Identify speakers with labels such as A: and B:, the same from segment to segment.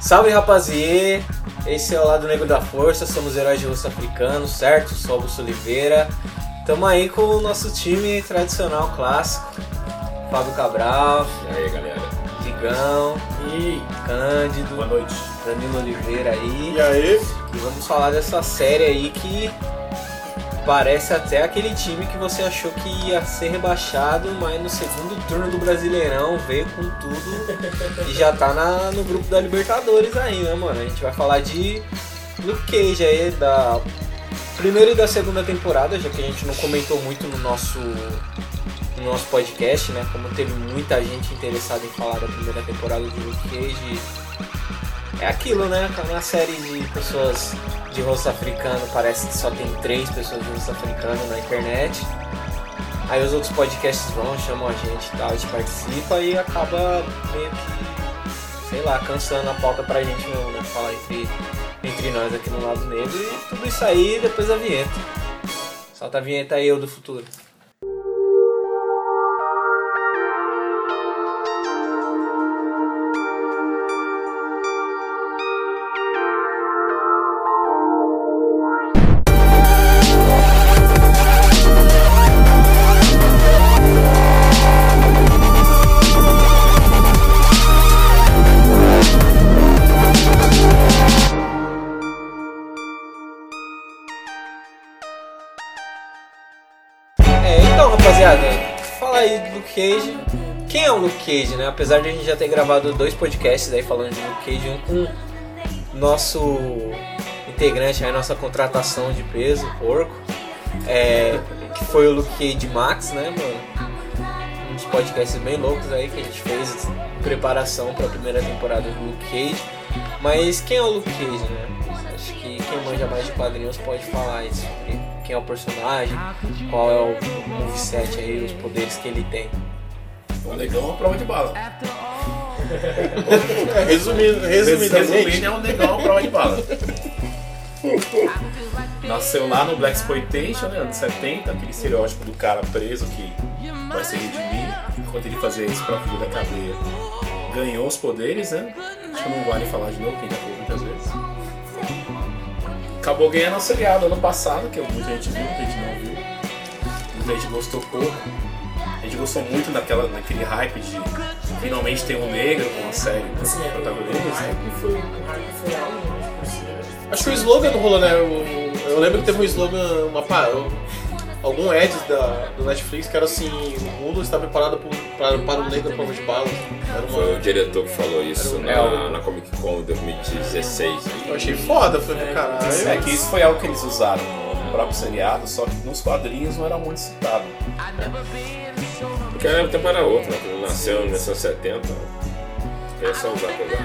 A: Salve rapaziê, esse é o Lado Negro da Força, somos heróis de russo africano, certo? Sou Augusto Oliveira. Tamo aí com o nosso time tradicional clássico. Fábio Cabral,
B: E aí, galera?
A: Digão,
C: E
A: Cândido,
B: Boa noite.
A: Danilo Oliveira aí.
C: e aí?
A: E vamos falar dessa série aí que parece até aquele time que você achou que ia ser rebaixado, mas no segundo turno do Brasileirão veio com tudo e já tá na- no grupo da Libertadores aí, né, mano? A gente vai falar de Luke Cage aí, da primeira e da segunda temporada, já que a gente não comentou muito no nosso, no nosso podcast, né? Como teve muita gente interessada em falar da primeira temporada de Luke Cage. É aquilo, né? Na série de pessoas de rosto africano, parece que só tem três pessoas de rosto africano na internet. Aí os outros podcasts vão, chamam a gente e tal, a gente participa e acaba meio que, sei lá, cansando a pauta pra gente mesmo, né? Falar entre, entre nós aqui no lado negro e tudo isso aí depois da vinheta. Solta a vinheta aí, eu do futuro. O Luke Cage, né? Apesar de a gente já ter gravado dois podcasts aí falando de Luke Cage, um com nosso integrante aí, nossa contratação de peso, porco, é, que foi o Luke Cage Max, né, mano? Um dos podcasts bem loucos aí que a gente fez em preparação para a primeira temporada do Luke Cage. Mas quem é o Luke Cage, né? Acho que quem manja mais de quadrinhos pode falar isso quem é o personagem, qual é o moveset aí, os poderes que ele tem.
B: O negão é uma prova de bala.
C: Resumindo, resumidamente,
B: Resumindo, é um negão é uma prova de bala. Nasceu lá no Black Exploitation, né, anos 70, aquele estereótipo do cara preso que vai se redimir. Enquanto ele fazia isso pra fugir da cadeia, ganhou os poderes, né? Acho que não vale falar de novo, quem já falou muitas vezes. Acabou ganhando o seriado ano passado, que muita gente viu, muita gente não viu. Muita gente gostou pouco. A gente gostou muito daquela, daquele hype de finalmente ter um negro com uma série
C: Assim, é,
B: protagonista.
C: o hype foi, o hype foi algo, né, né? Acho que o slogan não rolou, né? Eu, eu lembro que teve um slogan, uma pa- algum ad da, do Netflix que era assim, o mundo está preparado pro- para, para o negro prova de balas. Era
D: Foi o
C: uma,
D: diretor que falou isso
A: É,
D: na, na Comic Con 2016.
C: eu achei foda, foi pro caralho.
B: É que isso foi algo que eles usaram no próprio seriado, só que nos quadrinhos não era muito citado.
D: Porque o tempo era outro, né? Quando nasceu em 1970, é só usar coisa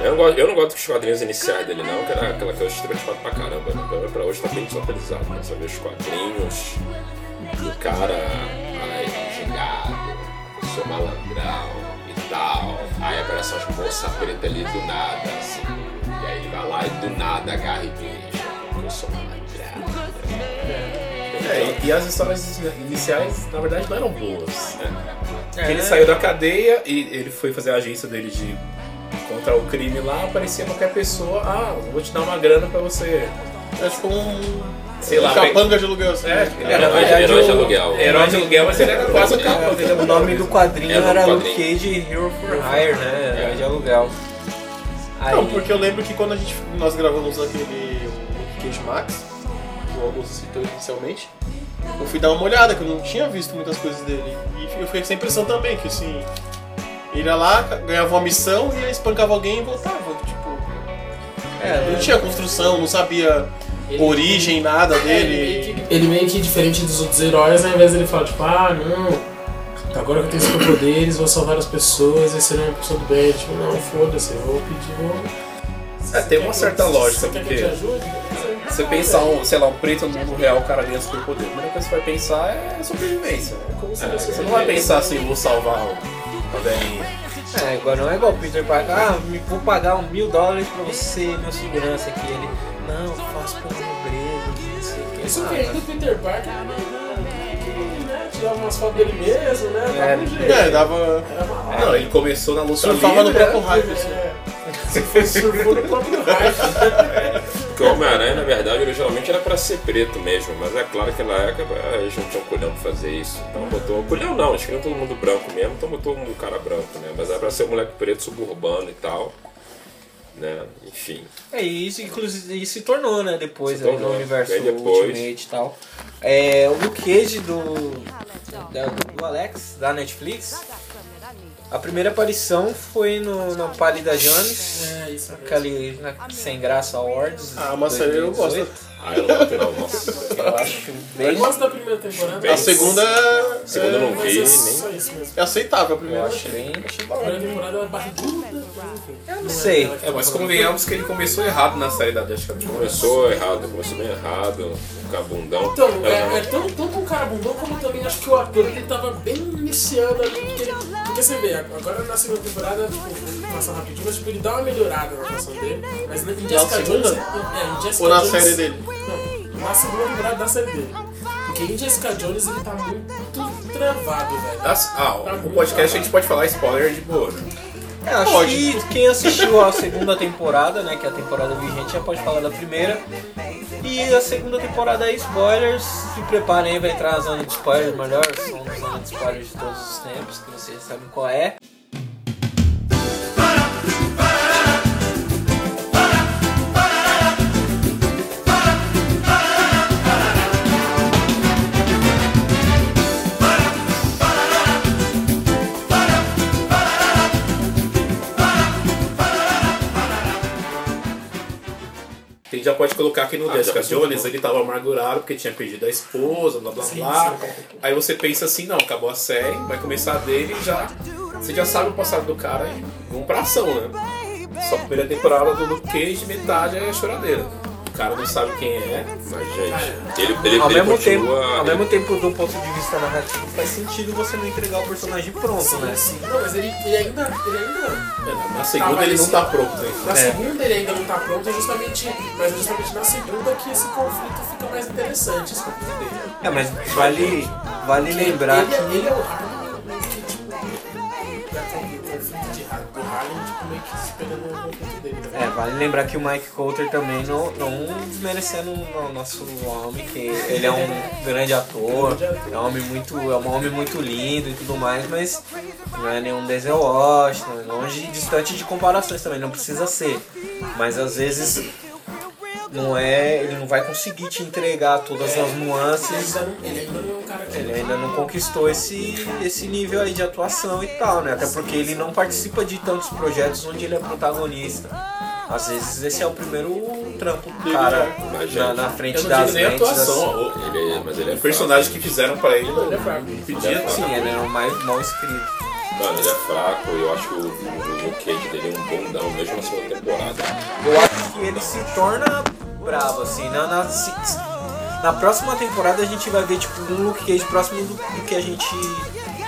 D: eu não, gosto, eu não gosto dos quadrinhos iniciais dele não, que era aquela coisa estereotipada pra caramba, né? Pra, pra hoje tá bem desatualizado, né? Você vê os quadrinhos do cara engenhado, eu sou malandrão e tal. Aí aparece umas moças pretas ali do nada, assim. E aí vai lá e do nada agarra e beija. Eu sou malandrão.
B: É, e, e as histórias iniciais, na verdade, não eram boas. Né?
A: É,
B: ele saiu da cadeia e ele foi fazer a agência dele de contra o crime lá, aparecia qualquer pessoa, ah, vou te dar uma grana pra você.
C: É tipo um.
B: Sei lá,
C: capanga de aluguel assim.
B: É,
C: né?
B: ele
A: na
B: era
A: verdade,
D: herói de
A: o-
D: aluguel.
B: herói de aluguel, mas ele era quase o capa dele.
A: O nome do quadrinho
D: Era um
A: era. Luke Cage Hero for Hire, né? Era de aluguel. Aí,
C: Não, porque eu lembro que quando a gente, nós gravamos aquele o Cage Max, que o Augusto citou inicialmente, eu fui dar uma olhada, que eu não tinha visto muitas coisas dele. E eu fiquei com essa impressão também, que assim, ele ia lá, ganhava uma missão e espancava alguém e voltava. Tipo,
A: é,
C: não tinha construção, não sabia origem, nada
E: É, ele, meio
C: dele.
E: que, ele meio que diferente dos outros heróis, ao invés dele falar, tipo, ah, não, agora que eu tenho superpoderes, vou salvar as pessoas e ser uma pessoa do bem. Tipo, não, foda-se, eu vou pedir, vou.
B: É, tem uma certa lógica,
E: que te
B: porque? Você pensar, um, sei lá, um preto no mundo real, o cara ganha superpoder. A primeira coisa que você vai pensar é sobrevivência. né?
E: Como se
B: É, você não vai pensar assim, vou salvar o a velhinha.
A: É, igual não é igual o Peter Parker, ah, me vou pagar um mil dólares pra você, meu segurança aqui. Ele, não, faço pela nobreza, não sei o que.
E: Isso
A: Ah,
E: que ainda o Peter Parker, né, que, né, tirava umas fotos dele mesmo, né? Dava
A: É,
E: um jeito.
C: É, dava.
E: Uma
F: Não, ele começou na luta
C: Surfava no
F: livre,
C: próprio hype, assim.
E: É, se fosse surfou no próprio hype.
D: Porque o Homem-Aranha, na verdade, originalmente era pra ser preto mesmo, mas é claro que na época eles não tinham culhão pra fazer isso. Então botou. Culhão não, eles queriam todo mundo branco mesmo, então botou um cara branco, né? Mas era pra ser um moleque preto suburbano e tal. Né? Enfim.
A: É isso, inclusive, isso se tornou, né, depois
D: tornou.
A: no universo
D: Bem depois.
A: Ultimate e tal. É, o Luke Cage do, da- do Alex, da Netflix, a primeira aparição foi no, na Pálida Jones,
E: É, isso mesmo.
A: aquele né, sem graça Awards.
C: Ah, mas série eu gosto.
A: 2018.
D: Ah, eu não não, nossa.
A: Eu acho
E: Eu
A: bem.
E: gosto da primeira temporada.
D: Bem-
C: A segunda é,
D: Segunda eu não
E: Mas
D: vi,
E: é
D: nem.
C: é aceitável, a
A: Eu
C: primeira.
A: acho bem.
E: A primeira temporada é barriguda.
A: Eu não sei.
F: É, mas convenhamos que ele começou errado na série da Jessica Jones.
D: Começou errado, começou bem errado, ficar bundão.
E: Então, é,
D: não.
E: é tanto, tanto um cara bundão como também acho que o ator ele tava bem iniciando ali. Porque, porque você vê, agora na segunda temporada, tipo, vou passar rapidinho, mas tipo, ele dá uma melhorada na atuação dele. Mas em Jessica
C: segunda?
E: Jones. É, em Jessica
C: Ou na
E: Jones-
C: série dele?
E: Na segunda temporada da série dele. Porque em Jessica Jones ele tá muito travado, velho.
F: As- Ah, o podcast a gente pode falar spoiler de boa, né?
A: É, acho
C: Pode.
A: que quem assistiu a segunda temporada, né, que é a temporada vigente, já pode falar da primeira. E a segunda temporada é spoilers, se preparem aí, vai entrar a zona de spoilers melhor, são a zona de spoilers de todos os tempos, que vocês sabem qual é.
F: Já pode colocar aqui no
D: Ah,
F: Jessica Jones, ele tava amargurado porque tinha perdido a esposa, blá blá blá. Aí você pensa assim, não, acabou a série, vai começar dele e já. Você já sabe o passado do cara e vamos pra ação, né? Só a primeira temporada do Luke Cage, metade é choradeira. O cara não sabe quem é.
D: Mas, gente, ele, ele,
A: Ao
D: ele
A: mesmo, tempo,
D: continua.
A: ao mesmo tempo, do ponto de vista narrativo, faz sentido você não entregar o personagem pronto, né?
E: Sim, não, mas ele, ele ainda. Ele ainda
F: Na segunda
E: mas
F: ele não
E: esse-
F: tá pronto, né?
E: Na
A: É.
E: segunda ele ainda não tá pronto, é justamente, mas é justamente na segunda que esse conflito fica mais interessante, esse conflito dele.
A: É, mas vale, vale lembrar
E: ele,
A: que...
E: ele é o
A: vale lembrar que o Mike Coulter também não, não desmerecendo o nosso homem, que ele é um grande ator, é um homem muito, é um homem muito lindo e tudo mais, mas não é nenhum Denzel Washington, é longe, distante de comparações também, não precisa ser. Mas às vezes não é, ele não vai conseguir te entregar todas as nuances
E: ele ainda não
A: conquistou esse, esse nível aí de atuação e tal, né? Até porque ele não participa de tantos projetos onde ele é protagonista. Às vezes esse é o primeiro trampo do cara na, na frente
F: Eu não
A: das mentes.
F: atuação,
A: assim.
D: Ele, mas ele é
F: o personagem que fizeram pra ele
E: Ele é fraco.
F: pedia.
D: fraco.
A: Sim, ele é o mais mal escrito.
D: Mano, ele é fraco eu acho que o, o, Cage dele é um bundão, mesmo na segunda temporada.
A: Eu acho que ele se torna bravo, assim. Na, na, se- na próxima temporada a gente vai ver tipo um Luke Cage próximo do, do que a gente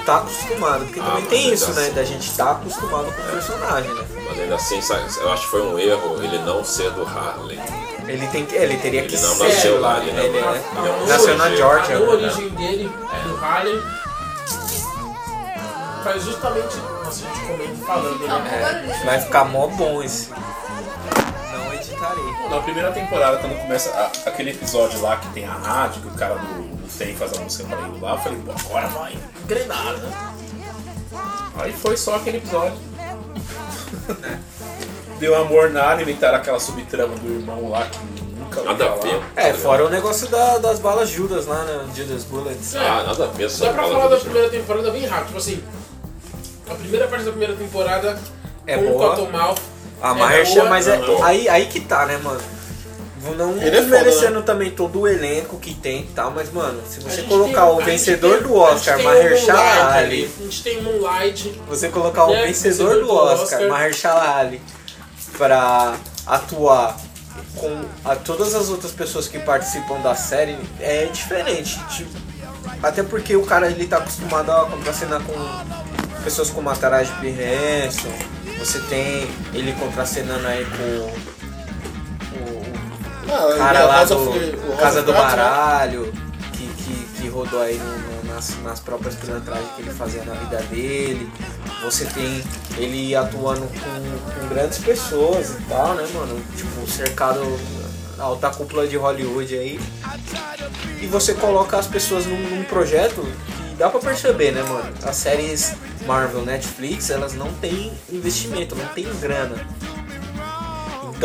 A: tá acostumado. Porque
D: Ah,
A: também tem isso, né?
D: assim.
A: Da gente tá acostumado com o personagem, né?
D: Mas ainda assim, sabe, eu acho que foi um erro ele não ser do Harley.
A: Ele, tem, que- ele teria que
D: Ele não
A: ser
D: nasceu lá,
A: né?
D: ele não-
A: Ele é-
D: ele é um
A: nasceu na. Georgia.
E: A
A: né?
E: origem dele, do Harlem, faz justamente. Nossa, a gente comenta falando, né?
A: É, vai ficar mó bom esse. Não editarei.
F: Na primeira temporada, quando começa a- aquele episódio lá que tem a rádio, que o cara do, do Tem faz a música pra ele lá, eu falei, pô, agora vai engrenar, né? Aí foi só aquele episódio. Deu amor nada, inventaram aquela subtrama do irmão lá que nunca ouviu
D: Nada a
F: falar.
D: ver.
A: É, fora o negócio da- das balas Judas lá, né? Judas Bullets.
D: Ah, nada a ver. essa
E: Dá pra
D: fala
E: falar da primeira temporada bem rápido, tipo assim. A primeira parte da primeira temporada
A: É
E: com
A: boa.
E: o Cottonmouth.
A: A
E: é
A: Mahersha,
E: boa,
A: mas é,
D: não.
A: aí, aí que tá, né, mano? Vou Não
C: Ele é
A: desmerecendo também todo o elenco que tem e tal, mas, mano, se você colocar
E: tem-
A: o vencedor
E: tem-
A: do Oscar, Mahershala Ali,
E: A gente tem Moonlight.
A: você colocar o
E: É,
A: vencedor do
E: do
A: Oscar,
E: Oscar.
A: Mahershala Ali, pra atuar com a, todas as outras pessoas que participam da série, é diferente. Tipo, até porque o cara ele tá acostumado a contracenar com pessoas como a Taraji P. Henson, você tem ele contracenando aí com
C: Ah,
A: cara
C: a
A: lá do Casa do
C: Prato, né?
A: Baralho, que, que, que rodou aí no, no- nas, nas próprias pilantragens que ele fazia na vida dele. Você tem ele atuando com, com grandes pessoas e tal, né, mano? Tipo, cercado na alta cúpula de Hollywood aí. E você coloca as pessoas num, num projeto que dá pra perceber, né, mano? As séries Marvel, Netflix, elas não têm investimento, não tem grana.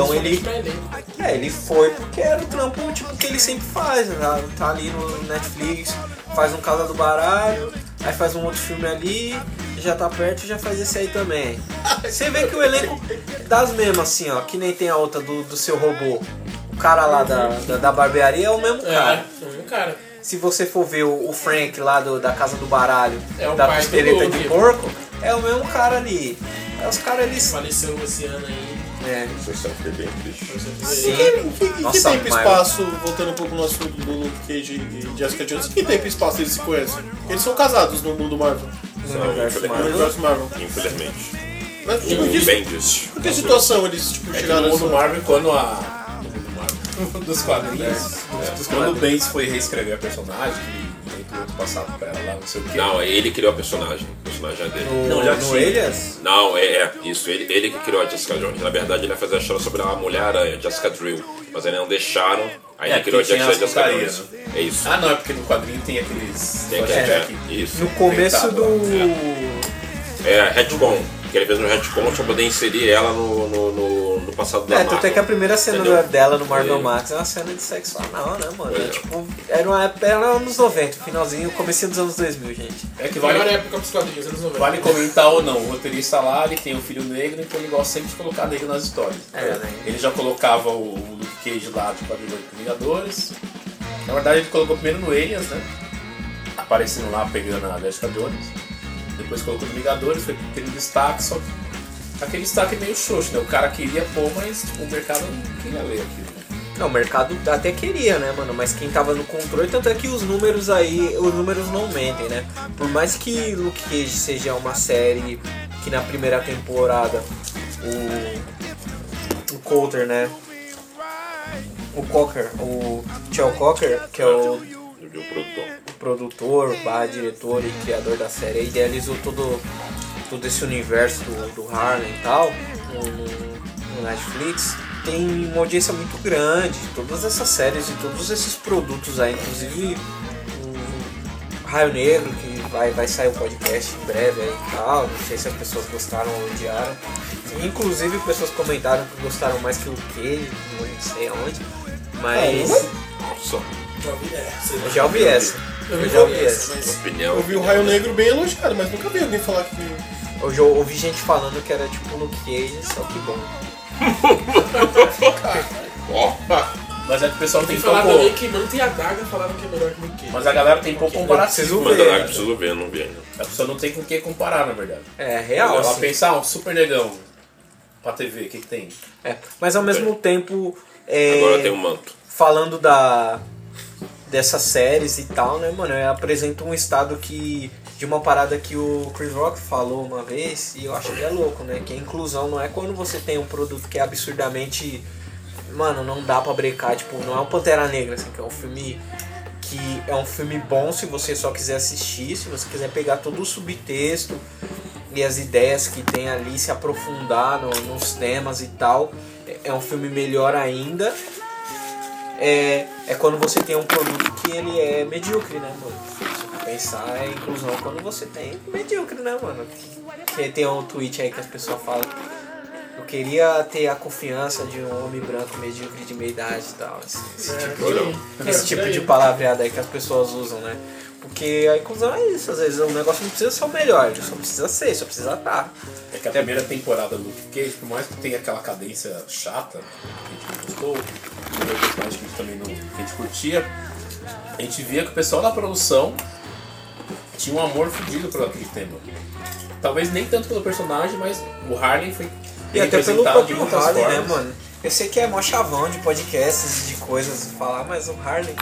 A: Então ele.
E: Pra elenco.
A: É, ele foi porque era o trampo tipo, que ele sempre faz, né? Tá ali no Netflix, faz um Casa do Baralho, aí faz um outro filme ali, já tá perto e já faz esse aí também. Você vê que o elenco das mesmas, assim, ó, que nem tem a outra do, do seu robô. O cara lá da, da, da barbearia é o mesmo cara.
E: É, é um cara.
A: Se você for ver o, o Frank lá do- da Casa do Baralho,
E: É o
A: da costeleta
E: Luke.
A: de porco, é o mesmo cara ali. É os caras ali.
E: Faleceu esse ano aí.
A: É.
D: São bem tristes.
A: Sim.
C: E que, que, que
A: Nossa,
C: tempo e
A: mas-
C: espaço, voltando um pouco no assunto do Luke Cage e Jessica Jones, que tempo e espaço eles se conhecem? Eles são casados no mundo Marvel,
A: No universo
C: no
A: Marvel.
C: universo Marvel.
D: Infelizmente.
C: Mas, tipo, que,
D: Bendis.
C: por que situação eles tipo,
B: É que
C: chegaram
B: no mundo. Marvel, quando a. No mundo Marvel. Dos quadrinhos. quando o Bendis foi reescrever a personagem, ele passado pra ela lá, não sei o quê.
D: Não, ele criou a personagem. O personagem é dele.
A: No,
B: Não, já
A: no
B: tinha.
A: Elias?
D: Não, é, é, isso, ele, ele que criou a Jessica Jones. Na verdade, ele ia fazer a história sobre a Mulher-Aranha, Jessica Drill. Mas aí não deixaram, aí
B: É,
D: ele criou a Jessica,
B: as
D: Jessica Jones. É isso.
B: Ah, não, é porque no quadrinho tem aqueles.
D: Tem aquele
B: flashback.
D: Isso.
A: No começo do.
D: É, retcon. Que ele fez no retcon pra poder inserir ela no, no, no, no passado da
A: É, tanto é que a primeira cena
D: Entendeu?
A: dela no Marvel
D: É.
A: Max é uma cena de sexo anal, né, mano? É,
D: É.
A: tipo, era uma época, era anos 90, finalzinho, comecinho dos anos 2000, gente.
B: É que
E: Melhor
B: vale,
E: época pros quadrinhos, anos 90.
B: vale comentar ou não. O roteirista lá, ele tem um filho negro, então ele gosta sempre de colocar negro nas histórias.
A: É, né?
B: Ele já colocava o o Luke Cage lá, tipo, a Vingadores. Na verdade, ele colocou primeiro no Aliens, né? Aparecendo lá, pegando a Jessica Jones. Depois colocou no Vingadores, foi tendo destaque, só que aquele destaque meio xoxo, né? O cara queria pôr, mas tipo, o mercado não queria ler aquilo.
A: Não, o mercado até queria, né, mano? Mas quem tava no controle, tanto é que os números aí, os números não mentem, né? Por mais que Luke Cage seja uma série que na primeira temporada o, o Coulter, né? O Cocker, o Chel Cocker, que é o
D: Eu vi o produtor.
A: barra diretor e criador da série, idealizou todo, todo esse universo do, do Harlem e tal no, no- Netflix. Tem uma audiência muito grande, todas essas séries e todos esses produtos aí, inclusive o Raio Negro, que vai, vai sair o podcast em breve aí e tal. Não sei se as pessoas gostaram ou odiaram. Inclusive pessoas comentaram que gostaram mais que o que, não sei aonde. Mas
D: Nossa,
E: Já ouvi,
A: eu já ouvi essa.
E: Eu
A: Eu já ouvi
E: essa,
A: essa.
E: mas
D: opinião.
C: Eu vi o Raio Negro bem elogiado, mas nunca vi alguém falar que...
A: Eu já ouvi gente falando que era tipo Luke Cage, só que bom.
B: Mas é que o pessoal
E: tem
B: tem
E: que falar
B: pouco.
E: também que Manta e a Daga falaram que é melhor que o Luke Cage.
B: Mas a galera tem pouco comparativo.
D: mas
A: ver.
D: eu não preciso ver, não vi ainda.
B: A pessoa não tem com o que comparar, na verdade.
A: É real,
B: Ela
A: assim.
B: pensar, um super negão pra TV, o que, que tem?
A: É, Mas ao mesmo tempo, é,
D: Agora tem um manto.
A: falando da dessas séries e tal, né, mano? Eu apresento um estado que de uma parada que o Chris Rock falou uma vez e eu acho que é louco, né? Que a inclusão não é quando você tem um produto que é absurdamente mano, não dá pra brecar, tipo, não é um Pantera Negra, assim, que é um filme que é um filme bom se você só quiser assistir, se você quiser pegar todo o subtexto e as ideias que tem ali, se aprofundar no- nos temas e tal, é um filme melhor ainda. É, é quando você tem um produto que ele é medíocre, né, mano? Pensar é inclusão quando você tem medíocre, né, mano? Que tem um tweet aí que as pessoas falam. Eu queria ter a confiança de um homem branco medíocre de meia idade e tal. Esse, esse tipo,
D: Olha,
A: de, esse tipo de palavreada aí que as pessoas usam, né? Porque a inclusão é isso, às vezes o negócio não precisa ser o melhor, ele só precisa ser, só precisa estar.
B: É que a primeira temporada do Luke Cage, por mais que tenha aquela cadência chata, que a gente gostou, o meu personagem que a gente também não, que a gente curtia, a gente via que o pessoal da produção tinha um amor fudido por aquele tema. Talvez nem tanto pelo personagem, mas o Harley foi
A: E até pelo próprio Harley, né,
B: formas.
A: mano? Eu sei que é mó chavão de podcasts, de coisas falar, mas o Harley,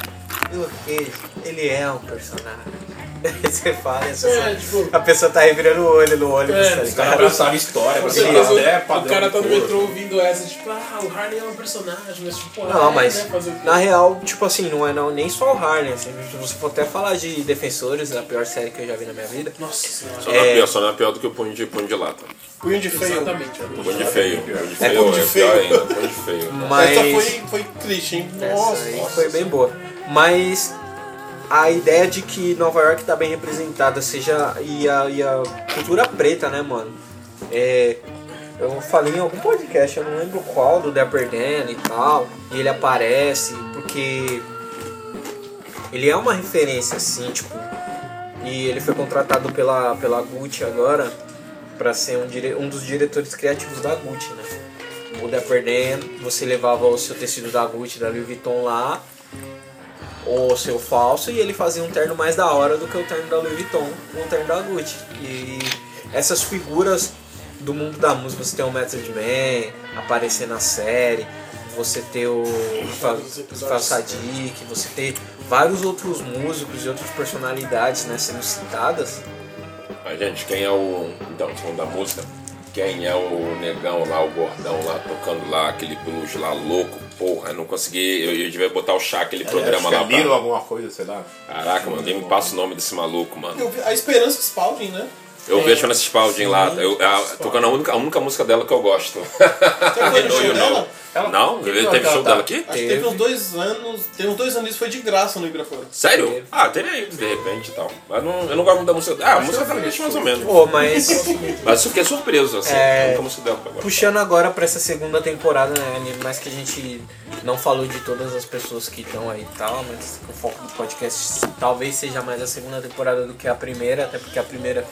A: Cage, ele é um personagem. você fala, você
E: É, tipo,
A: a pessoa tá revirando o olho no ônibus,
E: É,
A: tá
E: os
F: Os caras
A: ligado?
F: abraçaram a história, pra
E: certeza
F: até
E: o cara tá no metrô ouvindo essa, tipo, ah, o Harley é um personagem, mas tipo,
A: Não,
E: ah,
A: mas
E: né, o
A: na real, tipo assim, não é não, nem só o Harley, assim, se você for até falar de Defensores, a pior série que eu já vi na minha vida.
E: Nossa senhora.
D: Só não
A: É.
D: é pior, só não é pior do que o punho de, punho de lata.
C: Punho de feio.
E: Exatamente.
D: Punho de feio. Punho de
A: É
D: feio
C: punho de
D: é
C: feio.
D: ainda. Punho de feio.
A: Mas
C: Essa foi, foi triste, hein?
A: essa
C: Nossa,
A: aí
C: nossa.
A: foi bem boa. Mas a ideia de que Nova York tá bem representada, seja e a, e a cultura preta, né, mano? É, eu falei em algum podcast, eu não lembro qual, do Dapper Dan e tal, e ele aparece porque ele é uma referência, assim, tipo, e ele foi contratado pela, pela Gucci agora pra ser um, dire, um dos diretores criativos da Gucci, né? O Dapper Dan, você levava o seu tecido da Gucci, da Louis Vuitton lá, o seu falso e ele fazia um terno mais da hora do que o terno da Louis Vuitton, um terno da Gucci. E essas figuras do mundo da música, você tem o Method Man aparecer na série, você ter o Fa-
E: Os episódios.
A: Fa- Sadiq, você ter vários outros músicos e outras personalidades né, sendo citadas.
D: Mas, gente, quem é o. Então, falando da música, quem é o negão lá, o gordão lá, tocando lá aquele blues lá louco? Porra, eu não consegui. Eu, eu devia botar o chá, aquele programa
F: Acho
D: lá.
F: que é Miro,
D: Pra...
F: alguma coisa, sei lá.
D: Caraca, mano, nem me passa o nome desse maluco, mano.
C: Eu A Esperança Spalding, né?
D: Eu vejo nessa Spalding lá, eu, a, tocando a única, a única música dela que eu gosto.
C: Você foi no show
D: Eu não.
C: dela?
F: Ela-
D: Não? teve show
F: tá?
D: dela aqui?
C: Acho que teve uns dois anos. Tem uns dois anos isso foi de graça no Ibirapuera.
D: Sério? Ah, teria ido de repente e tal. Mas não, eu não gosto muito da música dela. Ah, a música dela é mais ou menos.
A: Pô, mas
D: Mas eu fiquei surpreso, assim.
A: É.
D: A única música dela
A: puxando agora pra essa segunda temporada, né? Mais que a gente não falou de todas as pessoas que estão aí e tal, mas o foco do podcast talvez seja mais a segunda temporada do que a primeira, até porque a primeira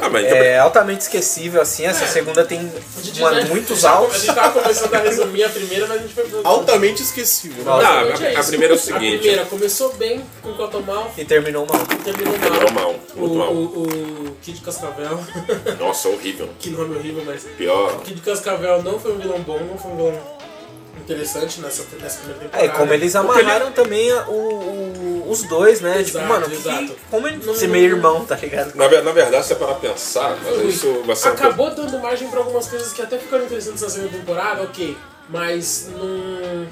D: Ah, mas
A: é altamente esquecível, assim, essa segunda tem
E: A gente
A: uma-
E: vai-
A: muitos
E: a
A: altos.
E: A gente tava começando a resumir a primeira, mas a gente foi.
C: Altamente esquecível.
A: Não,
D: Não, a- a
E: isso.
D: primeira é o seguinte.
E: A primeira começou bem com o Cottonmouth
A: E terminou mal.
E: e terminou mal.
D: Terminou mal,
E: O,
D: muito mal.
E: o, o Kid Cascavel,
D: Nossa, horrível.
E: que nome horrível, mas.
D: Pior.
E: O Kid Cascavel não foi um vilão bom, não foi um vilão interessante nessa, nessa primeira temporada.
A: É, como eles amarraram também o, o- os dois, né? tipo,
E: Exato,
A: mano, que,
E: exato.
A: como ele
E: Não-
A: ser meio irmão, tá ligado?
D: Na, na verdade, se é para pensar, mas isso vai ser um pouco-
E: Acabou dando margem pra algumas coisas que até ficaram interessantes na segunda temporada, ok. Mas não.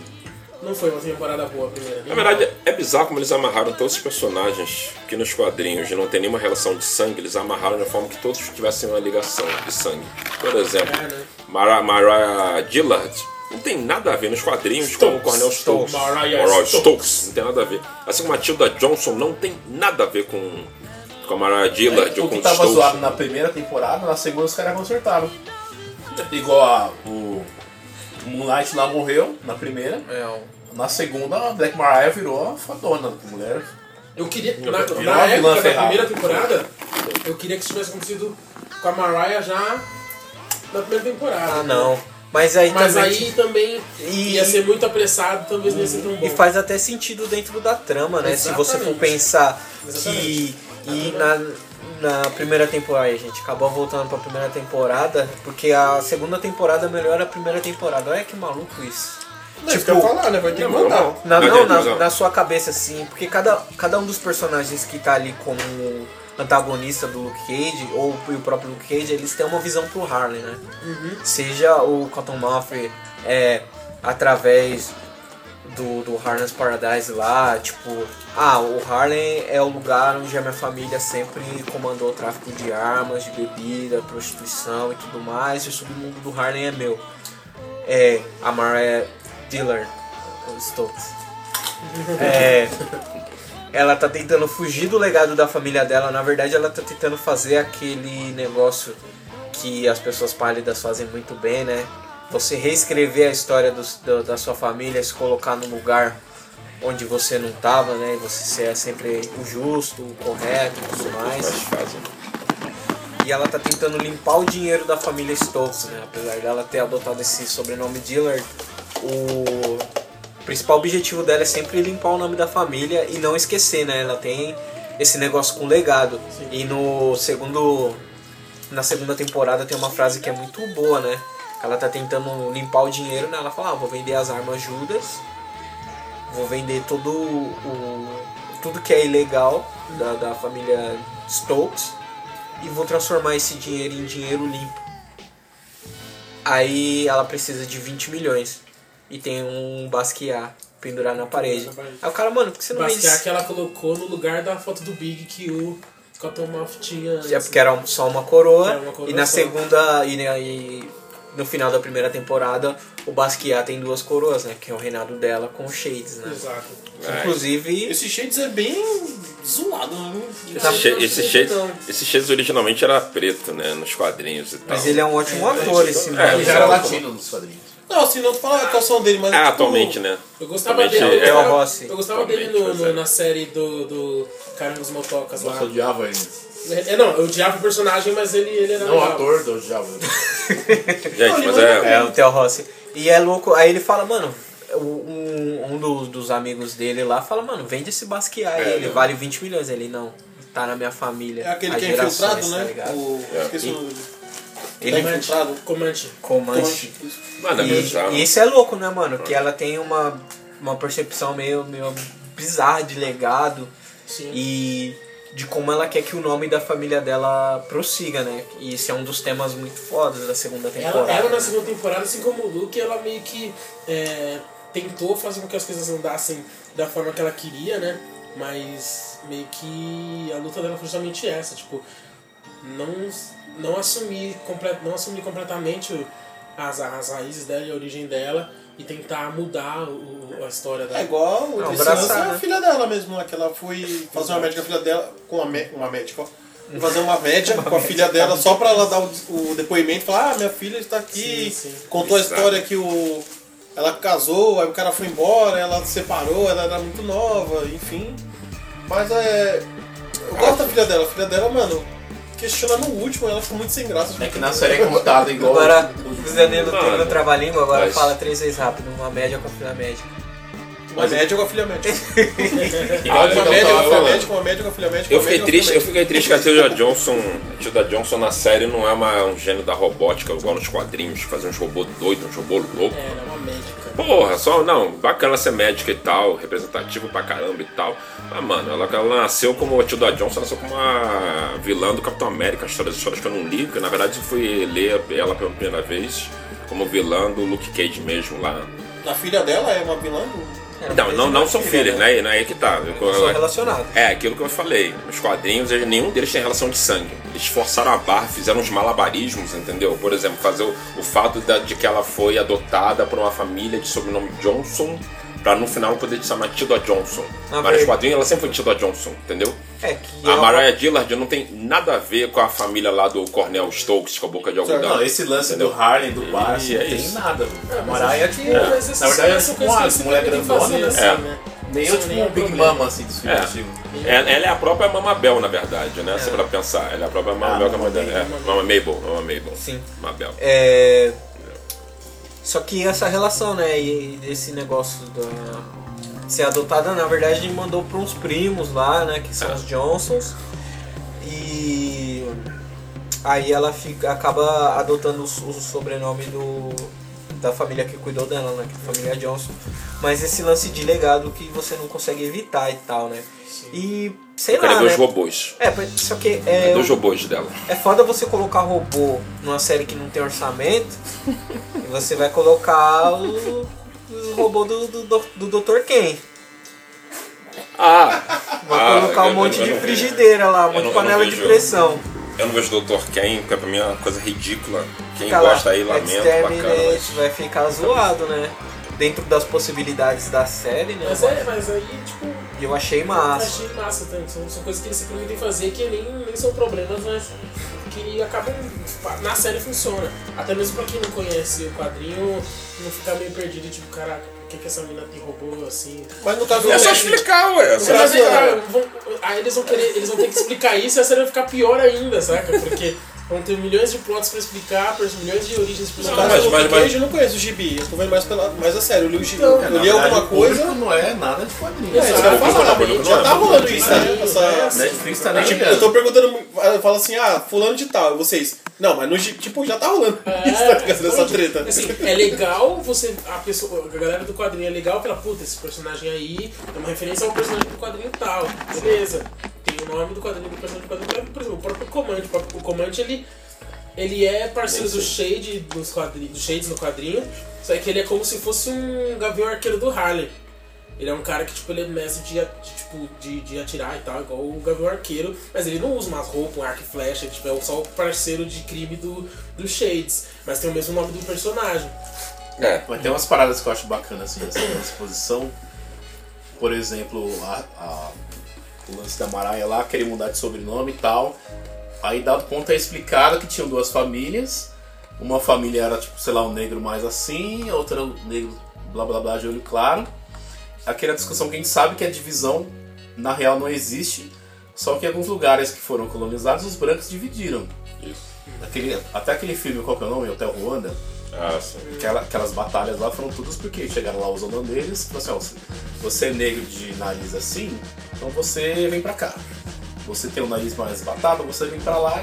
E: Não foi uma temporada boa a primeira.
D: Na verdade, é bizarro como eles amarraram todos os personagens que nos quadrinhos não tem nenhuma relação de sangue, eles amarraram de forma que todos tivessem uma ligação de sangue. Por exemplo,
E: É, né?
D: Mara, Mariah Dillard não tem nada a ver nos quadrinhos com o Cornel Stokes.
E: Mariah
D: Mariah
E: Stokes.
D: Stokes, não tem nada a ver. Assim como a Tilda Johnson não tem nada a ver com, com a Mariah Dillard ou
F: o
D: com
F: que
D: o
F: tava
D: Stokes.
F: zoado na primeira temporada, na segunda os caras consertaram. Igual a, o, Moonlight lá morreu na primeira.
A: É.
F: Na segunda, a Black Mariah virou a fadona com mulher.
E: Eu queria. Na, na
F: vilã
E: época da primeira temporada, eu queria que isso tivesse acontecido com a Mariah já na primeira temporada.
A: Ah, não. Mas aí
E: Mas
A: também.
E: aí também
A: E-
E: ia ser muito apressado, talvez não ia ser tão bom.
A: E faz até sentido dentro da trama, né? Se você for
E: Exatamente.
A: pensar que.
E: Exatamente.
A: E na, na primeira temporada, a gente acabou voltando pra primeira temporada, porque a segunda temporada melhora a primeira temporada. Olha que maluco isso.
C: Não, isso que eu ia falar, né? Vai ter que
D: Não,
C: mandar.
D: não.
A: Na,
D: Não,
A: na, na sua cabeça, assim, porque cada, cada um dos personagens que tá ali como antagonista do Luke Cage, ou o próprio Luke Cage, eles têm uma visão pro Harley, né? Seja o Cottonmouth é, através do, do Harness Paradise lá, tipo, ah, o Harlem é o lugar onde a minha família sempre comandou o tráfico de armas, de bebida, prostituição e tudo mais, e o submundo do Harlem é meu. É, a Mariah Dillard, Stokes. É, ela tá tentando fugir do legado da família dela, na verdade ela tá tentando fazer aquele negócio que as pessoas pálidas fazem muito bem, né? Você reescrever a história dos- do- da sua família, se colocar no lugar onde você não tava, né? E você ser sempre o justo, o correto e tudo mais.
D: Fazem.
A: E ela tá tentando limpar o dinheiro da família Stokes, né? Apesar dela ter adotado esse sobrenome Dillard, o principal objetivo dela é sempre limpar o nome da família e não esquecer, né? Ela tem esse negócio com legado. E no segundo na segunda temporada tem uma frase que é muito boa, né? Ela tá tentando limpar o dinheiro, né? Ela fala, ah, vou vender as armas Judas, vou vender todo o tudo que é ilegal da, da família Stokes e vou transformar esse dinheiro em dinheiro limpo. Aí ela precisa de 20 milhões e tem um Basquiat pendurar na parede. Aí o cara, mano, por que você não
E: Basquiat
A: vende
E: que ela colocou no lugar da foto do Big que o Cottonmouth tinha antes.
A: É porque era só uma coroa,
E: Era uma coroa
A: e na
E: só.
A: segunda e, e no final da primeira temporada o Basquiat tem duas coroas, né? Que é o reinado dela com o Shades, né?
E: Exato.
A: Inclusive,
C: Esse Shades é bem zoado, né?
D: Esse, esse, Shades, esse Shades originalmente era preto, né? Nos quadrinhos e tal.
A: mas ele é um ótimo ator, esse
D: É.
B: Ele já era latino nos quadrinhos.
C: Não, assim, não tô falando a atuação dele, mas.
D: Ah,
C: tipo,
D: atualmente, né?
E: Eu gostava
D: Atualmente
E: dele.
D: é
E: eu
A: o
E: gostava,
A: Rossi.
E: eu gostava dele no,
D: pois é.
E: no- na série do, do Cara dos Motocas lá.
B: Nossa, eu odiava ele.
E: É, não, eu odiava o personagem, mas ele, ele era
B: Não, o ator, eu odiava ele.
D: Gente, mas é.
A: É, o Theo Rossi. E é louco, aí ele fala, mano, um, um dos, dos amigos dele lá fala, mano, vende esse Basquiat aí, ele vale 20 milhões. Ele, não, tá na minha família.
C: É aquele que é infiltrado,
A: tá
C: né?
A: ligado?
C: O... O
A: Ele
C: Comante. infiltrado.
E: Comante.
A: comande.
D: Mano, é
A: E,
D: bizarro.
A: e isso é louco, né, mano? Que ela tem uma, uma percepção meio, meio bizarra de legado
E: Sim.
A: e de como ela quer que o nome da família dela prossiga, né? E esse é um dos temas muito fodas da segunda temporada.
E: Ela, ela na
A: né?
E: segunda temporada, assim como o Luke, ela meio que é, tentou fazer com que as coisas andassem da forma que ela queria, né? Mas meio que a luta dela foi justamente essa, tipo, não, não, assumir, não assumir completamente as, as raízes dela e a origem dela e tentar mudar o, a história dela.
C: É igual o
A: Não, abraçar,
C: é a
A: né?
C: filha dela mesmo, né? Que ela foi fazer uma médica com a filha dela. Com uma, uma médica, ó. Fazer uma média com a filha dela só pra ela dar o, o depoimento e falar, ah, minha filha está aqui.
E: Sim, sim.
C: Contou a
D: Exato.
C: história que o. Ela casou, aí o cara foi embora, ela se separou, ela era muito nova, enfim. Mas é. Eu gosto da filha dela, a filha dela, mano, questiona no último, ela ficou muito sem graça.
B: É que na série é contada igual.
A: Agora,
B: o-
A: o Danilo
D: Mano,
A: tem no trava-língua, agora
D: mas-
A: fala três vezes rápido, uma média com a filha médica.
C: Uma média com a filha médica. Uma
B: então
C: média com a
B: tava
C: filha
B: falando.
C: médica, uma média com a filha médica.
D: Eu
C: uma
D: fiquei
C: média com a
D: triste, eu fiquei triste que a Tilda Johnson, a Tilda Johnson na série não é uma, um gênio da robótica igual nos quadrinhos, fazer uns robôs doidos, uns robôs loucos.
E: É, ela é uma médica.
D: Porra, só não, bacana ser médica e tal, representativo pra caramba e tal. Mas, mano, ela, ela nasceu como a Tilda Johnson, nasceu como uma vilã do Capitão América, histórias, histórias que eu não li, que na verdade eu fui ler ela pela primeira vez como vilã do Luke Cage mesmo lá.
C: A filha dela é uma vilã do.
D: Não, não, não são filhos, né? Não é aí que tá.
A: Não são relacionados.
D: É, aquilo que eu falei. Nos quadrinhos, nenhum deles tem relação de sangue. Eles forçaram a barra, fizeram uns malabarismos, entendeu? Por exemplo, fazer o, o fato da- de que ela foi adotada por uma família de sobrenome Johnson, pra no final poder se chamar Tilda Johnson.
A: Na
D: Mas nos
A: ver-
D: quadrinhos ela sempre foi Tilda Johnson, entendeu?
A: É que
D: A
A: ela-
D: Mariah Dillard não tem nada a ver com a família lá do Cornel Stokes, com a boca de algodão.
B: Não, esse lance
D: Entendeu?
B: do Harlem, do
D: E
B: assim,
D: é
B: não tem
D: isso.
B: nada.
E: É,
B: A
E: mas
B: Mariah,
E: que- mas essas-
B: na verdade, é tipo uma
E: que
B: mulher
E: que
B: grandona, né?
E: assim,
D: É.
E: né?
B: Meio
E: Sem
B: tipo um Big
E: problema.
B: Mama, assim, dos
D: É.
B: filmes antigos.
D: Ela, ela é a própria Mamabel, na verdade, né? Se pra pensar. Ela é a própria Mamabel que é a mãe dela. É, Mama Mabel, Mama Mabel.
A: Sim.
D: Mabel.
A: É... Só que essa relação, né, e esse negócio da ser adotada, na verdade, mandou para uns primos lá, né, que são
D: É.
A: os Johnsons. E aí ela fica, acaba adotando o, o sobrenome do da família que cuidou dela, né, que é a família Johnson. Mas esse lance de legado que você não consegue evitar e tal, né? E sei lá, né?
D: os robôs.
A: É, só que é,
D: Dois robôs dela.
A: é foda você colocar robô numa série que não tem orçamento e você vai colocar o, o robô do, do, do, Dr. Ken.
D: Ah!
A: Vai
D: Ah,
A: colocar um monte de frigideira lá, um monte de panela de pressão.
D: Eu não vejo Dr. Ken, porque pra mim é uma coisa ridícula. Quem
A: Fica lá,
D: gosta aí, lamento, bacana. Mas...
A: vai ficar zoado, né? Dentro das possibilidades da série, né?
E: Mas, é, mas aí, tipo,
A: E eu achei massa.
E: achei massa também. São, são coisas que eles se permitem fazer que nem, nem são problemas, mas que acabam. Na série funciona. Até mesmo pra quem não conhece o quadrinho, não ficar meio perdido, tipo, caraca, que, que essa mina tem robô assim?
C: Mas no caso
D: É só explicar, ué. É só explicar.
E: cara, vão- aí eles vão querer, eles vão ter que explicar isso e a série vai ficar pior ainda, saca? Porque vão ter milhões de plots pra explicar, milhões de origens pra explicar.
C: caso
D: mas- mas- mas-
C: eu não conheço o gibi. Eu tô vendo mais, pela, mais a sério. Eu li o gibi.
E: Então,
B: É,
C: eu li alguma coisa.
B: não é nada de quadrinhos.
C: É, falar.
D: Exato.
C: Já tá rolando isso, né?
B: Netflix tá
C: Eu,
B: nem
C: tipo,
B: ligando.
C: eu tô perguntando, eu falo assim, ah, fulano de tal, e vocês. Não, mas no tipo, já tá rolando isso, tá ligado? Essa treta.
E: Assim, é legal você. A, pessoa, a galera do quadrinho é legal que ela, puta, esse personagem aí é uma referência ao personagem do quadrinho tal. Beleza. Tem o nome do quadrinho do personagem do quadrinho. Por exemplo, o próprio Comand. O próprio Comand, ele, ele é parceiro do. Shade, dos quadrinhos, do Shades no quadrinho, só que ele é como se fosse um gavião arqueiro do Harley. Ele é um cara que, tipo, ele é mestre de, de, tipo, de, de atirar e tal, igual o Gavião Arqueiro, mas ele não usa umas roupas, um arco e flecha, tipo, é só o parceiro de crime do, do Shades, mas tem o mesmo nome do personagem.
D: É,
B: Mas tem umas paradas que eu acho bacana assim, nessa exposição. Por exemplo, a, a- o lance da Maraia lá, querer mudar de sobrenome e tal. Aí dado ponto é explicado que tinham duas famílias. Uma família era, tipo, sei lá, um negro mais assim, a outra um negro blá blá blá de olho claro. Aquela discussão que a gente sabe que a divisão na real não existe, só que em alguns lugares que foram colonizados os brancos dividiram.
D: isso.
B: Aquele, até aquele filme, qual que é o nome? Hotel Ruanda.
D: Ah, sim.
B: Aquela- aquelas batalhas lá foram todas porque chegaram lá os holandeses e falaram assim, ó, você é negro de nariz assim, então você vem pra cá. Você tem o nariz mais batado, você vem pra lá.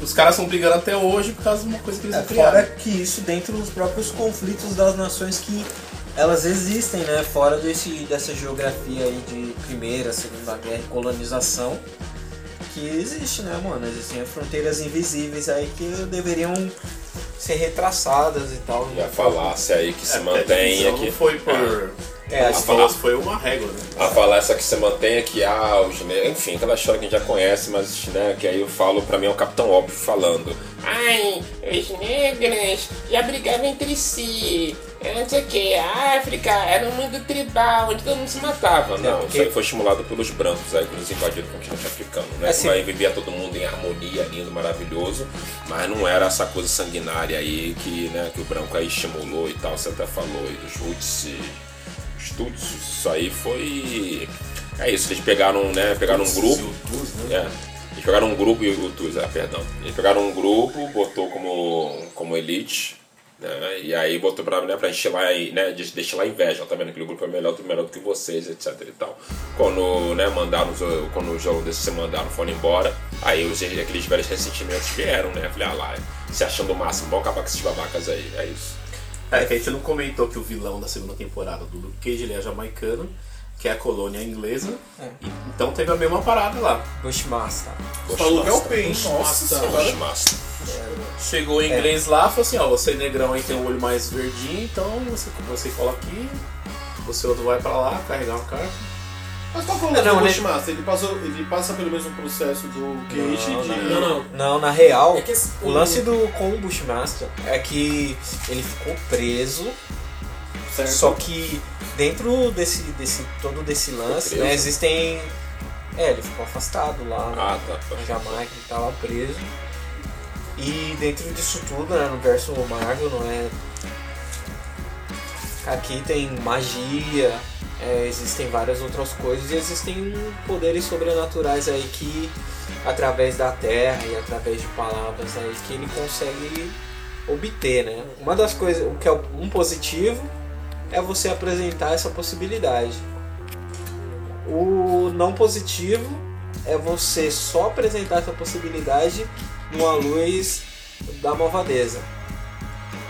B: Os caras estão brigando até hoje por causa de uma coisa que eles
A: É,
B: não criaram.
A: fora que isso dentro dos próprios conflitos das nações que elas existem, né? Fora desse, dessa geografia aí de Primeira, Segunda Guerra e colonização. Que existe, né, mano? Existem fronteiras invisíveis aí que deveriam ser retraçadas e tal.
D: E a falácia aí que se
B: É,
D: mantém aqui.
B: não foi por...
A: É,
B: as
A: a
B: falas foi uma régua, né?
D: A falácia que se mantém aqui, ah, os negros. Enfim, aquela história que a gente já conhece, mas né, que aí eu falo, pra mim é o Capitão Óbvio falando. Ai, os negros já brigavam entre si. Eu não sei o que, a África era um mundo tribal, onde todo mundo se matava. Não,
A: porque-
D: isso aí foi estimulado pelos brancos aí que nos invadiram o continente africano, né?
A: Assim-
D: Aí vivia todo mundo em harmonia, lindo, maravilhoso, mas não era essa coisa sanguinária aí que, né, que o branco aí estimulou e tal, você até falou aí dos roots os Tutsis, isso aí foi. É isso, eles pegaram, né? Pegaram um grupo. É, eles pegaram um grupo, e o Tuz, é, perdão. Eles pegaram um grupo, botou como, como elite, né? E aí botou pra, né, pra lá, né? lá inveja, tá vendo? Aquele grupo é melhor, melhor do que vocês, etc e tal. Quando, né, mandaram, quando os holandeses se mandaram, foram embora, aí os, aqueles velhos ressentimentos vieram, né? Falei, ah lá, se achando o máximo, vamos acabar com esses babacas aí, é isso.
B: É, que a gente não comentou que o vilão da segunda temporada do Luke Cage ele é jamaicano, que é a colônia inglesa. E- então teve a mesma parada lá.
A: Bushmaster.
C: Falou que é o. Pain. Nossa senhora.
D: Bushmaster.
B: Chegou em inglês lá, falou assim, ó, você é negrão aí tem o olho mais verdinho, então você, você cola aqui, você outro vai pra lá, carregar uma carta.
C: Mas qual foi o
A: Não,
C: do
A: né?
C: Bushmaster? Ele, passou, ele passa pelo mesmo processo do Cage
A: Não,
C: de...
E: Não, não.
A: Não, na real,
E: É que esse-
A: o lance do com o Bushmaster é que ele ficou preso
C: Certo.
A: Só que dentro desse, desse todo desse lance, né, existem. É, ele ficou afastado lá
D: Ah, tá.
A: na Jamaica, ele tá lá preso. E dentro disso tudo, né, no verso Marvel, não é. Aqui tem magia, é, existem várias outras coisas e existem poderes sobrenaturais aí que através da terra e através de palavras aí que ele consegue obter, né? Uma das coisas, o que é um positivo é você apresentar essa possibilidade. O não positivo é você só apresentar essa possibilidade numa luz da malvadeza.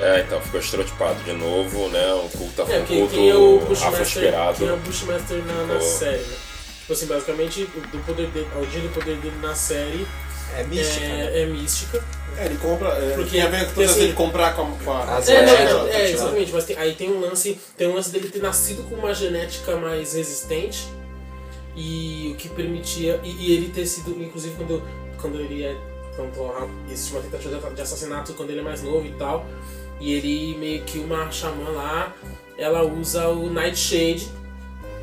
D: É, então ficou estereotipado de novo, né? Um culto,
E: É,
D: um
E: quem, quem é o
D: culto
E: Bushmaster,
D: afro-esperado.
E: quem é o Bushmaster na, na série, né? Tipo assim, basicamente, o, do poder dele, a origem do poder dele na série
A: É mística, né?
E: é, é mística.
C: É, ele compra... É,
E: Porque-
C: tem a ver com
E: porque,
C: todas
E: assim,
C: ele comprar com a... Com a
E: É, não,
A: É,
E: não,
A: tá
E: é, exatamente, mas tem- aí tem um lance, tem um lance dele ter nascido com uma genética mais resistente e o que permitia e, e ele ter sido, inclusive quando quando ele é quando existe uma tentativa de assassinato quando ele é mais novo e tal, e ele meio que uma xamã lá, ela usa o Nightshade,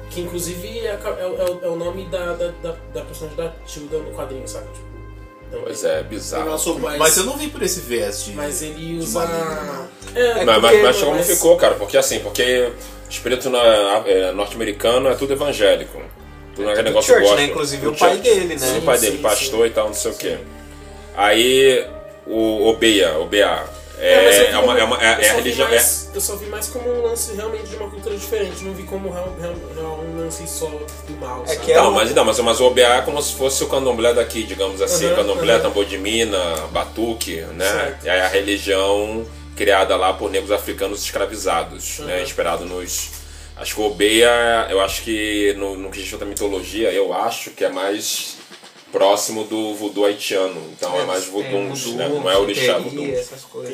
E: que inclusive é, é, é- é o nome da, da, da, da personagem da Tilda no quadrinho, sabe? Tipo,
D: Pois é, bizarro.
C: Nossa,
E: Mas-
B: Mas eu não vi por esse viés de...
E: Mas ele usa.
B: não.
E: É,
D: Mas, mas, como
E: mas-
D: ficou, cara? Porque assim, porque espírito na- é, norte-americano é tudo evangélico. Tudo aquele
A: tudo
D: negócio
A: church,
D: gospel.
A: né? Inclusive
D: Tudo
A: o pai dele, né?
D: Sim, o
E: Sim,
D: pai
E: sim,
D: dele,
E: sim.
D: pastor e tal, não sei o quê. Aí o Obeia, Obeia,
E: É, mas eu
D: é, é uma, é uma- é-
E: eu
D: é a religião. é-
E: mais- Eu só vi mais como um lance realmente de uma cultura diferente. Não vi como real, real, real um lance só do mal.
A: É que é
D: Não,
A: um-
D: mas, não, mas, mas o OBA é como se fosse o candomblé daqui, digamos assim.
E: Uhum,
D: candomblé,
E: uhum.
D: tambor de mina, batuque, né?
E: Certo.
D: E aí a religião criada lá por negros africanos escravizados, né?
E: Uhum.
D: Inspirado nos... Acho que o Obeia, eu acho que no, no que diz respeito à mitologia, eu acho que é mais próximo do voodoo haitiano. Então é, mais
A: Tem
D: voduns,
A: voodoo,
D: né? Não é orixá voodoo.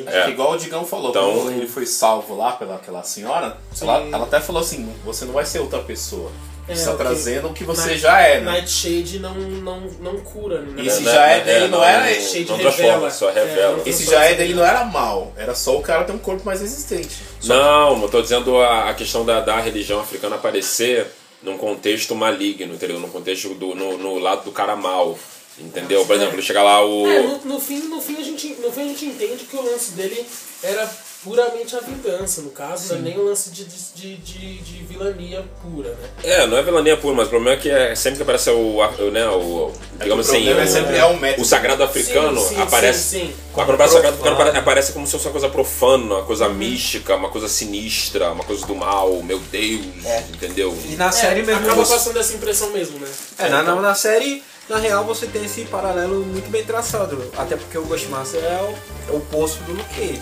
B: É. que igual o Digão falou,
D: Então-
B: quando ele foi salvo lá pela aquela senhora, ela, ela até falou assim, você não vai ser outra pessoa.
E: É,
B: Você está
E: o que-
B: trazendo o que você
E: Night-
B: já é, né?
E: Nightshade não, não, não cura, né?
B: Esse
D: Né,
B: já é
D: né,
B: dele, não era esse.
E: Shade
D: Não transforma, só revela.
B: Esse já é
E: só
B: dele não era mal, era só o cara ter um corpo mais resistente.
D: Não, eu tô dizendo a, a questão da, da religião africana aparecer num contexto maligno, entendeu? Num contexto do, no, no lado do cara mal. Entendeu? Por exemplo, chega lá o.
E: É, no, no fim, no, fim a gente, no fim a gente entende que o lance dele era puramente a vingança, no caso, não é nem o lance de, de, de, de vilania pura, né?
D: É, não é vilania pura, mas o problema é que é sempre que aparece o. o né, o digamos
B: o
D: assim.
B: problema
D: o,
B: é sempre é o método.
D: o sagrado africano
E: Sim, sim,
D: aparece.
E: sim, sim.
D: A palavra sagrado africano aparece como se fosse uma coisa profana, uma coisa
E: Uhum.
D: mística, uma coisa sinistra, uma coisa do mal, meu Deus,
A: É.
D: entendeu?
A: E na série
E: é,
A: mesmo.
E: acaba
A: você-
E: passando essa impressão mesmo, né?
A: É, na, na, na série, na real, você tem esse paralelo muito bem traçado. Até porque o Ghostmaster é o, é o poço do Luke Cage.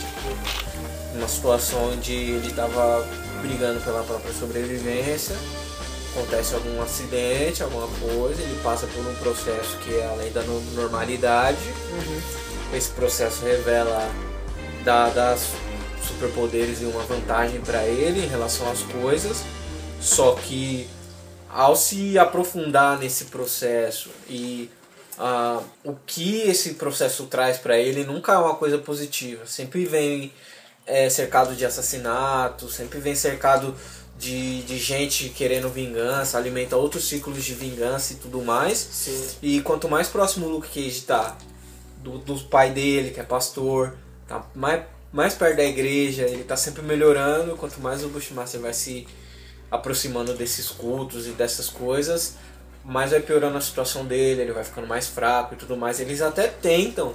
A: Uma situação onde ele tava brigando pela própria sobrevivência, acontece algum acidente, alguma coisa, ele passa por um processo que é além da no- normalidade. Esse processo revela dá, dá superpoderes e uma vantagem para ele em relação às coisas. Só que ao se aprofundar nesse processo e ah, o que esse processo traz para ele nunca é uma coisa positiva. Sempre vem é, cercado de assassinatos, sempre vem cercado de, de gente querendo vingança, alimenta outros ciclos de vingança e tudo mais.
E: Sim.
A: E quanto mais próximo o Luke Cage tá do, do pai dele, que é pastor, tá mais, mais perto da igreja, ele tá sempre melhorando. Quanto mais o Bushmaster vai se aproximando desses cultos e dessas coisas, mais vai piorando a situação dele, ele vai ficando mais fraco e tudo mais. Eles até tentam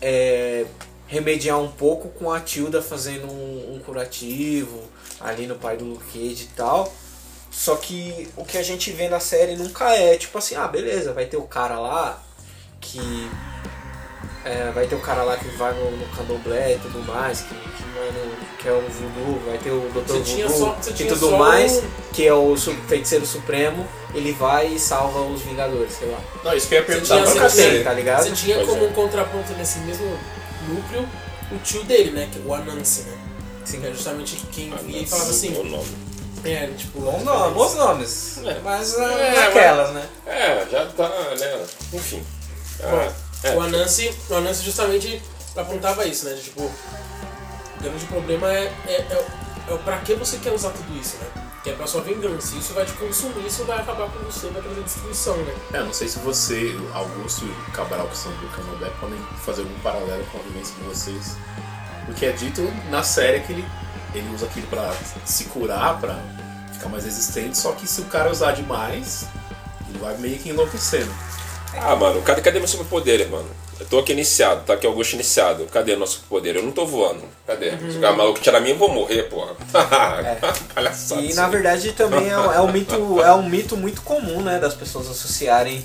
A: é, remediar um pouco com a Tilda fazendo um, um curativo ali no pai do Luke Cage e tal. Só que o que a gente vê na série nunca é tipo assim, ah, beleza, vai ter o cara lá que. é, vai ter o cara lá que vai no, no candomblé e tudo mais, que, que, no- que é o voodoo, vai ter o Dr.
E: Você
A: Voodoo
E: só-
A: e tudo mais,
E: um-
A: que é o su- feiticeiro supremo, ele vai e salva os Vingadores, sei lá.
B: Não, isso que eu ia
E: Você
B: perguntar
E: tinha,
B: pra
E: você.
A: tá ligado?
E: você tinha
D: Pois
E: como
D: é.
E: um contraponto nesse mesmo núcleo o tio dele, né? Que é o Anansi, né?
A: Sim.
E: Que é justamente quem
D: Ah,
E: via e falava assim.
D: bom nome.
E: É, tipo.
A: Bom nome, bons nomes. Mas
D: É,
A: é, aquelas, né?
D: É, já tá, né? Enfim.
E: Bom,
D: Ah, é.
E: o, Anansi, o Anansi justamente apontava isso, né? De, tipo, o grande problema é, é, é, é o pra que você quer usar tudo isso, né? Que é pra sua vingança. Isso vai te consumir, isso vai acabar com você, vai trazer destruição, né?
B: É, não sei se você, Augusto e Cabral, que são do Candomblé, podem fazer algum paralelo com a vivência de vocês. Porque é dito na série que ele, ele usa aquilo pra se curar, pra ficar mais resistente, só que se o cara usar demais, ele vai meio que enlouquecendo.
D: Ah, mano, cadê, cadê meu superpoder, mano? Eu tô aqui iniciado, tá aqui Augusto iniciado. Cadê nosso superpoder? Eu não tô voando. Cadê? Se o cara maluco tirar mim, eu vou morrer, porra. Palhaçada.
A: E na verdade também é, é um mito, é um mito muito comum, né, das pessoas associarem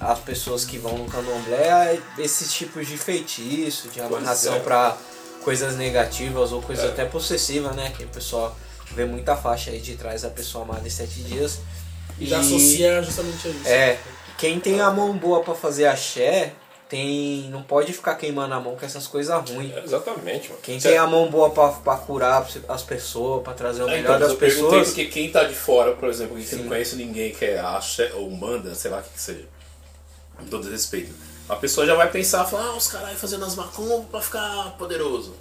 A: as pessoas que vão no candomblé a esses tipos de feitiço, de amarração
D: é.
A: pra coisas negativas ou coisas
D: É.
A: até possessivas, né, que o pessoal vê muita faixa aí de trás da pessoa amada em sete dias.
E: E já associa justamente a isso.
A: É, quem tem a mão boa pra fazer axé, tem não pode ficar queimando a mão com essas coisas ruins.
D: É, Exatamente, mano.
A: Quem
D: Cê-
A: tem a mão boa pra, pra curar as pessoas, pra trazer o
B: É,
A: melhor
B: então,
A: das
B: eu perguntei
A: pessoas.
B: porque quem tá de fora, por exemplo, que
A: Sim.
B: não conhece ninguém que é axé ou manda, sei lá o que que seja, com todo respeito, a pessoa já vai pensar, falar, ah, os caras fazendo as macumbas pra ficar poderoso.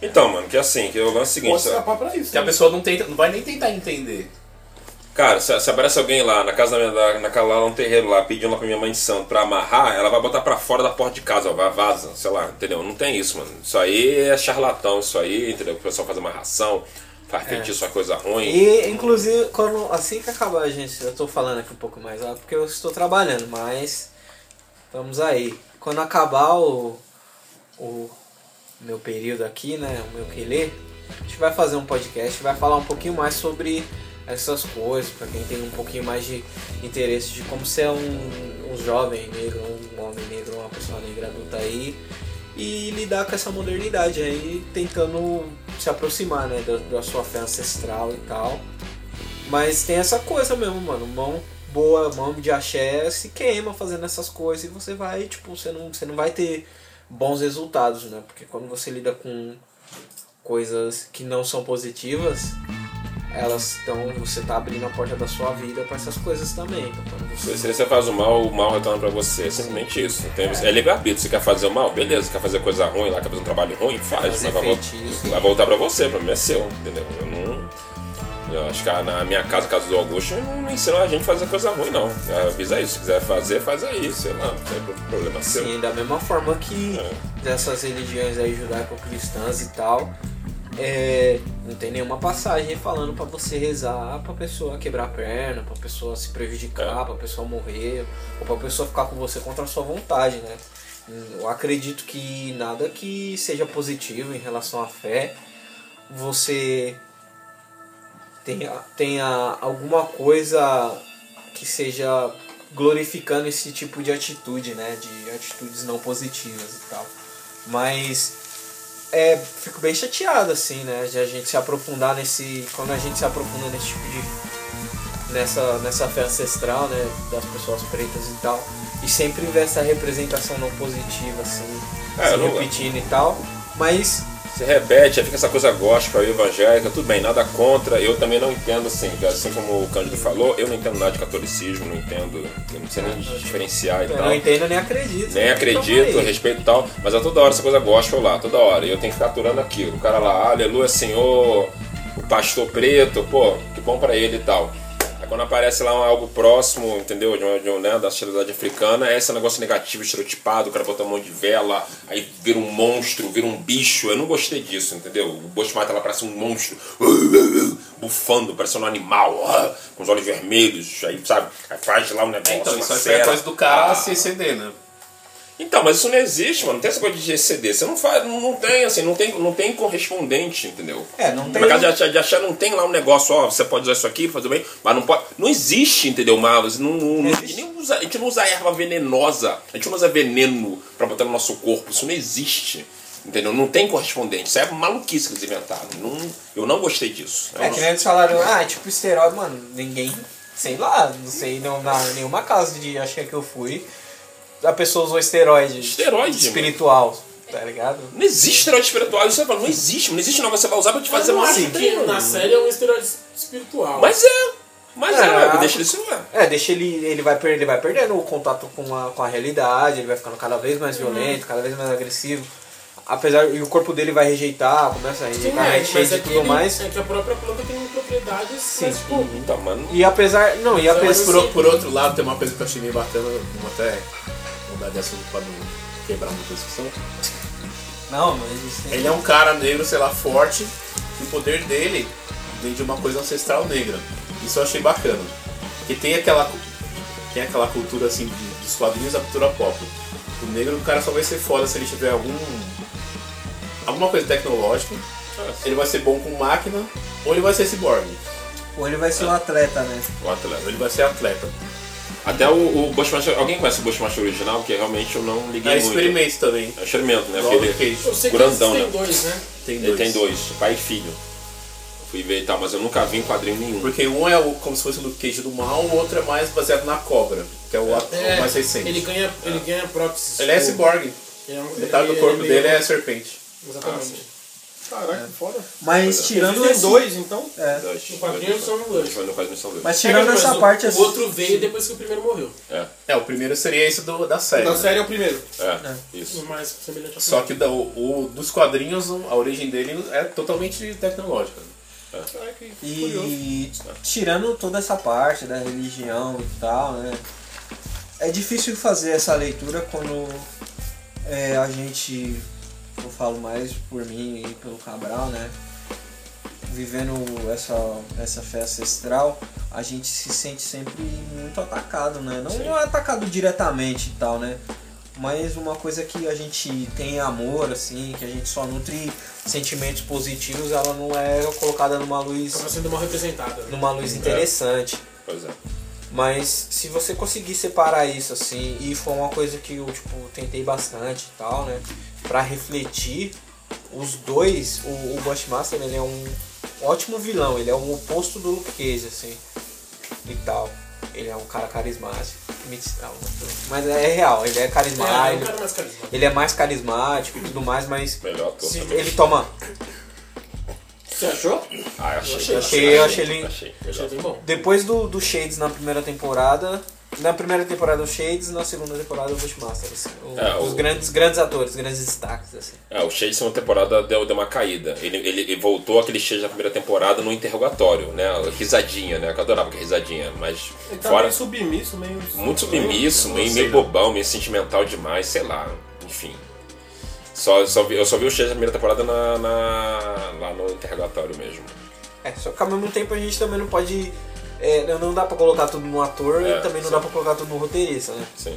D: Então, mano, que assim, que o lance é o seguinte,
C: Pode pra isso.
B: Que a
C: né?
B: pessoa não, tenta, não vai nem tentar entender.
D: Cara, se, se aparece alguém lá na casa da minha, da, naquela lá, um terreiro lá, pedindo lá pra minha mãe de santo pra amarrar, ela vai botar pra fora da porta de casa, ó, vai, vaza, sei lá, entendeu? Não tem isso, mano. Isso aí é charlatão, isso aí, entendeu? O pessoal faz amarração, faz feitiço, é coisa ruim.
A: E inclusive quando assim que acabar a gente, eu tô falando aqui um pouco mais alto porque eu estou trabalhando, mas vamos aí. Quando acabar o, o meu período aqui, né, o meu quelê, a gente vai fazer um podcast, vai falar um pouquinho mais sobre essas coisas, para quem tem um pouquinho mais de interesse de como ser um, um jovem negro, um homem negro, uma pessoa negra adulta aí e lidar com essa modernidade aí, tentando se aproximar, né, da, da sua fé ancestral e tal. Mas tem essa coisa mesmo, mano, mão, boa mão de axé se queima fazendo essas coisas e você vai, tipo, você não, você não vai ter bons resultados, né? Porque quando você lida com coisas que não são positivas, elas estão. Você tá abrindo a porta da sua vida para essas coisas também. Então, você
D: Se você faz o mal, o mal retorna pra você. É simplesmente isso. Tem, é livre-arbítrio. Você quer fazer o mal? Beleza. Quer fazer coisa ruim lá, quer fazer um trabalho ruim? Faz. Mas vai, vol-
A: feitiço.
D: vai voltar pra você, o problema é seu. Entendeu? Eu não. Eu acho que na minha casa, casa do Augusto, não ensino a gente a fazer coisa ruim, não. Avisa isso. Se quiser fazer, faz aí. Sei lá. Não tem problema seu.
A: Sim, da mesma forma que
D: É.
A: dessas religiões aí judaico-cristãs e tal, é, não tem nenhuma passagem falando pra você rezar pra pessoa quebrar a perna, pra pessoa se prejudicar,
D: É.
A: pra pessoa morrer, ou pra pessoa ficar com você contra a sua vontade, né? Eu acredito que nada que seja positivo em relação à fé, você tenha, tenha alguma coisa que seja glorificando esse tipo de atitude, né? De atitudes não positivas e tal. Mas é, fico bem chateado, assim, né? De a gente se aprofundar nesse. Quando a gente se aprofunda nesse tipo de. Nessa, nessa fé ancestral, né? Das pessoas pretas e tal. E sempre ver essa representação não positiva, assim,
D: É,
A: se
D: não-
A: repetindo e tal. Mas
D: Você repete, aí fica essa coisa gospel aí, evangélica, tudo bem, nada contra. Eu também não entendo, assim, assim como o Cândido falou, eu não entendo nada de catolicismo, não entendo, eu não sei nem diferenciar e
A: eu
D: tal.
A: não entendo nem acredito.
D: Nem
A: né?
D: acredito, respeito e tal, mas é toda hora essa coisa gospel lá, toda hora. E eu tenho que ficar aturando aquilo. O cara lá, aleluia, Senhor, o pastor preto, pô, que bom pra ele e tal. Quando aparece lá um- algo próximo, entendeu? De, uma, de um, né, da sociedade africana, é esse negócio negativo, estereotipado, o cara bota a mão de vela, aí vira um monstro, vira um bicho. Eu não gostei disso, entendeu? O Bushmata lá parece um monstro, bufando, parecendo um animal, com os olhos vermelhos, aí sabe? Aí faz lá um negócio.
B: Então,
D: uma
B: isso aí é coisa do cara
D: Ah.
B: se exceder, né?
D: Então, mas isso não existe, mano. Não tem essa coisa de exceder. Você não faz, não, não tem, assim, não tem, não tem correspondente, entendeu?
A: É, não tem.
D: mercado de achar, de achar não tem lá um negócio, ó, você pode usar isso aqui, fazer bem, mas não pode. Não existe, entendeu, Marlos? Não, não, não- nem usa- a gente não usa erva venenosa, a gente não usa veneno pra botar no nosso corpo. Isso não existe. Entendeu? Não tem correspondente. Isso é maluquice que eles inventaram. Não, eu não gostei disso. Eu
A: É
D: não-
A: que nem eles falaram, ah, tipo esteroide, mano, ninguém, sei lá, não sei, não, na nenhuma casa de, acho que é que eu fui, a pessoa usou esteroide.
D: Esteroide,
A: Espiritual, tá ligado?
D: Não existe esteroide espiritual. Isso você fala, não existe. Não existe não. Você vai usar pra te fazer mal.
E: que na série é um esteroide espiritual.
D: Mas é. Mas é,
A: É,
D: deixa ele se ué.
A: É, deixa ele, ele vai, ele vai perdendo o contato com a, com a realidade, ele vai ficando cada vez mais violento, cada vez mais agressivo. Apesar, e o corpo dele vai rejeitar, começa a
E: Sim,
A: rejeitar,
E: é,
A: né, de
E: é
A: tudo
E: ele-
A: mais.
E: é que a própria planta tem propriedades,
A: Sim.
E: mas, tipo,
D: Então, mano.
A: E apesar, não, e
E: Mas
A: apesar,
B: Mas por, por outro lado, tem uma coisa que eu achei meio bacana, até mudar de assunto pra não quebrar muita discussão.
A: não, existe.
B: Ele é um cara negro, sei lá, forte, e o poder dele vem de uma coisa ancestral negra. Isso eu achei bacana. Porque tem aquela, tem aquela cultura assim de- dos quadrinhos da cultura pop. O negro, o cara só vai ser foda se ele tiver algum. alguma coisa tecnológica. Ele vai ser bom com máquina, ou ele vai ser ciborgue,
A: Ou ele vai ser um atleta, né?
D: O atleta.
B: ele vai ser atleta.
D: Até o, o Bushmaster. Alguém conhece o Bushmaster original? Que realmente eu não liguei
B: É
D: muito.
B: experimento também.
D: É experimento, né? Porque
B: do
D: ele,
B: Cage.
E: eu sei que
D: grandão,
E: existem
D: né?
E: dois, né?
B: Tem
D: ele
B: dois.
D: tem dois, pai e filho. Fui ver e tal, mas eu nunca vi em quadrinho nenhum.
B: Porque um é o, como se fosse o Luke Cage do mal, o outro é mais baseado na cobra, que é o, at- o mais recente.
E: ele ganha, ele ganha próteses.
B: Ele é ciborgue.
E: ele é um-
B: Metade do
E: ele-
B: corpo
E: ele
B: dele é serpente.
E: Exatamente.
C: Caraca, que foda.
A: Mas tirando esse-
C: dois, então?
A: É.
D: Dois.
E: No quadrinho são dois.
D: No quadrinho são dois.
A: Mas tirando
E: É,
A: essa
E: o-
A: parte
E: O
A: assim.
E: outro veio depois que o primeiro morreu.
D: É,
B: É, o primeiro seria esse do, da série.
C: Na
B: né?
C: série é o primeiro.
D: é, isso.
E: O mais semelhante ao
B: Só que da- o, o- dos quadrinhos, a origem dele é totalmente tecnológica.
C: Caraca, curioso.
A: E tirando toda essa parte da religião e tal, né? É difícil fazer essa leitura quando é, a gente, eu falo mais por mim e pelo Cabral, né? Vivendo essa, essa fé ancestral, a gente se sente sempre muito atacado, né? Não, não é atacado diretamente e tal, né? Mas uma coisa que a gente tem amor, assim, que a gente só nutre sentimentos positivos, ela não é colocada numa luz
E: Acaba sendo mal representada. né?
A: numa luz interessante.
D: Pois é.
A: Mas se você conseguir separar isso assim, e foi uma coisa que eu tipo, tentei bastante e tal, né? Pra refletir, os dois, o, o Bushmaster ele é um ótimo vilão, ele é um oposto do Luke Cage, assim, e tal. Ele é um cara carismático. Mas é real, ele é
E: É, é
A: carismático.
E: um.
A: Ele é mais carismático e tudo mais, mas
D: Melhor ator
A: se ele toma.
E: Você achou?
D: Ah, eu achei.
E: achei-
A: achei- eu achei ele-
D: Achei.
E: Achei bem bom.
A: Depois do, do Shades na primeira temporada. Na primeira temporada o Shades, na segunda temporada o Bushmaster. Assim, o-
D: É,
A: os
D: o-
A: grandes, grandes atores, grandes destaques. Assim.
D: É, o Shade segunda temporada deu, deu uma caída. Ele, ele, ele voltou aquele Shade da primeira temporada no interrogatório, né? Risadinha, né? Que eu adorava que risadinha, mas
C: Ele tá
D: fora.
C: meio submisso, meio.
D: Muito submisso, meio, meio bobão, meio sentimental demais, sei lá, enfim. Só, só vi- eu só vi o Shade da primeira temporada na, na- lá no interrogatório mesmo.
A: É, só que ao mesmo tempo a gente também não pode. É, não dá pra colocar tudo no ator
D: É,
A: e também não
D: sim.
A: dá pra colocar tudo no roteirista, né?
D: Sim.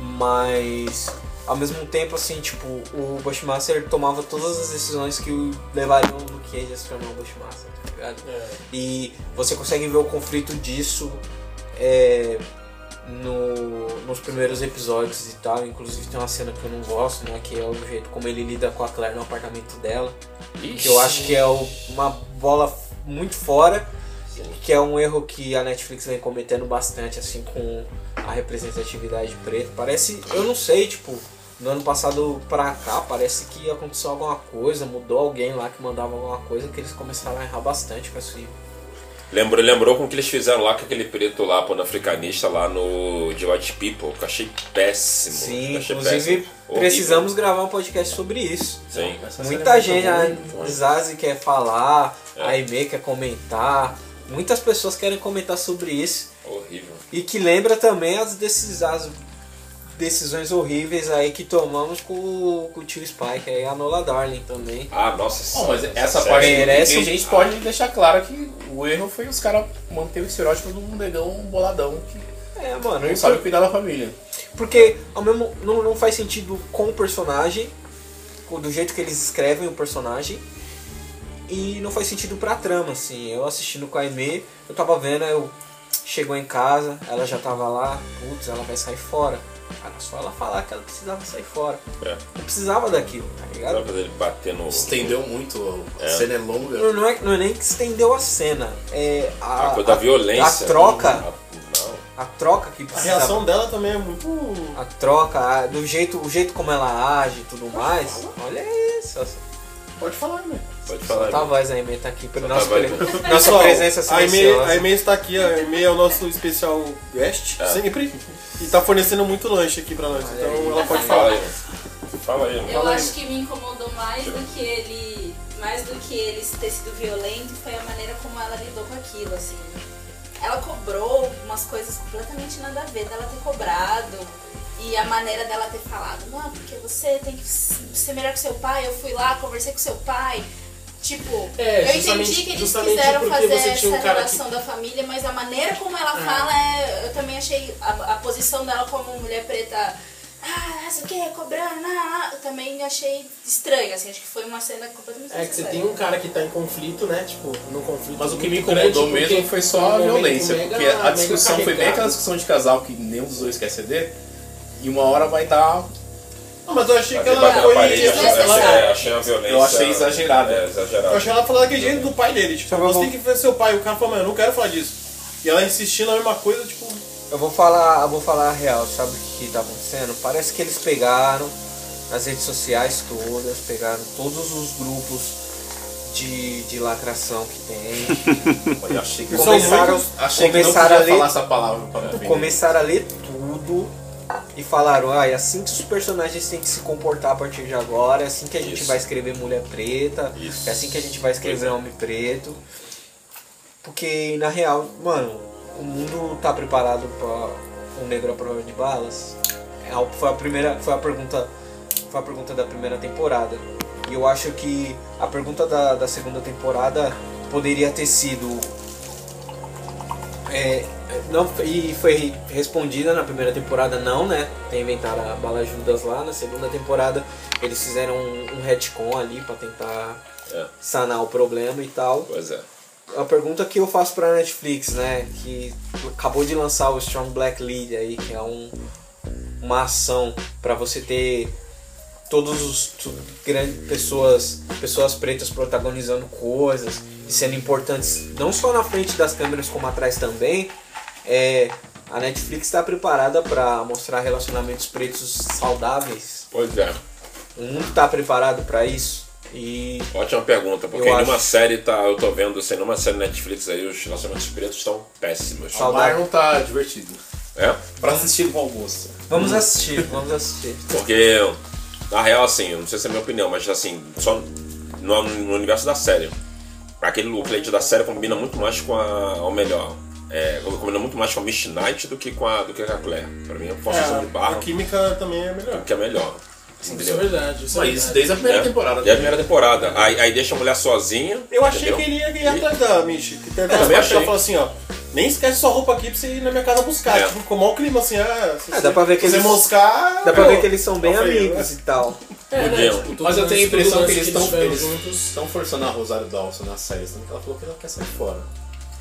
A: Mas ao mesmo tempo, assim, tipo, o Bushmaster tomava todas as decisões que o levariam no Cage a se tornar o Bushmaster, tá ligado?
E: É.
A: E você consegue ver o conflito disso é, no, nos primeiros episódios e tal. Inclusive tem uma cena que eu não gosto, né? Que é o jeito como ele lida com a Claire no apartamento dela. Que eu acho que é o- uma bola muito fora. Que é um erro que a Netflix vem cometendo bastante, assim, com a representatividade preta. Parece, eu não sei, tipo, no ano passado pra cá, parece que aconteceu alguma coisa, mudou alguém lá que mandava alguma coisa, que eles começaram a errar bastante com esse
D: Lembrou, lembrou com o que eles fizeram lá com aquele preto lá, pan-africanista lá no The White People, que eu achei péssimo.
A: Sim,
D: achei
A: inclusive
D: péssimo. Horrível.
A: precisamos gravar um podcast sobre isso.
D: Sim.
A: Muita
B: é
A: gente, a Zazi quer falar,
D: É.
A: a Aimee quer comentar, muitas pessoas querem comentar sobre isso.
D: Horrível.
A: E que lembra também as, decis- as decisões horríveis aí que tomamos com, o- com o tio Spike, aí a Nola Darling também.
D: Ah, nossa
B: Bom, mas
D: senhora,
B: essa parte
A: merece
B: a gente pode deixar claro que o erro foi os caras manter o estereótipo de um negão boladão que
A: É, mano,
B: não
A: e
B: sabe
A: por-
B: cuidar da família.
A: porque ao mesmo não, não faz sentido com o personagem, com- do jeito que eles escrevem o personagem. E não faz sentido pra trama, assim. Eu assistindo com a Aimee, eu tava vendo, eu chegou em casa, ela já tava lá, putz, ela vai sair fora. Cara, só ela falar que ela precisava sair fora.
D: É.
A: Não precisava daquilo, tá ligado?
D: Sabe fazer ele bater no.
B: Estendeu muito, a
D: É.
B: cena é longa.
A: Não, não é, não é nem que estendeu a cena, é a,
D: A coisa da violência.
A: a troca,
D: Não.
A: a troca que
C: A
A: precisava.
C: reação dela também é muito.
A: A troca, a- do jeito, o jeito como ela age e tudo mais. Olha isso.
C: Pode falar, né?
D: Pode falar.
A: Solta a voz aí, Aimee tá aqui.
D: A voz.
A: pre- nossa
C: Pessoal,
A: presença
C: a
A: silenciosa.
C: a Aimee está aqui, a Aimee é o nosso especial guest,
D: É.
C: sempre. E tá fornecendo muito lanche aqui pra nós. Então
A: aí.
C: ela pode
D: Fala
C: falar.
D: aí. Fala aí.
G: Eu acho que me incomodou mais do que ele. Mais do que ele ter sido violento foi a maneira como ela lidou com aquilo, assim. Ela cobrou umas coisas completamente nada a ver dela ter cobrado. E a maneira dela ter falado, não, porque você tem que ser melhor que seu pai, eu fui lá, conversei com seu pai. Tipo,
E: É,
G: eu entendi que eles quiseram fazer
E: um
G: essa
E: cara
G: relação da família, mas a maneira como ela
E: É.
G: fala, é, eu também achei a, a posição dela como mulher preta, ah, não sei o que, cobrando, ah, ah, eu também achei estranho, assim, acho que foi uma cena completamente
E: É que você tem um cara que tá em conflito, né? Tipo, num conflito.
B: Mas o que me incomodou mesmo foi só
E: um
B: a violência,
E: mega-
B: porque a discussão foi bem aquela discussão de casal que nenhum dos dois quer ceder, e uma hora vai dar.
C: Não, mas eu achei que ela foi.
D: parede, achei,
C: ela-
D: achei, achei uma violência.
B: Eu achei exagerado.
D: É, exagerado.
C: Eu achei ela falando daquele jeito do pai dele. Tipo,
A: Então,
C: você tem que ver seu pai. O cara falou, mas eu não quero falar disso. E ela insistindo na mesma coisa, tipo.
A: Eu vou falar, eu vou falar a real, sabe o que, que tá acontecendo? Parece que eles pegaram as redes sociais todas, pegaram todos os grupos de, de lacração que tem.
B: Eu achei que,
A: começaram
C: muitos-
B: achei que não
A: começaram a
B: podia
A: ler-
B: falar essa palavra pra defender.
A: começaram a ler tudo e falaram, ah, é assim que os personagens têm que se comportar a partir de agora, é assim que a gente
D: Isso.
A: vai escrever mulher preta,
D: Isso.
A: é assim que a gente vai escrever
D: é.
A: homem preto. Porque na real, mano, o mundo tá preparado para um negro à prova de balas? É, Foi a primeira, foi a pergunta, foi a pergunta da primeira temporada. E eu acho que a pergunta da, da segunda temporada poderia ter sido é, não, e foi respondida na primeira temporada, não, né? Tem inventado a Bala Judas lá. Na segunda temporada, eles fizeram um, um retcon ali pra tentar
D: É.
A: sanar o problema e tal.
D: Pois é.
A: A pergunta que eu faço pra Netflix, né? Que acabou de lançar o Strong Black Lead aí, que é um, uma ação pra você ter todos os grandes pessoas pessoas pretas protagonizando coisas e sendo importantes não só na frente das câmeras como atrás também é A Netflix está preparada para mostrar relacionamentos pretos saudáveis.
D: Pois é.
A: O mundo está preparado para isso. E
D: Ótima pergunta, porque
A: Eu
D: nenhuma
A: acho.
D: série tá. Eu tô vendo assim, numa série Netflix aí, os relacionamentos pretos estão péssimos.
B: O Mar não tá divertido.
D: É?
B: Pra assistir com almoço.
A: vamos assistir, vamos assistir.
D: Porque, na real, assim, eu não sei se é a minha opinião, mas assim, só no, no universo da série. Aquele look leite da série combina muito mais com a. Ou melhor, é, combina muito mais com a Miss Knight do que com a, do que com a Claire. Pra mim, a forçação de
C: É,
D: barra
C: a química também é melhor.
D: que é melhor.
E: Isso é verdade. Isso é
B: Mas
E: verdade.
B: isso desde a primeira
D: É.
B: temporada.
D: E a primeira temporada. Aí, aí deixa a mulher sozinha.
C: Eu achei
D: entendeu?
C: que ele ia ir atrás da Michi. Que teve
D: Eu
C: umas
D: também
C: partes que ela falou assim, ó. Nem esquece sua roupa aqui pra você ir na minha casa buscar.
D: É.
C: Tipo, ficou mal clima assim, ah. Se
A: É, dá pra ver que
C: se você
A: eles-
C: moscar.
A: Dá pra ver que eles são bem
C: feio,
A: amigos
C: né?
A: e tal.
E: É, né? Tipo,
B: Mas eu tenho a
E: todo
B: impressão que eles estão forçando a Rosário Dawson na série, tanto que ela falou que ela quer sair fora.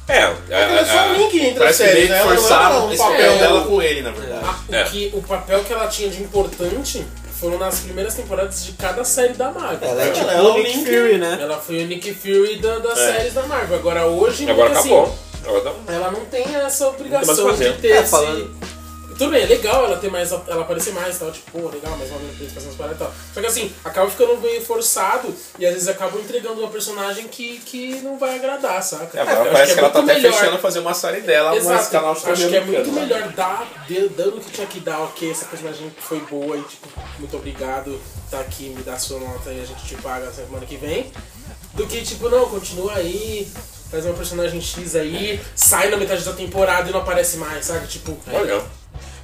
D: É, é,
C: é só um
D: é,
C: link entre as
B: Parece que
C: séries,
B: meio
C: né?
B: que
C: Ela não
B: forçaram
C: um
B: esse
C: papel
B: papel
C: dela.
B: com ele, na verdade.
E: Ah, o,
D: É.
E: que, o papel que ela tinha de importante foram nas primeiras temporadas de cada série da Marvel.
A: Ela é tipo
C: Ela é
A: o
C: o
A: Nick
C: Link-
A: Fury, né?
E: Ela foi o Nick Fury da- das séries da Marvel. Agora hoje,
D: agora acabou. Agora tá-
E: ela não tem essa
D: mais o
E: obrigação
D: que fazer.
E: de ter
A: É,
E: esse...
A: falando-
E: Tudo bem, é legal ela ter mais, ela aparecer mais e tal, tipo, pô, legal, mais uma vez as paradas e tal. Só que assim, acaba ficando meio forçado e às vezes acaba entregando uma personagem que, que não vai agradar, saca?
B: É, agora
E: Eu
B: parece
E: acho
B: que ela tá
E: muito
B: até
E: melhor-
B: fechando fazer uma série dela, mas
E: Exato,
B: canal de
E: acho que é muito
B: né?
E: melhor dar, dando o que tinha que dar, ok, essa personagem foi boa e tipo, muito obrigado, tá aqui, me dá sua nota e a gente te paga semana que vem. Do que tipo, não, continua aí, faz uma personagem X aí, sai na metade da temporada e não aparece mais, sabe? Tipo,
D: Olha.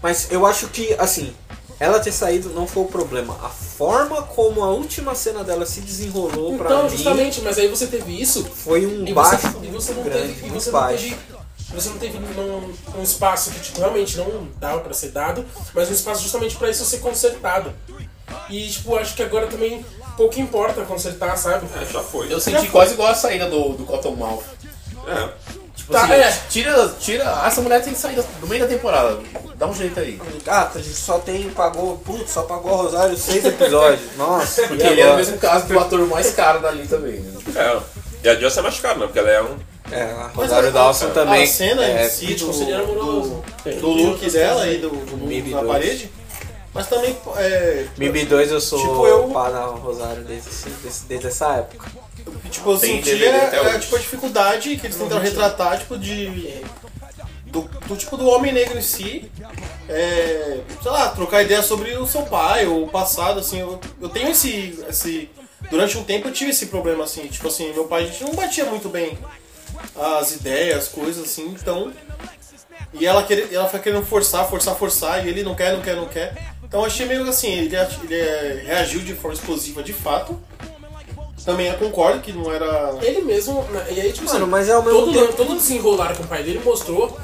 A: Mas eu acho que, assim, ela ter saído não foi o problema. A forma como a última cena dela se desenrolou pra
E: então,
A: mim
E: justamente, mas aí você teve isso
A: foi um
E: e
A: baixo
E: você, e você não
A: grande,
E: teve, e
A: muito
E: você não
A: baixo.
E: teve você não teve um, um espaço que tipo, realmente não dava pra ser dado, mas um espaço justamente pra isso ser consertado. E tipo, acho que agora também pouco importa consertar, sabe?
D: É, já foi.
B: Eu senti quase igual a saída do, do Cottonmouth.
D: É.
B: Tipo
E: Tá,
B: assim,
E: é.
B: tira, tira. Essa mulher tem que sair do meio da temporada. Dá um jeito aí.
A: Ah, a gente só tem, pagou, putz, só pagou a Rosário seis episódios. Nossa,
B: Porque ele é o mesmo caso do ator mais caro dali também. Né?
D: É. E a Joss é mais cara, né? Porque ela é um.
A: É, a Rosário Dawson também.
C: A cena
A: é,
C: em si
E: Tipo,
C: do,
E: seria amoroso.
C: do, do look dela e do, do
A: Mib
C: na parede. Mas também. É,
A: MIB 2 eu sou
C: Tipo, eu-
A: pá na Rosário desde, desse- desde essa época.
C: Tipo, eu
B: Tem
C: sentia
B: DVD até
C: é,
B: hoje.
C: tipo, a dificuldade que eles tentaram retratar, tipo, de. Do, do tipo do homem negro em si. É, sei lá, trocar ideia sobre o seu pai ou o passado, assim. Eu, eu tenho esse, esse. Durante um tempo eu tive esse problema, assim. Tipo assim, meu pai a gente não batia muito bem as ideias, as coisas, assim, então. E ela, querer, ela foi querendo forçar, forçar, forçar, e ele não quer, não quer, não quer. Então eu achei meio assim, ele, ele reagiu de forma explosiva de fato. Também eu concordo que não era.
E: Ele mesmo, né, e aí tipo
A: Mano,
E: assim,
A: mas é ao mesmo
E: todo,
A: tempo-
E: todo desenrolar com o pai dele mostrou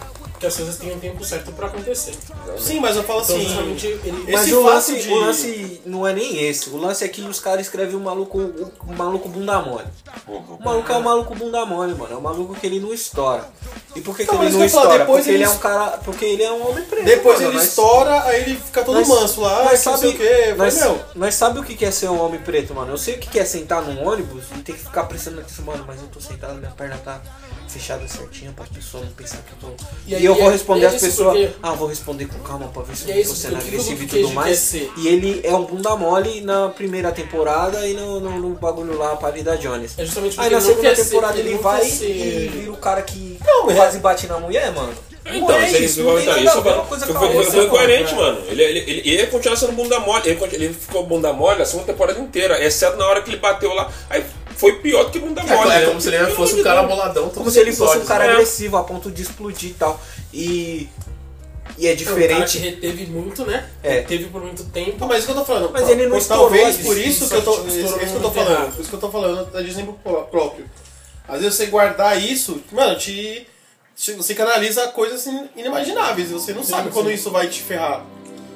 E: que as coisas um tempo certo pra acontecer.
C: Sim, mas eu falo
E: Então
C: assim.
E: justamente ele...
A: Mas
C: Esse
A: o lance,
C: de-
A: o lance não é nem esse. O lance é que os caras escrevem o maluco, o maluco bunda mole. O maluco é o maluco bunda mole, mano. É o maluco que ele não estoura. E por que, que
C: Não,
A: ele
C: mas
A: não
C: que ia falar,
A: estoura?
C: depois
A: Porque ele é
C: ele
A: um cara. Porque ele é um homem preto.
C: Depois
A: mano.
C: ele
A: Nós-
C: estoura, aí ele fica todo
A: nós-
C: manso lá,
A: nós
C: não sei o
A: sabe-
C: que.
A: Nós,
C: meu,
A: nós sabe o que é ser um homem preto, mano. Eu sei o que é sentar num ônibus e ter que ficar prestando atenção, mano, mas eu tô sentado, minha perna tá fechada certinha para as pessoas não pensar que eu tô.
E: E
A: E,
E: aí-
A: eu
E: e
A: vou
E: é-
A: responder
E: é
A: às pessoas.
E: porque-
A: Ah, vou responder com calma pra ver se eu
E: é
A: não tô sendo agressivo e tudo mais. E ele é um bunda mole na primeira temporada e no, no, no bagulho lá, a Parida Jones.
E: É justamente
A: Aí na segunda
E: quer ser-
A: temporada
E: ele
A: ele vai e vira o cara que
C: Não, é-
A: quase bate na mulher, mano.
D: Então,
A: Não é
D: isso,
A: isso,
D: isso,
A: não
D: então, isso foi, foi, coerente, mano. Ele, ele, ele, ele continua sendo bunda mole. Ele, ele ficou bunda mole a segunda temporada inteira, exceto na hora que ele bateu lá. Aí foi pior do que bunda mole.
B: É,
D: né?
B: como se ele fosse um cara
D: Deus.
B: boladão.
A: Como se ele fosse um cara
B: né?
A: agressivo a ponto de explodir e tal. E. E é
E: É
A: diferente.
E: reteve muito, né?
A: É.
E: Teve por muito tempo.
C: Não, mas isso que eu tô falando.
A: Mas ele não estourou,
C: Talvez por isso que eu tô. Isso, que eu tô falando. Isso que eu tô falando é de exemplo pró- próprio. Às vezes você guardar isso, mano, te. Você canaliza coisas in- inimagináveis. Você não sabe quando isso vai te ferrar.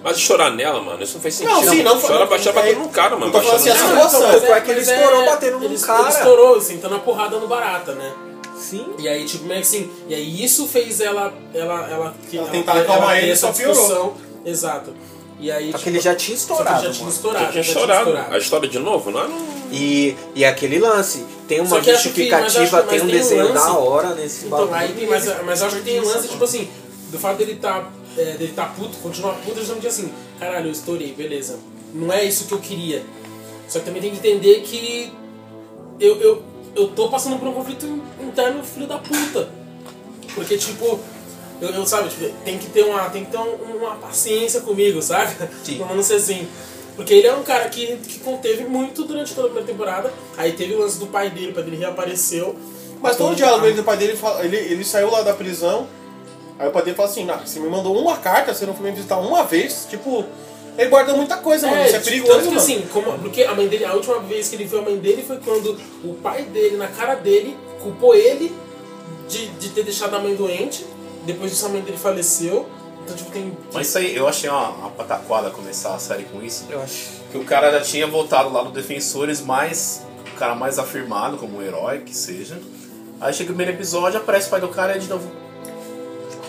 D: Mas estourar nela, mano, isso não fez sentido.
C: Não, sim, não
D: Chora
C: foi-
D: baixar
C: é-
D: batendo no cara, mano.
C: eu tô assim,
D: no
C: a
D: cara.
C: situação.
A: Tanto é que ele estourou batendo
E: ele,
A: num cara.
E: Ele estourou, sentando a porrada no barata, né?
A: Sim.
E: E aí, tipo, meio que assim, e aí isso fez ela. Ela, ela, que,
C: Ela tentar acalmar ele,
E: essa
C: só piorou.
E: discussão. Exato. E aí,
A: Só
E: tipo,
A: ele já tinha estourado.
E: já tinha estourado.
D: Já tinha
E: já
D: estourado. A história de novo, não é? Não...
A: E, e aquele lance, tem uma justificativa,
E: que-
A: tem um
E: um
A: desenho da hora nesse
E: Então,
A: bagulho.
E: aí mas, mas acho que tem um lance, tipo assim, do fato dele tá é, dele tá puto, continuar puto, justamente assim, caralho, eu estourei, beleza. Não é isso que eu queria. Só que também tem que entender que eu, eu, eu tô passando por um conflito interno filho da puta. Porque, tipo, eu, eu sabe, tipo, tem que ter uma, tem que ter um- uma paciência comigo, sabe?
A: Sim.
E: Vamos ser assim. Porque ele é um cara que, que conteve muito durante toda a primeira temporada. Aí teve o lance do pai dele, o pai dele reapareceu.
C: Mas todo o diálogo do pai dele, ele, ele saiu lá da prisão, aí o pai dele fala assim, ah, você me mandou uma carta, você não foi me visitar uma vez, tipo, ele guarda muita coisa, mano, isso é
E: tipo,
C: perigoso,
E: tanto que
C: mano.
E: assim, como, porque a mãe dele, a última vez que ele viu a mãe dele foi quando o pai dele, na cara dele, culpou ele de, de ter deixado a mãe doente. Depois disso a mãe dele faleceu. Então, tipo, tem.
B: Mas isso aí, eu achei uma, uma pataquada começar a série com isso.
A: Eu acho.
B: Que o cara já tinha voltado lá no Defensores, mais o cara mais afirmado como um herói que seja. Aí chega o primeiro episódio, aparece o pai do cara e de novo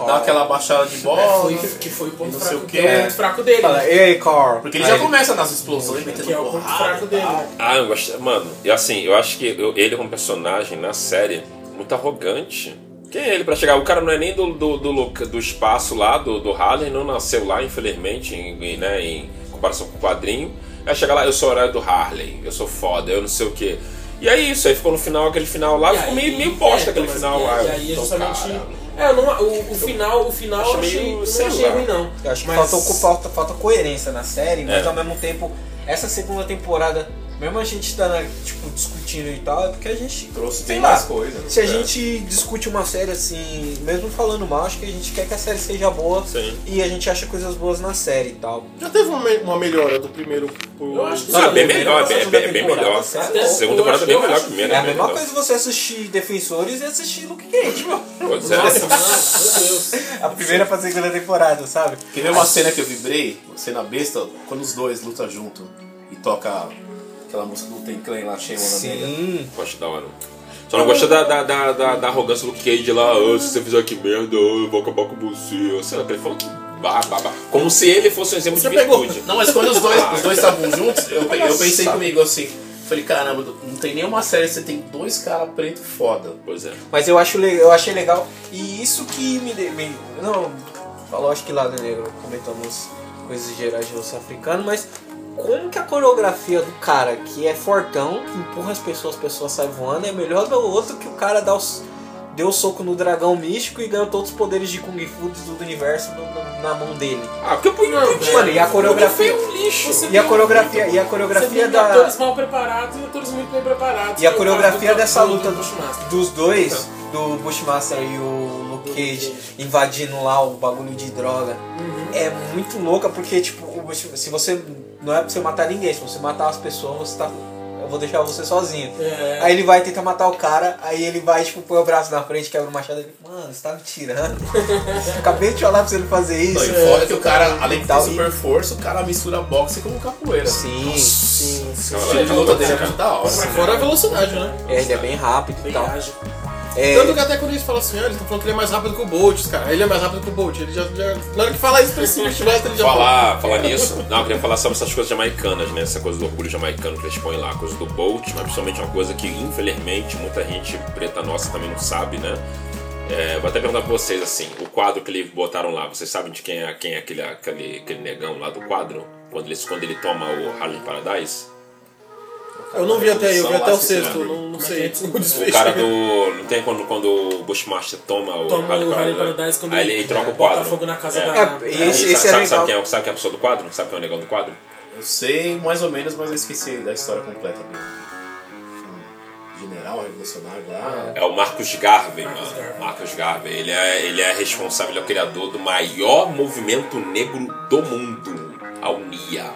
B: dá aquela baixada de
E: É,
B: bola.
E: foi, que foi o ponto
B: não sei
E: fraco,
B: o
E: que é fraco dele.
A: Fala, ei, Carl.
B: Porque ele
A: Aí
B: já começa nas explosões,
E: que
B: metendo
E: é o ponto fraco dele.
D: Ah, eu gosto. Mano, e assim, eu acho que eu- ele como personagem na série, muito arrogante. Quem é ele pra chegar? O cara não é nem do, do, do, do espaço lá, do, do Harlem, não nasceu lá, infelizmente, em, em, né, em comparação com o quadrinho. Aí chega lá, eu sou o herói do Harlem, eu sou foda, eu não sei o quê. E aí isso, aí ficou no final, aquele final lá,
E: E
D: ficou
E: aí-
D: meio, meio bosta
E: é,
D: aquele final
E: e
D: lá.
E: aí- E aí é
D: Então,
E: justamente. É, não, o, o final, o final eu achei,
D: meio,
E: não achei ruim, não.
A: Eu acho que
E: Mas-
A: falta, falta, falta coerência na série, mas
D: É.
A: ao mesmo tempo, essa segunda temporada, mesmo a gente tá tipo, discutindo e tal, é porque a gente.
B: Trouxe bem
A: lá,
B: mais coisa.
A: Se a
B: É.
A: gente discute uma série assim, mesmo falando mal, acho que a gente quer que a série seja boa
D: Sim.
A: e a gente acha coisas boas na série e tal.
C: Já teve uma, me- uma melhora do primeiro pro...
E: Eu acho que
D: Não, é bem melhor, é bem,
A: segunda
D: bem melhor. A segunda temporada é bem melhor que a primeira.
A: É a
D: bem
A: mesma
D: melhor.
A: coisa você assistir Defensores e assistir Luke Cage, meu.
D: Pois é.
E: Nossa, meu Deus.
A: A primeira pra segunda temporada, sabe?
B: Quer ver uma cena que eu vibrei? Uma cena besta, quando os dois lutam junto e toca aquela música do Ten Clan lá, Shame on.
A: Sim.
D: Gosto da hora. Só não gosto da, da, da, da, da arrogância do Cage lá, "Ah, se você fizer que merda, eu vou acabar com você. Sei lá, que ele falou que bah, bah, bah. Como se ele fosse um exemplo
C: Você
D: de
C: pegou.
D: virtude.
B: Não, mas quando os dois os dois estavam juntos, eu, pe- eu pensei
D: Nossa.
B: comigo assim, falei, caramba, não tem nenhuma série que você tem dois caras preto foda.
D: Pois é.
A: Mas eu, acho, le- eu achei legal. E isso que me. de- me não, falou acho que lá do negro comentamos coisas gerais de osso africano, mas como que a coreografia do cara que é fortão, que empurra as pessoas, as pessoas saem voando, é melhor do outro que o cara dá os, deu o soco no dragão místico e ganhou todos os poderes de Kung Fu do universo no- no- na mão dele.
D: Ah, porque eu
E: Não,
D: não,
A: Mano, e a coreografia.
D: um lixo.
E: Você
A: E a coreografia, e a coreografia da.
E: atores mal preparados e atores muito bem preparados.
A: E a coreografia dessa
E: do-
A: luta
E: do
A: dos, dois, do Bushmaster e o Luke Cage, invadindo lá o bagulho de droga, é muito louca porque, tipo, se você. Não é pra você matar ninguém, se você matar as pessoas, você tá. Eu vou deixar você sozinho.
E: É.
A: Aí ele vai tentar matar o cara, aí ele vai, tipo, põe o braço na frente, quebra o machado e ele, mano, você tá me tirando. Acabei de falar pra você não fazer
B: Não,
A: isso.
B: e fora que o cara, além de ter
A: Tal.
B: super força, o cara mistura boxe com capoeira.
A: Sim,
E: Sim, sim.
B: O estilo de luta dele é muito da hora.
C: Fora a velocidade, né?
A: é, ele é bem rápido e tal.
E: ágil.
A: É,
C: Tanto que até quando eles falam assim, ah, eles estão falando que ele é mais rápido que o Bolt, cara. Ele é mais rápido que o Bolt. Ele já, já... Na hora que fala isso pra esse ele já fala.
D: Falar, falar nisso, não, eu queria falar sobre essas coisas jamaicanas, né? Essa coisa do orgulho jamaicano que eles põem lá, coisa do Bolt, mas principalmente uma coisa que, infelizmente, muita gente preta nossa também não sabe, né? É, vou até perguntar pra vocês assim, o quadro que eles botaram lá, vocês sabem de quem é, quem é aquele, aquele, aquele negão lá do quadro? Quando ele, quando ele toma o Harlem Paradise?
C: Eu não vi até aí, eu vi até o sexto, não, não sei. O
D: O
C: desfecho.
D: cara do. Não tem quando, quando o Bushmaster toma o
E: Toma o Harlem
D: Paradise?
E: Paradise quando
D: Aí
E: ele
D: troca o
E: bota
D: quadro.
E: fogo na casa
D: É.
E: da-
A: É, e esse, é
D: sabe,
A: legal.
D: sabe, quem é, sabe quem é a pessoa do quadro? Sabe quem é o negão do quadro?
B: Eu sei mais ou menos, mas eu esqueci da história completa dele. General revolucionário lá.
D: É o Marcos Garvey, mano. Marcos Garvey. Ele é, ele é responsável, ele é o criador do maior movimento negro do mundo, a UNIA.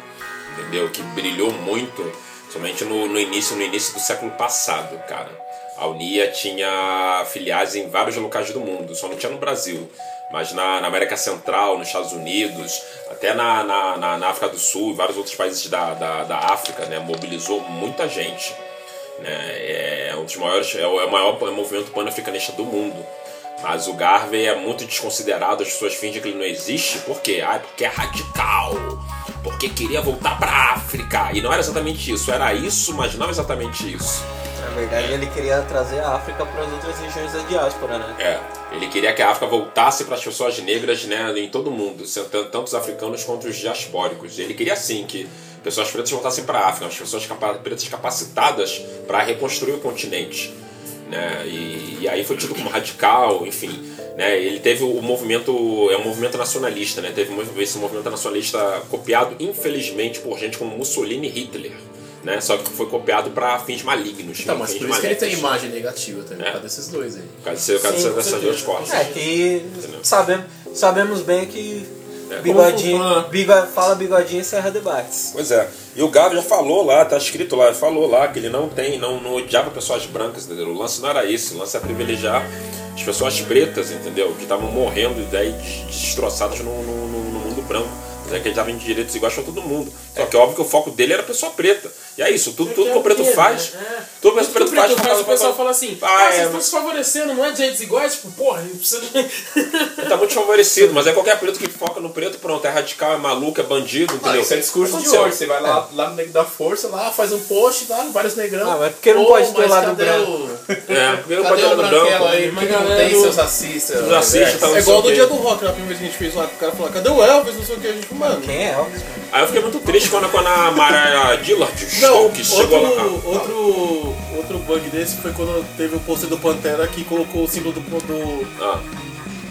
D: Entendeu? Que brilhou muito, somente no, no início, no início do século passado, cara. A UNIA tinha filiais em vários locais do mundo, só não tinha no Brasil. Mas na, na América Central, nos Estados Unidos, até na, na, na, África do Sul e vários outros países da, da, da África, né? Mobilizou muita gente né? É um dos maiores, é o é o maior movimento pan-africanista do mundo. Mas o Garvey é muito desconsiderado, as pessoas fingem que ele não existe, por quê? Ah, porque é radical, porque queria voltar pra África. E não era exatamente isso, era isso, mas não exatamente isso.
A: Na verdade, ele queria trazer a África para as outras regiões da diáspora, né?
D: É, ele queria que a África voltasse para as pessoas negras né, em todo o mundo, tanto os africanos quanto os diaspóricos. Ele queria sim que pessoas pretas voltassem para a África, as pessoas pretas capacitadas para reconstruir o continente. Né? E, e aí foi tido como radical, enfim. Né? Ele teve o movimento, é um movimento nacionalista, né? teve esse movimento nacionalista copiado, infelizmente, por gente como Mussolini e Hitler. Né? Só que foi copiado para fins malignos.
B: Então, mas
D: fins
B: por isso que ele tem imagem negativa também,
D: É.
B: por causa desses dois aí.
D: Por causa por causa dessas duas costas.
A: É, que sabemos, sabemos bem que
D: É,
A: bigodinho, bigo- fala bigodinho e serra debates.
D: Pois é. E o Gavi já falou lá, tá escrito lá, falou lá que ele não tem, não, não odiava pessoas brancas, entendeu? O lance não era isso, o lance é privilegiar as pessoas pretas, entendeu? Que estavam morrendo e daí des- destroçadas no, no, no- mundo branco. Que ele dava em direitos iguais pra todo mundo. Só que é óbvio que o foco dele era a pessoa preta. E é isso, tudo, tudo que o preto faz.
E: É.
D: Tudo que o preto faz,
E: faz, o pessoal fala assim,
D: Ah,
E: ah,
D: é,
E: vocês estão
D: mas-
E: se favorecendo, não é de jeitos iguais? Tipo, porra, precisa de...
D: Ele tá muito favorecido, mas é qualquer preto que foca no preto, pronto, é radical, é maluco, é bandido,
B: Ah,
D: entendeu?
B: isso é discurso de hoje. Você vai lá, lá no Nego da Força, lá faz um post, lá, vários negrão.
A: Ah, mas porque não
B: Pô,
A: pode ter lado branco?
D: É, porque não pode
B: o
D: olhar no
B: branquelo
D: branco.
B: aí?
E: Mas
B: não tem
E: do-
B: seus racistas?
D: Tá, não
C: É igual
D: sei
C: no
D: o
C: dia do rock, na primeira vez que a gente fez lá, o cara falou, cadê o Elvis? Não sei o que, a gente, mano.
A: Quem é Elvis? mano?
D: Aí eu fiquei muito triste quando, quando a Mara Dillard Stokes chegou lá.
C: outro, outro bug desse foi quando teve o pôster do Pantera que colocou o símbolo do, do,
D: Ah,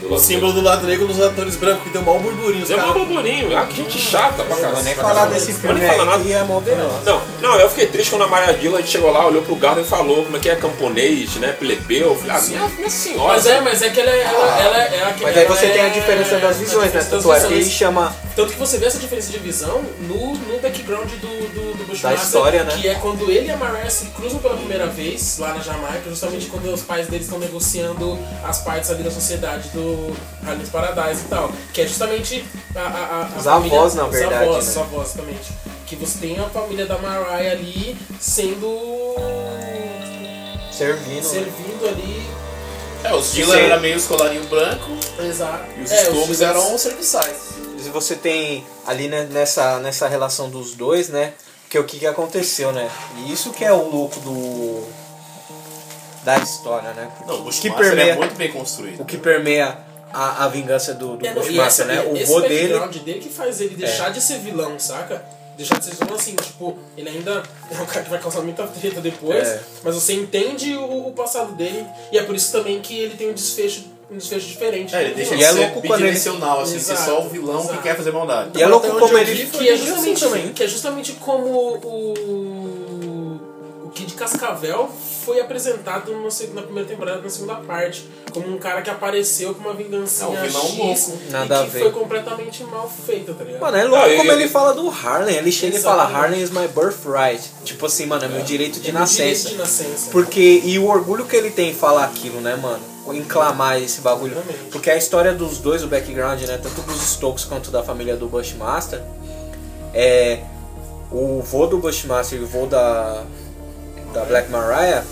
D: do
C: o símbolo do lado negro nos atores brancos, que deu mal burburinho.
D: Deu um
C: caras-
D: burburinho. Ah, que gente chata pra
A: Não
D: caralho.
A: vou nem
D: pra
A: falar desse
D: Não
A: filme
D: vou nem falar nada.
A: é.
D: Não, não, eu fiquei triste quando a Maria Dillard chegou lá, olhou pro Garden e falou como é que é camponês, né, plebeu. Eu falei, ah, minha, minha senhora.
E: Mas é, mas é que ela é... Ela, ela, é- ela,
A: Mas aí você
E: é-
A: tem a diferença das visões, né? Tanto é que ele chama.
E: Tanto que você vê essa diferença de visão no, no background do, do, do Bushmaster,
A: Da história, né?
E: que é quando ele e a Mariah se cruzam pela primeira vez lá na Jamaica, justamente quando os pais deles estão negociando as partes ali da sociedade do Harlem's Paradise e tal. Que é justamente a, a, a,
A: Os
E: família-
A: avós, na
E: os
A: verdade,
E: Avós,
A: né?
E: Os avós, exatamente. Que você tem a família da Mariah ali sendo...
A: Servindo. né?
E: servindo ali...
B: É, os
A: Sim.
B: eram meio os colarinho branco
E: Exato.
B: e os
E: É,
B: eram os serviçais.
A: Se você tem ali né, nessa, nessa relação dos dois, né? Que o que, que aconteceu, né? E isso que é o louco do. Da história, né?
B: Não, o
A: que
B: Bushmaster
A: permeia,
B: é muito bem construído.
A: o que permeia a, a vingança do, do
E: É, não, e
A: Bushmaster, né? O
E: esse
A: vô dele.
E: background dele que faz ele deixar de ser vilão, saca? Deixar de ser vilão assim, tipo, ele ainda é um cara que vai causar muita treta depois,
A: É.
E: mas você entende o, o passado dele, e é por isso também que ele tem um desfecho, um desfecho diferente.
B: É, ele deixa
A: E
B: de
A: é
B: ser
A: louco quando ele-
B: assim, ser só o vilão
E: exato.
B: que quer fazer maldade.
A: E é louco como ele.
E: que é justamente,
C: assim
E: que é justamente como o, o Kid Cascavel foi apresentado no na primeira temporada, na segunda parte, como um cara que apareceu com uma vingança
B: É, um louco.
A: Nada
E: e
A: a
E: que
A: ver.
E: foi completamente mal feita, tá ligado?
A: Mano, é louco
D: Ah,
A: como ele fala do Harlem. Ele chega e fala:
E: Exatamente.
A: Harlem is my birthright. Tipo assim, mano, é meu direito de
E: É meu direito
A: nascença.
E: de nascença.
A: Porque, e o orgulho que ele tem em falar aquilo, né, mano? Em clamar esse bagulho.
E: Exatamente.
A: Porque a história dos dois, o background, né? Tanto dos Stokes quanto da família do Bushmaster, é. O vô do Bushmaster e o vô da. Da Black Mariah,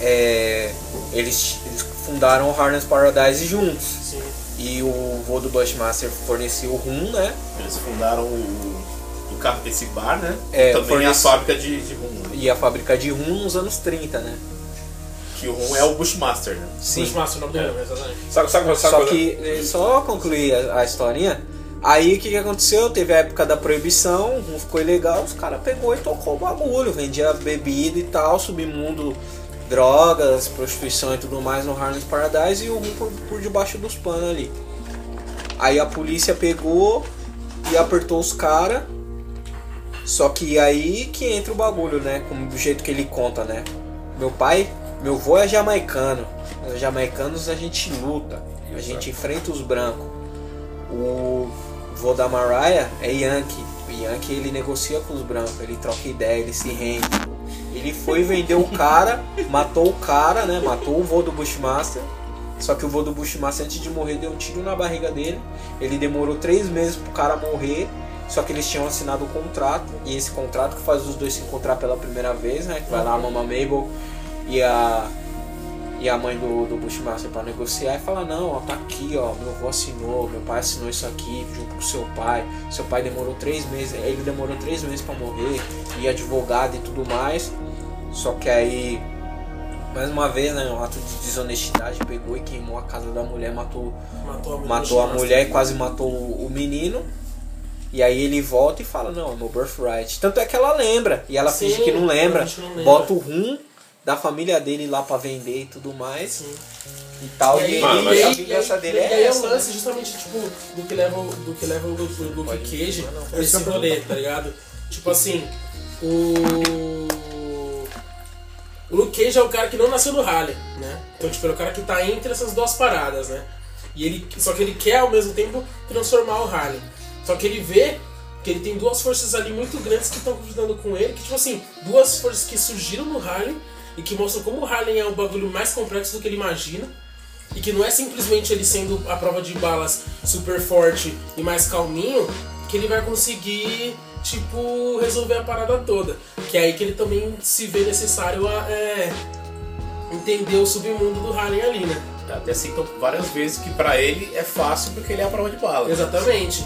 A: é. Eles, eles fundaram o Harness Paradise juntos.
E: Sim.
A: E o vô do Bushmaster fornecia o rum, né?
B: Eles fundaram o, o ca- esse bar, né?
A: É,
B: Também
A: fornece-
B: a fábrica de, de rum. né?
A: E a fábrica de rum nos anos 30, né?
B: Que o rum é o Bushmaster, né?
A: Sim.
E: Bushmaster, o nome dele, exatamente.
D: Sabe, sabe, sabe
A: Só
D: quando-
A: que, só concluir a, a historinha, aí o que, que aconteceu? Teve a época da proibição, não ficou ilegal, os caras pegou e tocou o bagulho, vendia bebida e tal, submundo, drogas, prostituição e tudo mais no Harlem's Paradise e o rum por, por debaixo dos panos ali. Aí a polícia pegou e apertou os caras, só que aí que entra o bagulho, né? Como do jeito que ele conta, né? Meu pai, meu vô é jamaicano. Os jamaicanos a gente luta, a gente enfrenta os brancos. O da Mariah é Yankee. O Yankee ele negocia com os brancos, ele troca ideia, ele se rende. Ele foi vender o cara, matou o cara, né? Matou o vô do Bushmaster. Só que o vô do Bushmaster antes de morrer deu um tiro na barriga dele. Ele demorou três meses pro cara morrer. Só que eles tinham assinado um contrato. E esse contrato que faz os dois se encontrar pela primeira vez, né? Que vai lá a Mama Mabel e a e a mãe do, do Bushmaster para negociar e fala, não, ó, tá aqui, ó, meu avô assinou, meu pai assinou isso aqui junto com seu pai. Seu pai demorou três meses, ele demorou três meses para morrer, e advogado e tudo mais. Só que aí, mais uma vez, né, um ato de desonestidade, pegou e queimou a casa da mulher, matou,
E: Matou a mulher.
A: matou a mulher e quase matou o menino. E aí ele volta e fala, não, é meu birthright. Tanto é que ela lembra. E ela
E: Sim,
A: finge que não lembra.
E: ela finge que não lembra.
A: Bota o rum da família dele lá pra vender e tudo mais.
E: Sim.
A: E tal. E,
E: E aí,
D: mas-
A: e a
E: e
A: vingança dele
E: e
A: é
E: aí é o
A: né?
E: lance justamente, tipo, do que leva, o- do que leva o Luke, Cage nesse rolê, tá ligado? Tipo assim, o... O Luke Cage é o cara que não nasceu no Harley, né? Então, tipo, ele é o cara que tá entre essas duas paradas, né? E ele, só que ele quer, ao mesmo tempo, transformar o Harley. Só que ele vê que ele tem duas forças ali muito grandes que estão ajudando com ele, que, tipo assim, duas forças que surgiram no Harley e que mostram como o Harley é um bagulho mais complexo do que ele imagina. E que não é simplesmente ele sendo a prova de balas super forte e mais calminho que ele vai conseguir, tipo, resolver a parada toda. Que é aí que ele também se vê necessário a é, entender o submundo do Harley ali, né?
B: Até citam várias vezes que pra ele é fácil porque ele é a prova de bala.
E: Exatamente.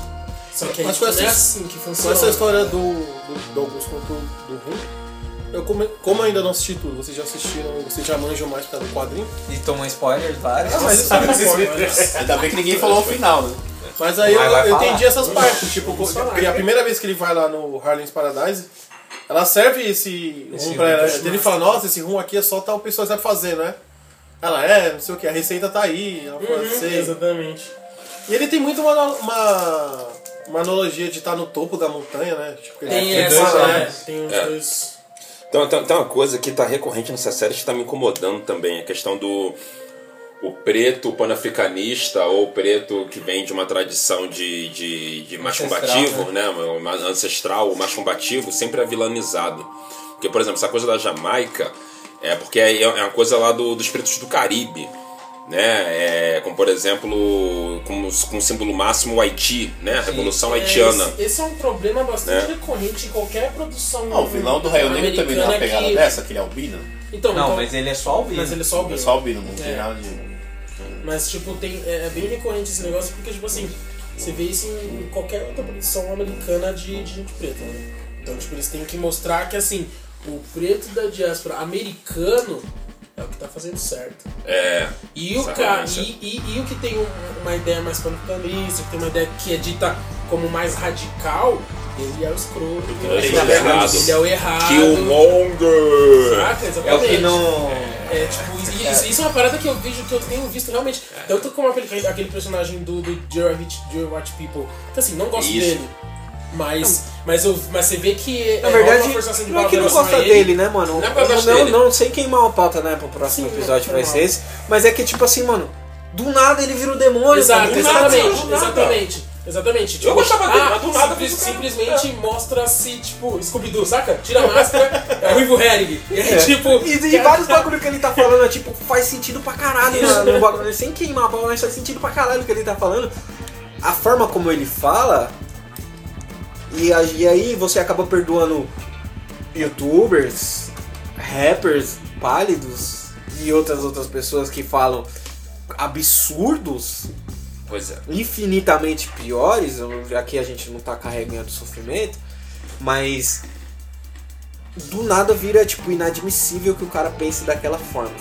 E: Só que
C: Mas
E: tipo,
C: com
E: não é
C: essa-
E: assim que
C: Com
E: funciona.
C: essa história do, do, do Augusto quanto do Rum, eu come, como eu ainda não assisti tudo, vocês já assistiram, vocês já manjam mais por causa do quadrinho.
A: E tomou spoilers vários.
C: Ah, mas isso é muito bom.
B: Ainda bem que ninguém falou ao final, né?
C: Mas aí eu,
A: Mas
C: eu
A: falar.
C: entendi essas partes. Tipo,
E: falar.
C: e a primeira vez que ele vai lá no Harlem's Paradise, ela serve esse,
E: Esse
C: rum pra ela. Ele fala, nossa, esse rum aqui é só tal pessoa sabe fazer, né? Ela é, não sei o que, a receita tá aí. Ela fala,
E: Uhum,
C: sei.
E: exatamente.
C: E ele tem muito uma, uma, uma analogia de estar no topo da montanha, né? Tipo, que ele
E: Tem
C: ele
E: essa, né?
C: né?
E: Tem os
D: É.
E: dois.
D: Então, tem, tem uma coisa que tá recorrente nessa série que tá me incomodando também, a questão do o preto panafricanista ou o preto que vem de uma tradição de, de, de combativo, né? uma ancestral, o mais combativo, sempre é vilanizado. Porque, por exemplo, essa coisa da Jamaica é porque é é uma coisa lá do, dos pretos do Caribe. Né? É, como por exemplo, com, com o símbolo máximo o Haiti, né? A Revolução
E: É,
D: Haitiana.
E: esse, esse é um problema bastante
D: Né?
E: recorrente em qualquer produção.
B: Ah, o vilão do Raio Negro também dá uma pegada
E: que-
B: dessa, aquele albino.
E: Então,
A: Não,
E: então-
A: mas ele é só albino.
E: mas ele é só
B: É
E: albino.
B: só albino, não tem
E: É.
B: nada de.
E: Mas, tipo, tem, é, é bem recorrente esse negócio porque, tipo assim, você vê isso em qualquer outra produção americana de, de gente preta, né? Então, tipo, eles têm que mostrar que, assim, o preto da diáspora americano é o que tá fazendo certo.
D: É.
E: E o,
D: Essa
E: ca...
D: referência.
E: e, e, e o que tem um- uma ideia mais panafricanista, que tem uma ideia que é dita como mais radical, ele é o escroto.
D: Ele é o errado.
E: Ele é o errado.
D: Killmonger!
E: Saca?
A: É o
E: Exatamente.
A: que não.
E: É, tipo, isso, isso- isso é uma parada que eu vejo, que eu tenho visto realmente. Tanto como aquele, aquele personagem do, do Dear White, People. Que assim, não gosto
D: Isso.
E: dele. Mas, mas, eu, mas você vê que.
A: Na
E: é,
A: verdade,
E: uma
A: não é que não gosta
E: ele.
A: dele, né, mano?
D: Não é eu
A: não,
D: dele.
A: não, sem queimar a pauta, né, pro próximo
E: Sim,
A: episódio vai ser esse. Mas é que, tipo assim, mano, do nada ele vira o demônio.
E: Exato,
A: cara.
E: Exatamente,
A: nada.
E: exatamente. Exatamente. Tipo,
D: gostava dele, mas do nada
E: simples- simplesmente mostra-se, tipo, Scooby-Doo, saca? Tira a máscara, é o Ruivo Herring. E
A: É.
E: tipo.
A: E, e vários bagulho que ele tá falando, é, tipo, faz sentido pra caralho no, no bagulho. Sem queimar a pauta, mas faz sentido pra caralho o que ele tá falando. A forma como ele fala. E, e aí você acaba perdoando youtubers, rappers pálidos e outras outras pessoas que falam absurdos
D: Pois é.
A: infinitamente piores, que a gente não tá carregando sofrimento, mas do nada vira tipo inadmissível que o cara pense daquela forma.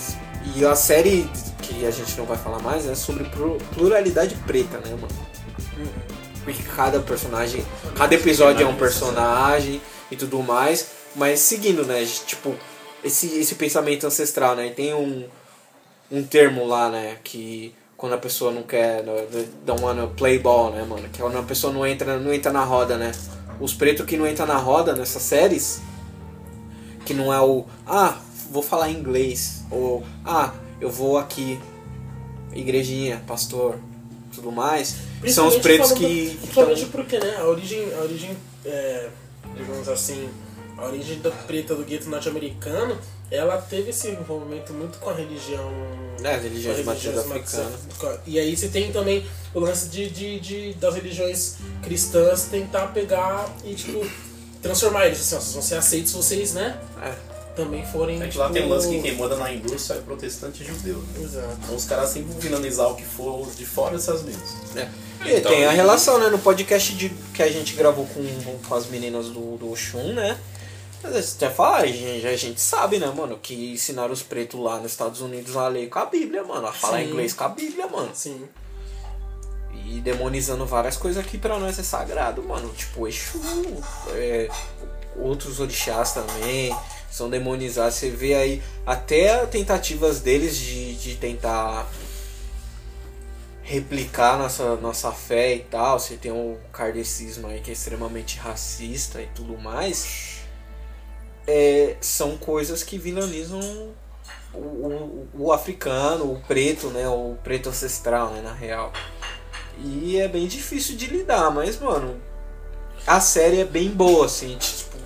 A: E a série que a gente não vai falar mais é sobre plu- pluralidade preta, né, mano? Porque cada personagem, cada episódio é um personagem e tudo mais, mas seguindo, né, tipo esse esse pensamento ancestral, né? Tem um um termo lá, né, que quando a pessoa não quer, né, don't wanna play ball, né, mano, que é quando a pessoa não entra, não entra na roda, né? Os pretos que não entram na roda nessas séries, que não é o, ah, vou falar inglês, ou, ah, eu vou aqui, igrejinha, pastor, tudo mais, são os pretos
E: falando-
A: que,
E: Principalmente
A: tão-
E: porque, né, a origem, a origem é, digamos assim, a origem da preta do gueto norte-americano, ela teve esse envolvimento muito com a religião.
A: É, religião
E: com
A: de
E: a
A: matriz
E: religião
A: africana.
E: E aí você tem também o lance de, de, de- das religiões cristãs tentar pegar e, tipo, transformar eles. Assim, ó, vocês vão ser aceitos vocês, né?
A: É.
E: Também forem.
B: É que
E: tipo,
B: lá tem um lance que quem manda na indústria é protestante e judeu. Né?
E: Exato.
B: Então os caras sempre vão vilanizar o que for de fora dessas mesas.
A: É. E
D: Então,
A: tem a relação, né? No podcast de, que a gente gravou com, com as meninas do, do Oxum, né? Mas você até fala, a gente, a gente sabe, né, mano, que ensinaram os pretos lá nos Estados Unidos a ler com a Bíblia, mano, a falar
E: Sim.
A: inglês com a Bíblia, mano.
E: Sim.
A: E demonizando várias coisas que pra nós é sagrado, mano. Tipo, Exu, é, outros orixás também são demonizados. Você vê aí até tentativas deles de, de tentar replicar nossa, nossa fé e tal. Você tem o kardecismo aí que é extremamente racista e tudo mais. É, são coisas que vilanizam o, o, o africano, o preto, né? O preto ancestral, né? Na real. E é bem difícil de lidar, mas, mano, a série é bem boa, assim.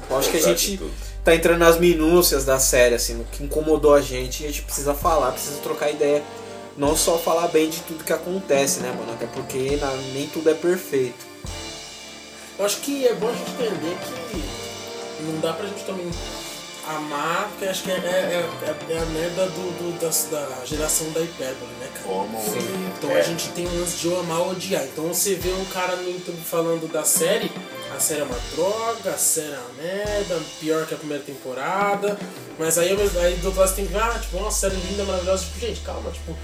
A: Eu acho que a gente tá entrando nas minúcias da série, assim, no que incomodou a gente e a gente precisa falar, precisa trocar ideia. Não só falar bem de tudo que acontece, né, mano? Até porque na- nem tudo é perfeito.
E: Eu acho que é bom a gente entender que não dá pra gente também amar, porque acho que é, é, é, é a merda do, do- da, da geração da hipérbole, né, cara?
B: Como
E: Então
B: é.
E: a gente tem um lance de eu amar ou odiar. Então você vê um cara no YouTube falando da série, a série é uma droga, a série é uma merda, pior que a primeira temporada. Mas aí, aí do outro lado você tem que ver, ah, tipo, uma série linda, maravilhosa. Tipo, gente, calma, tipo,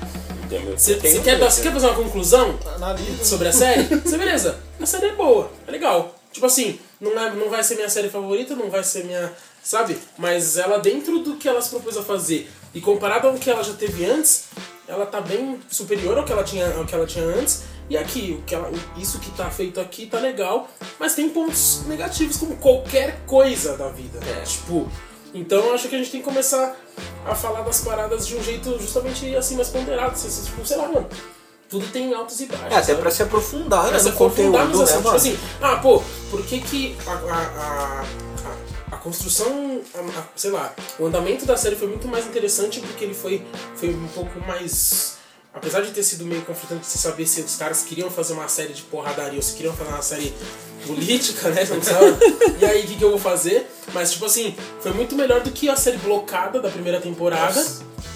E: você quer, você quer fazer uma conclusão?
C: Analisa.
E: sobre a série, você beleza, a série é boa, é legal. Tipo assim, não, é, não vai ser minha série favorita, não vai ser minha. Sabe? Mas ela, dentro do que ela se propôs a fazer e comparado ao que ela já teve antes, ela tá bem superior ao que ela tinha, ao que ela tinha antes. E aqui, o que ela, isso que tá feito aqui tá legal, mas tem pontos negativos como qualquer coisa da vida.
A: É.
E: Tipo, então eu acho que a gente tem que começar a falar das paradas de um jeito justamente assim mais ponderado. Assim, tipo, sei lá, mano. Tudo tem altos e baixos.
A: É, até
E: sabe?
A: pra se aprofundar, né,
E: se aprofundar nos
A: né,
E: assuntos. Tipo assim, ah, pô, por que que a, a, a, a- a construção, a- a- sei lá, o andamento da série foi muito mais interessante porque ele foi, foi um pouco mais... Apesar de ter sido meio conflitante você saber se os caras queriam fazer uma série de porradaria ou se queriam fazer uma série política, né? Não sabe? E aí, o que, que eu vou fazer? Mas, tipo assim, foi muito melhor do que a série blocada da primeira temporada,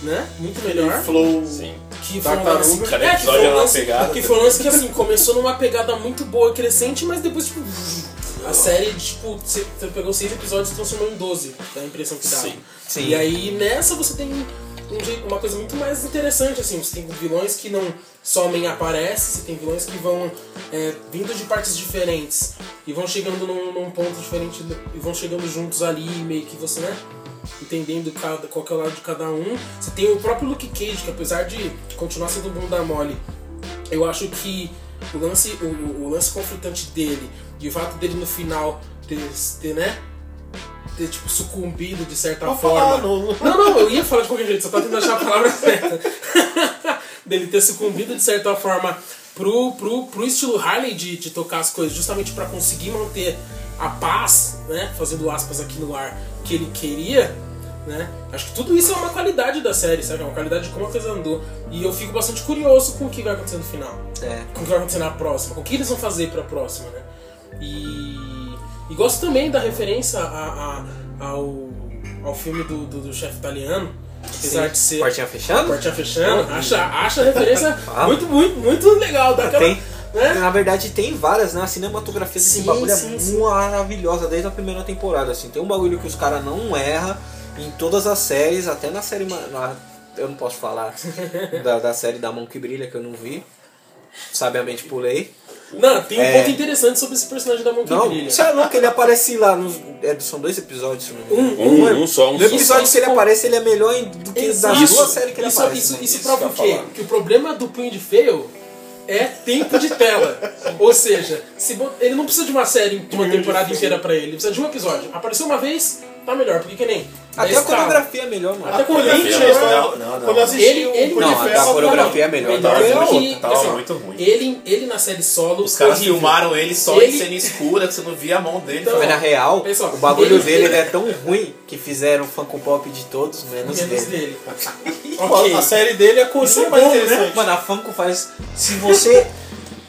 E: né? Muito melhor.
C: Flow.
D: Sim.
E: Que foi um
C: Tartaruga.
E: lance,
B: Cada
E: é, que foi um lance,
B: pegada.
E: que foi um lance que assim, começou numa pegada muito boa e crescente, mas depois, tipo, a série, tipo, você pegou seis episódios e transformou em 12, da impressão que dava.
D: Sim.
A: Sim.
E: E aí nessa você tem um jeito- uma coisa muito mais interessante, assim, você tem vilões que não somem aparecem, você tem vilões que vão é, vindo de partes diferentes e vão chegando num, num ponto diferente e vão chegando juntos ali, meio que você, né? Entendendo cada, qual é o lado de cada um. Você tem o próprio Luke Cage, que apesar de continuar sendo bunda mole, eu acho que o lance, o- o lance conflitante dele e o fato dele no final ter, ter né? Ter tipo sucumbido de certa
C: Pode
E: forma.
C: falar, não-
E: Não, não, eu ia falar de qualquer jeito, só tava tentando achar a palavra certa. dele ter sucumbido de certa forma pro, pro, pro estilo Harley de, de tocar as coisas, justamente pra conseguir manter a paz, né? Fazendo aspas aqui no ar, que ele queria, né? Acho que tudo isso é uma qualidade da série, sabe? É uma qualidade de como a coisa andou. E eu fico bastante curioso com o que vai acontecer no final.
A: É.
E: Com o que vai acontecer na próxima, com o que eles vão fazer pra próxima, né? E, e gosto também da referência a, a- ao, ao filme do, do, do chefe italiano, apesar
A: Sim.
E: de ser.
A: Portinha fechando?
E: Portinha fechando, acha, acha a referência
A: Fala.
E: muito, muito, muito legal. Daquela,
A: Tem,
E: né?
A: na verdade tem várias, né? A cinematografia desse
E: Sim,
A: bagulho
E: sim,
A: é
E: sim.
A: maravilhosa desde a primeira temporada, assim. Tem um bagulho que os caras não erram em todas as séries, até na série... Na, eu não posso falar da, da série da Mão que Brilha, que eu não vi. Sabiamente pulei.
E: Não, tem um
A: É.
E: ponto interessante sobre esse personagem da mão que
A: Não,
E: brilha.
A: você é louco, ele aparece lá nos... É, são dois episódios, se não me engano.
D: Um, um só, um
A: No
D: só.
A: episódio que ele aparece, ele é melhor em- do que das
E: Exato.
A: duas séries que ele
E: isso,
A: aparece.
E: Isso,
A: né?
E: isso
D: Isso
E: prova o quê?
D: falar.
E: Que o problema do Punho de Fail é tempo de tela. Ou seja, se bot- ele não precisa de uma série, de uma temporada inteira pra ele. Ele precisa de um episódio. Apareceu uma vez, tá melhor. Porque que nem...
A: Até a coreografia é melhor, mano.
E: Até com o
C: Coreografia,
E: Lynch,
C: né?
B: Não, não, não.
C: Quando eu assisti
E: Ele-
C: o
E: ele-
C: de
A: Não,
C: Ferro,
A: a coreografia é melhor.
E: Melhor
B: Tava
E: do
B: muito-
E: que-
B: tava
E: assim,
B: muito ruim.
E: Ele, ele na série solo.
B: Os caras
E: horrível.
B: filmaram ele só
E: Ele-
B: em cena escura, que você não via a mão dele.
E: Então,
A: Mas na real,
E: Pessoal,
A: o bagulho
E: ele-
A: dele é tão ruim que fizeram Funko Pop de todos, menos,
E: Menos
A: dele.
E: dele.
C: Pô,
E: ok.
C: A série dele é a
A: Isso
C: coisa
A: é
C: mais
A: bom, né?
C: interessante.
A: Mano, a Funko faz. Se você.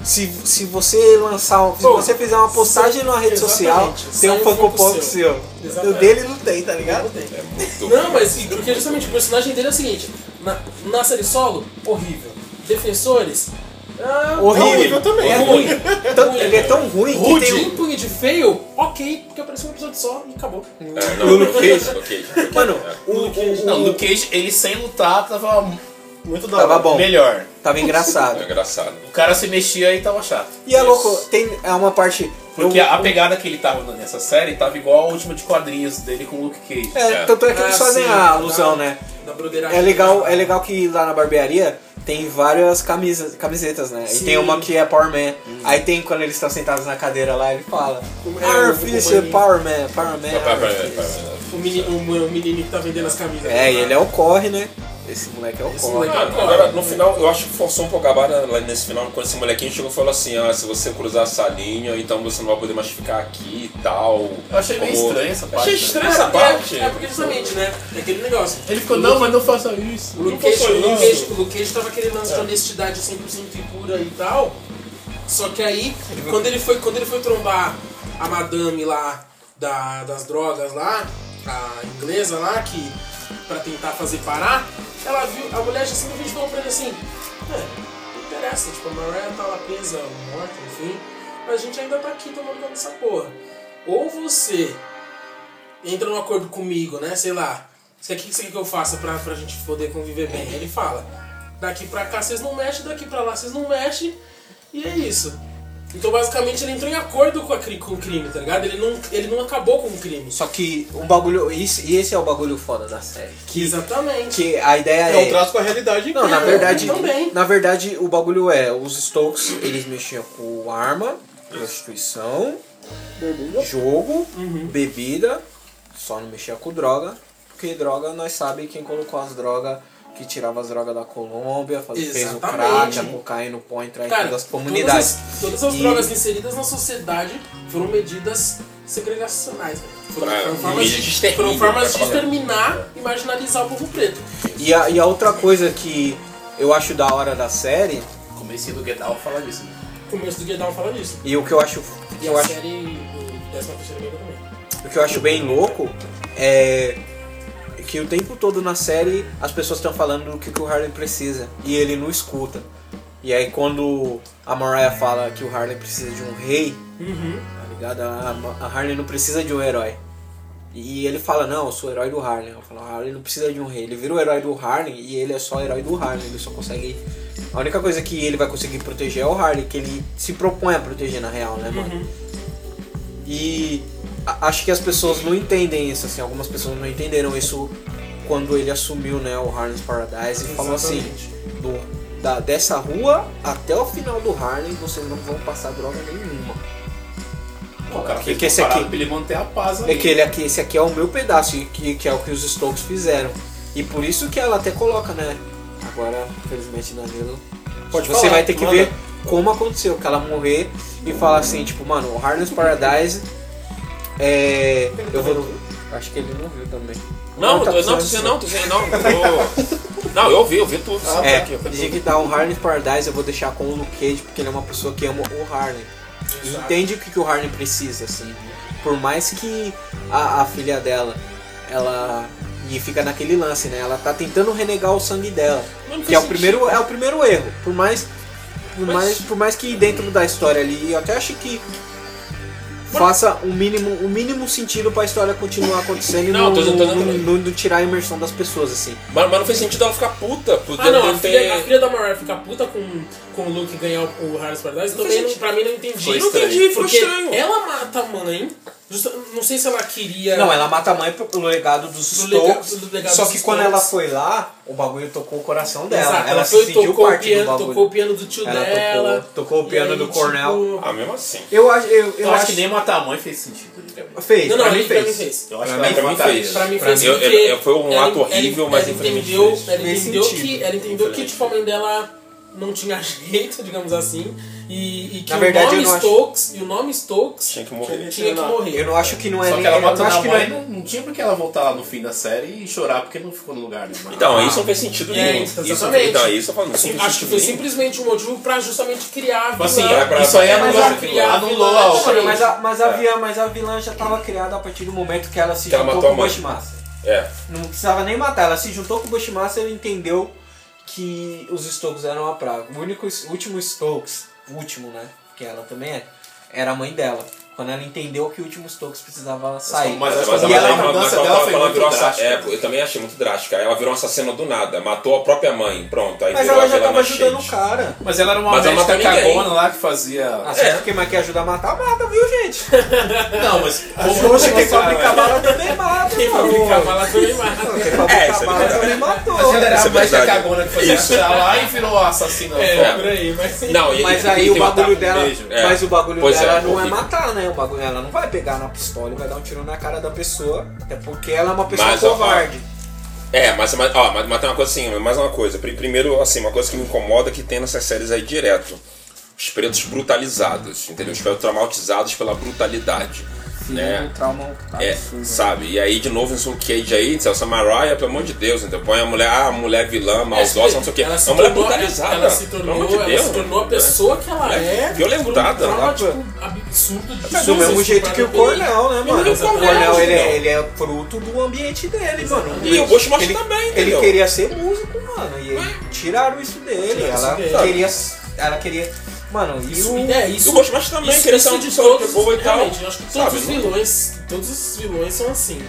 A: Se, se você lançar. Se
E: Pô,
A: você fizer uma postagem numa rede social, tem um
E: um
A: Funko Pop
E: seu.
A: seu. O dele não tem, tá ligado?
E: Não tem.
D: Muito
E: Não, mas porque justamente o personagem dele é o seguinte: na, na série solo, horrível. Defensores, Ah,
A: Horrível.
C: horrível também.
A: É ruim. Tão- ele é tão ruim que
E: Rude.
A: tem
E: Tem punho de feio? Ok, porque apareceu um episódio só e acabou.
D: É,
A: o
D: não,
A: Luke Cage.
D: Luke Cage.
A: um... Mano,
D: É.
A: o, o,
B: Não,
A: o-
B: Luke Cage, ele sem lutar, tava
C: Muito da
A: Tava
C: hora.
A: bom.
B: melhor.
A: tava engraçado.
D: É engraçado.
B: O cara se mexia e tava chato.
A: E é louco, tem é uma parte...
B: Porque
A: eu-
B: a pegada que ele tava nessa série tava igual a última de quadrinhos dele com o Luke Cage.
A: É,
D: É.
A: tanto é que eles
E: Ah,
A: fazem
E: sim,
A: a
E: da-
A: alusão, né?
E: Da broderagem.
A: É legal, é legal que lá na barbearia tem várias camisas, camisetas, né? E
E: Sim.
A: tem uma que é Power Man. Aí tem quando eles estão sentados na cadeira lá, ele fala:
E: É,
A: Our
E: o-
A: Fish
E: o maninho.
A: Power Man, Power Man. Our Fist."
D: vai.
E: O, meni, o, o menininho que tá vendendo as camisas.
A: É, e ele é o corre, né? Esse moleque é o
E: moleque-
D: Ah, agora, no final, eu acho que forçou um pouco a barra lá nesse final, quando esse molequinho chegou e falou assim, ah, se você cruzar essa linha, então você não vai poder mais ficar aqui e tal.
B: Eu achei meio
D: Como-
B: estranho essa parte.
D: Achei
B: né?
D: estranho essa parte.
E: É, é porque justamente, né? É aquele negócio.
B: Ele ficou, não, mas não faça isso.
E: O Luke Cage,
D: foi
E: o Luke
D: isso.
E: Cage, o Luke Cage tava aquele lance de honestidade 100% e pura e tal. Só que aí, quando ele foi, quando ele foi trombar a madame lá da, das drogas lá, a inglesa lá, que pra tentar fazer parar, ela viu, a mulher já simplesmente falou pra ele assim, é, não interessa, tipo, a Mariah tá lá presa, morta, enfim, a gente ainda tá aqui tomando conta dessa porra. Ou você entra num acordo comigo, né? Sei lá. O que que você quer que eu faça pra, pra gente poder conviver bem? Ele fala: daqui pra cá vocês não mexem, daqui pra lá vocês não mexem, e é isso. Então basicamente ele entrou em acordo com, a, com o crime, tá ligado? Ele não, ele não acabou com o crime.
A: Só que o bagulho. Isso, e esse é o bagulho foda da série. Que,
E: Exatamente.
A: que a ideia
C: É um
A: é.
C: traço com a realidade.
A: Não, na
C: incrível.
A: verdade,
E: também.
A: na verdade o bagulho é, os Stokes, eles mexiam com arma, prostituição, jogo,
E: Uhum.
A: bebida, só não mexia com droga, porque droga nós sabe quem colocou as drogas, que tirava as drogas da Colômbia, faz- fez o crack, a cocaína, o pó entrar em todas as comunidades.
E: Todas as, todas as
A: E-
E: drogas inseridas na sociedade foram medidas segregacionais. velho. Foram, formas,
D: medidas de
E: foram formas de exterminar e marginalizar o povo preto.
A: E a, e a outra coisa que eu acho da hora da série,
B: Comecei do Get Out fala disso. né?
E: O começo do Down fala disso.
A: e o que eu acho,
E: E
A: eu
E: a
A: acho
E: série do 13 terceira Mega também.
A: O que eu acho bem louco é que o tempo todo na série as pessoas estão falando do que, que o Harley precisa e ele não escuta. E aí quando a Mariah fala que o Harley precisa de um rei, tá ligado? A, a Harley não precisa de um herói. E ele fala, não, eu sou o herói do Harley. Eu falo, o Harley não precisa de um rei. Ele vira o herói do Harley e ele é só o herói do Harley. Ele só consegue. A única coisa que ele vai conseguir proteger é o Harley, que ele se propõe a proteger na real, né, mano? E a- acho que as pessoas não entendem isso, assim, algumas pessoas não entenderam isso quando ele assumiu, né, o Harlem's Paradise e falou assim, do, da, dessa rua até o final do Harlem vocês não vão passar droga nenhuma.
B: O cara
A: Que- que esse aqui-
B: pra ele manter a paz ali.
A: É que ele aqui, esse aqui é o meu pedaço, e que, que é o que os Stokes fizeram. E por isso que ela até coloca, né? Agora, infelizmente, Danilo.
C: Pode
A: você
C: falar,
A: vai ter que
C: manda.
A: ver como aconteceu, que ela morrer e fala assim, tipo, mano, o Harlem's Paradise é. Eu vou. Acho que ele não viu também.
D: Não,
A: tá
D: eu- não, dizendo não, não. Tô- Não, eu ouvi, eu vi tudo. sim,
A: É,
D: aqui, eu-
A: que dá um Harlem Paradise eu vou deixar com o Luke Cage, porque ele é uma pessoa que ama o Harlem. E entende o que, que o Harlem precisa, assim. Por mais que a, a filha dela, ela. E fica naquele lance, né? Ela tá tentando renegar o sangue dela.
D: Não
A: Que é o primeiro, é o primeiro erro. Por mais. Por
D: Mas-
A: mais, por mais que dentro da história ali, eu até acho que faça o mínimo, o mínimo sentido pra história continuar acontecendo e
D: Não,
A: não,
D: tô dizendo- tô
A: não, não- não tirar a imersão das pessoas, assim.
D: Mas, mas não fez sentido ela ficar puta. Por
E: Ah não, a
D: não
E: filha, a filha da Mariah ficar puta com, com o Luke ganhar o Harris Paradise,
D: Não
E: também não, pra mim não entendi.
B: Foi
E: não
B: estranho.
E: entendi,
D: Foi
E: porque
D: estranho.
E: ela mata a mãe, justa- não sei se ela queria...
A: Não, ela mata a mãe pelo legado dos
E: Do lega-
A: Stokes.
E: do legado
A: só
E: dos
A: que quando
E: Stokes.
A: ela foi lá, o bagulho tocou o coração dela.
E: Exato,
A: ela
E: foi,
A: se sentiu
E: tocou, o
A: parte do
E: piano,
A: bagulho.
E: tocou o piano do tio
A: Ela tocou-
E: dela.
A: tocou o piano
E: e
A: do Cornell.
D: Ah, mesmo assim.
A: Eu acho, eu, eu,
B: Eu acho
A: acho
B: que nem matar a mãe fez sentido.
A: fez.
E: Não, não,
A: pra mim
E: pra mim
A: fez.
E: fez.
B: Eu acho
D: Pra
B: que
D: mim- fez.
E: Pra mim fez
D: eu- eu- eu- foi um
E: ela-
D: ato horrível,
E: ela,
D: mas
E: ela
D: infelizmente
E: entendeu,
D: fez.
E: ela
A: Fez
E: entendeu que ela entendeu que tipo a mãe dela não tinha jeito, digamos assim, e, e que
A: Na verdade,
E: o nome
A: eu não acho-
E: Stokes e o nome Stokes
D: Tinha que morrer.
E: tinha que morrer.
A: Eu não acho que não é
B: Só
A: nem.
B: que ela
A: eu não
B: matando
A: acho
B: a
A: que
B: mãe,
A: não é-
B: não, tinha porque ela voltar lá no fim da série e chorar porque não ficou no lugar. Né?
D: Então, isso não fez sentido
E: É,
D: nenhum.
E: então,
D: Isso,
E: exatamente.
D: então, isso eu falo, não
E: Sim,
D: fez
E: acho que foi
D: nenhum.
E: simplesmente um motivo pra justamente criar a
B: Tipo assim,
E: vilã.
D: é pra-
B: isso aí anulou, anulou a.
A: Mas a, mas, a vilã, mas a vilã já estava criada a partir do momento que ela se
D: Que ela
A: juntou
D: matou
A: com o. Bushmaster.
D: É.
A: Não precisava nem matar, ela se juntou com o Bushmaster e entendeu que os Stokes eram a praga. O único, último Stokes, o último, né? Que ela também é, era a mãe dela. Quando ela entendeu que o último Stokes precisava sair.
C: Mas acho
D: Mas, mas,
C: a
A: ela-
D: mas,
C: mudança
D: mas
C: dela foi
D: ela virou
C: drástica.
D: é, eu também achei muito drástica. Ela virou assassino do nada, matou a própria mãe, pronto. Aí
A: Mas
D: virou
A: ela
D: a
A: já tava ajudando o cara.
B: Mas ela era uma
D: Mas ela
B: médica cagona lá que fazia.
A: Ah, você acha que mais quer ajudar a matar, mata, viu, gente?
B: Não, mas.
A: Poxa, quem fabrica bala também mata,
E: Quem fabrica bala também mata.
A: Quem
D: É,
A: fabrica
D: isso é
A: bala também matou.
B: Mas ela era
D: Isso
B: a
D: é
B: médica cagona que fazia chá lá e virou assassina.
E: É, por aí, mas.
D: Não,
A: Mas aí o bagulho dela.
D: É.
A: Mas o bagulho
D: é,
A: dela não é matar, né? O bagulho, ela não vai pegar na pistola e vai dar um tiro na cara da pessoa. É porque ela é uma pessoa
D: Mas, ó,
A: covarde.
D: É, mas, mas, ó, mas, mas tem uma coisa assim, mais uma coisa. Pri- Primeiro, assim, uma coisa que me incomoda é que tem nessas séries aí direto. Os pretos brutalizados, entendeu? Os pretos traumatizados pela brutalidade. Né?
A: um trauma
D: É, sabe? E aí, de novo, isso Cage aí, essa Mariah, pelo amor de Deus, então põe a mulher, ah, a mulher vilã, maldosa, não sei o quê.
E: Ela
D: É
E: se
D: uma mulher
E: tornou-
D: brutalizada.
E: Ela se
D: pelo
E: tornou,
D: amor de
E: ela
D: Deus.
E: se tornou a pessoa que ela é.
D: Violentada.
E: por um trauma, tipo, absurdo de
A: Do mesmo
E: tipo,
A: jeito que o Cornel, né, mano? O Cornel, ele, é- ele é fruto do ambiente dele, mano.
D: E o Bushmaster
A: ele,
D: também,
A: Ele
D: entendeu?
A: queria ser músico, mano, e tiraram isso dele. Ela queria... Ela queria... Mano, e
E: Isso,
A: o...
E: é, isso,
D: E o Bushmaster também
E: isso,
D: queria ser pessoa
E: todos,
D: boa e tal.
E: realmente, eu acho que todos
D: Sabe,
E: os
D: não-
E: vilões, todos os vilões são assim.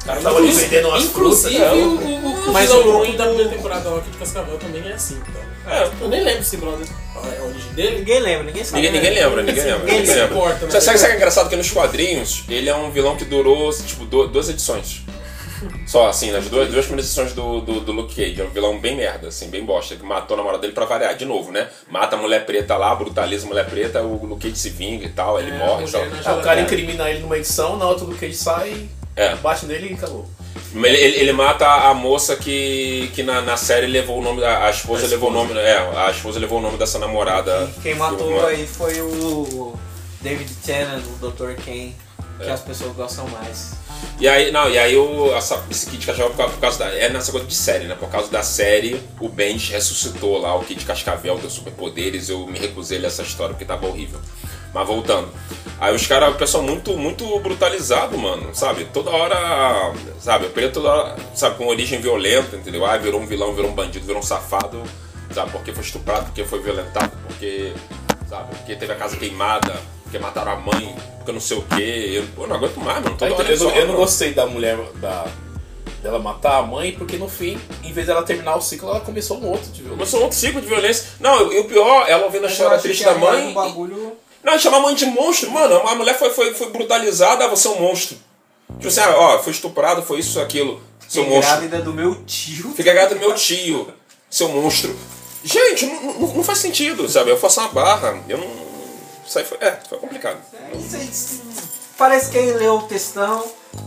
B: O cara tava ali vendendo umas
E: Inclusive
B: frutas.
E: o, o, o
A: Mas
E: vilão
A: o louco
E: ruim da primeira temporada lá aqui de Cascavel também é assim. Então.
D: É.
E: Eu nem lembro se brother é a origem dele.
A: Ninguém lembra, ninguém sabe.
D: Ninguém, ninguém lembra, ninguém lembra.
E: Ninguém
D: lembra.
E: importa, né?
D: Sabe, sabe, o que é engraçado? Que nos quadrinhos, ele é um vilão que durou, tipo, du- duas edições. Só, assim, nas duas, duas primeiras edições do, do, do Luke Cage. É um vilão bem merda, assim, bem bosta. Que matou a namorada dele pra variar, de novo, né? Mata a mulher preta lá, brutaliza a mulher preta, o Luke Cage se vinga e tal, ele
E: É,
D: morre e
E: na
B: Ah, o cara
D: É.
B: incrimina ele numa edição, na outra do Cage sai,
D: É.
B: bate nele e acabou.
D: Ele, ele- ele mata a moça que, que na, na série levou o nome. A, a esposa
B: A
D: levou o nome. É, a esposa levou o nome dessa namorada.
A: Quem matou aí foi o David Tennant, o Dr. Ken, que
D: É.
A: as pessoas gostam mais.
D: E aí, não, e aí o, essa, esse Kid Cascavel, por por causa da. É nessa coisa de série, né? Por causa da série, o Bench ressuscitou lá o Kid Cascavel, deu superpoderes. Eu me recusei a essa história porque tava horrível. Mas voltando. Aí os caras, o pessoal muito, muito brutalizado, mano, sabe? Toda hora, sabe? O preto toda hora, sabe? Com origem violenta, entendeu? Ah, virou um vilão, virou um bandido, virou um safado, sabe? Porque foi estuprado, porque foi violentado, porque, sabe? Porque teve a casa queimada, porque mataram a mãe, porque não sei o quê. Eu, pô, não aguento mais, mano. Toda
B: Aí,
D: hora
B: eu, eu não gostei da mulher, da, dela matar a mãe, porque no fim, em vez dela terminar o ciclo, ela começou um outro de violência.
D: Começou um outro ciclo de violência. Não, e o pior, ela ouvindo a história triste da mãe.
A: O bagulho...
D: Não, chamar a mãe de monstro. Mano, a mulher foi, foi, foi brutalizada, ah, você é um monstro. Tipo assim, ah, ó, foi estuprado, foi isso, aquilo. Seu
A: Fiquei
D: monstro.
A: grávida do meu tio.
D: Fica grávida do meu tio, seu monstro. Gente, não, não, não faz sentido, sabe? Eu faço uma barra, eu não. Isso aí foi. É, foi complicado.
A: Parece que aí lê o textão,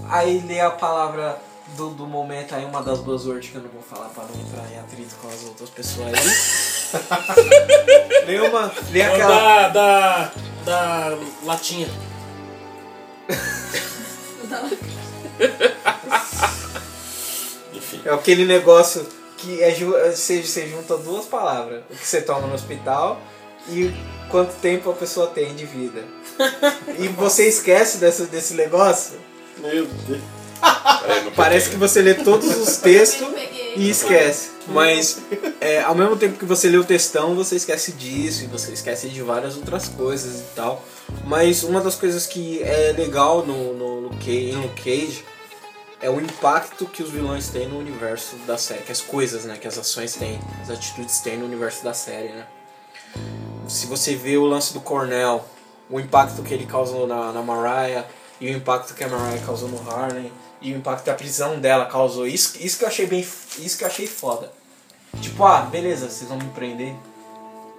A: aí lê a palavra do, do momento, aí uma das duas words que eu não vou falar pra não entrar em atrito com as outras pessoas aí. lê uma. Lê aquela.
E: Da, da, da latinha.
D: Enfim.
A: É aquele negócio que é, ju- é, você, você junta duas palavras. O que você toma no hospital e quanto tempo a pessoa tem de vida. E você esquece desse, desse negócio.
C: Meu Deus.
A: Parece que você lê todos os textos e esquece. Mas é, ao mesmo tempo que você lê o textão, você esquece disso e você esquece de várias outras coisas e tal. Mas uma das coisas que é legal no, no, Cage- em Luke Cage é o impacto que os vilões têm no universo da série, que as coisas, né, que as ações têm, as atitudes têm no universo da série, né? Se você vê o lance do Cornell, o impacto que ele causou na, na Mariah e o impacto que a Mariah causou no Harlem e o impacto que a prisão dela causou, isso, isso que eu achei bem, isso que eu achei foda. Tipo, ah, beleza, vocês vão me prender.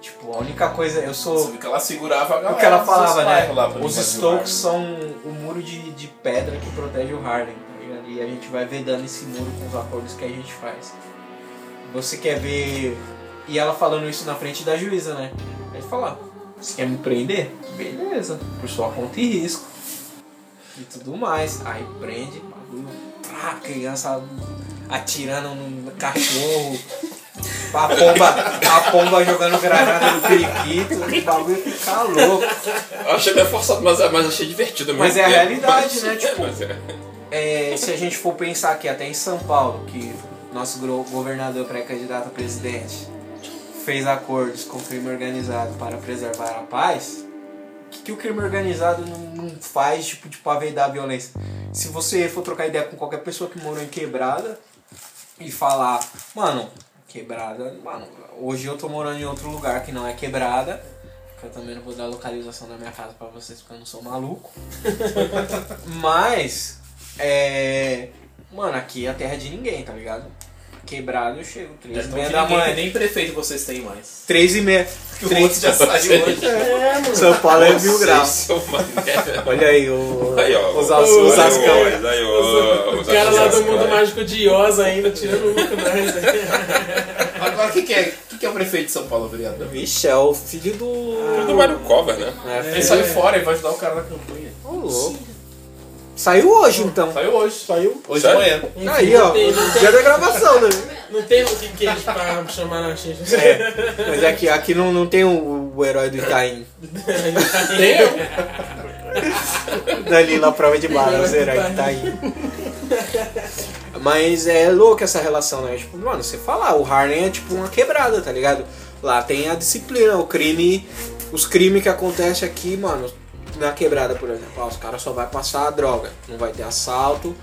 A: Tipo, a única coisa, eu sou
B: Você viu que ela segurava a galera
A: o que ela falava, né? Os Stokes são o muro de, de pedra que protege o Harlem, tá ligado? E a gente vai vedando esse muro com os acordos que a gente faz. Você quer ver. E ela falando isso na frente da juíza, né? Aí ele fala: Você quer me prender? Beleza, por sua conta e risco. E tudo mais. Aí prende, bagulho. Pá, criança atirando no cachorro. A pomba, a pomba jogando granada no periquito, o bagulho fica louco.
D: Eu achei meio forçado, mas, mas achei divertido ao
A: Mas
D: mesmo
A: é a realidade,
D: Mas-
A: né? Tipo,
D: é.
A: É, se a gente for pensar aqui até em São Paulo, que nosso governador pré-candidato a presidente, fez acordos com o crime organizado para preservar a paz, o que, que o crime organizado não, não faz tipo, de pavedar a violência? Se você for trocar ideia com qualquer pessoa que morou em quebrada e falar, mano, quebrada, mano, hoje eu tô morando em outro lugar que não é quebrada, que eu também não vou dar a localização da minha casa pra vocês porque eu não sou maluco. Mas, é. Mano, aqui é a terra de ninguém, tá ligado? Quebrado eu chego, três
B: É
A: e
B: tão
A: meia da manhã.
B: Nem prefeito vocês têm mais.
A: Três e meia.
B: O outro já saiu hoje.
E: É, mano.
A: São Paulo é mil graus.
D: mané.
A: Olha aí, o,
D: Aí, ó.
A: os, os ascão.
E: O
D: os
E: cara lá do mundo mágico de Oz ainda, tirando o lucro nós. né?
B: Agora, o que, que, é, o que, é o prefeito de São Paulo, vereador?
A: Vixe, é o filho do.
D: Filho do Mário Cover, né?
A: É,
B: Ele saiu fora, ele vai ajudar o cara na campanha.
A: Ô, louco. Saiu hoje então.
B: Saiu hoje.
E: Saiu.
B: Hoje
D: Sério?
B: de manhã.
E: Enfim,
A: Aí, ó.
E: Não tem, tem,
A: Dia da gravação, né?
E: não tem o que queijo pra chamar na xixi.
A: Mas aqui, aqui não, não tem o, o herói do Itaim. Dali na prova de bala, o herói do Itaim. Mas é louco essa relação, né? Tipo, mano, você falar, o Harlem é tipo uma quebrada, tá ligado? Lá tem a disciplina, o crime. Os crimes que acontecem aqui, mano, na quebrada, por exemplo. Ah, os caras só vai passar a droga. Não vai ter assalto,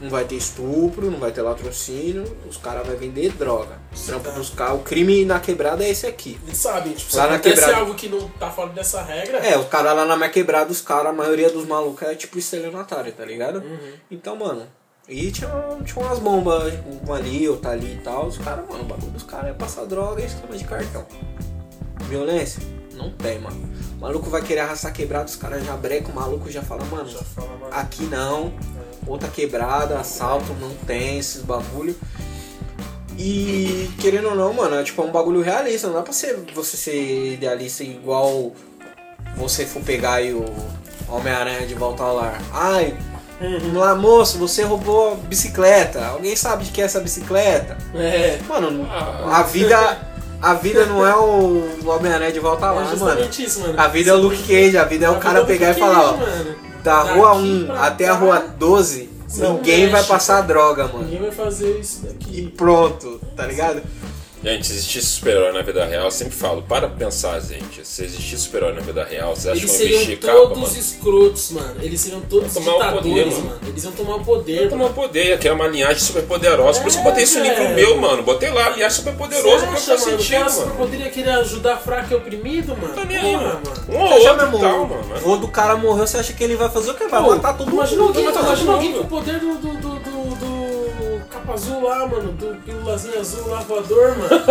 A: não vai ter estupro, não vai ter latrocínio. Os caras vão vender droga. Os trampos dos caras. O crime na quebrada é esse aqui.
E: Eles sabem, tipo, se
A: na quebrada.
E: algo que não tá fora dessa regra,
A: É, os caras lá na minha quebrada, os caras, a maioria dos malucos é tipo estelionatário, tá ligado? Então, mano, e tinha, tinha umas bombas, uma ali, outra ali e tal. Os caras, mano, o bagulho dos caras é passar droga e esquema de cartão. Violência? Não tem, mano. O maluco vai querer arrastar quebrado, os caras já brecam, o maluco já fala, mano,
E: já fala, mano.
A: aqui não, outra quebrada, assalto, não tem esses bagulho. E querendo ou não, mano, é tipo é um bagulho realista, não dá pra ser, você ser idealista igual você for pegar aí o Homem-Aranha de volta ao lar. Ai, lá moço, você roubou a bicicleta. Alguém sabe de que é essa bicicleta?
E: É.
A: Mano, a vida. A vida não é o Homem-Aranha de volta
E: É
A: lar, mano.
E: justamente isso, mano.
A: A vida é o Luke Cage, a vida é o cara pegar e falar, ó, da
E: Daqui
A: rua 1
E: pra
A: até a
E: cá,
A: rua 12,
E: não
A: ninguém
E: mexe,
A: vai passar droga, mano.
E: Ninguém vai fazer isso
A: E
E: daqui.
A: pronto, tá ligado?
D: Gente, se existisse super-herói na vida real, eu sempre falo, para pra pensar, gente. Se existisse super-herói na vida real, vocês acham
E: Eles
D: que vão
E: seriam
D: vestir capa,
E: todos
D: mano?
E: escrotos, mano. Eles seriam todos
D: Vão tomar o
E: ditadores,
D: poder, mano.
E: mano. Eles iam tomar o poder.
D: Tomar poder, que é uma linhagem super poderosa. Por isso que eu botei isso no livro
E: velho.
D: meu, mano. Botei lá, linhagem super poderosa, porque
E: Você
D: faz
E: acha, mano?
D: sentido,
E: Cara,
D: mano.
E: poderia querer ajudar fraco e oprimido, mano?
D: Tá nem aí, mano.
E: mano.
D: Um ou
A: Você acha
D: outro
A: mesmo,
D: e tal, mano.
A: o do cara morreu, você acha que ele vai fazer o quê? Vai
E: Pô,
A: matar todo mundo.
E: Imagina alguém,
D: Vai matar
E: imagina
D: todo
E: alguém com
D: mundo.
E: o poder do, do, do, do capa azul lá, mano. Do pílulazinho azul lá voador, mano.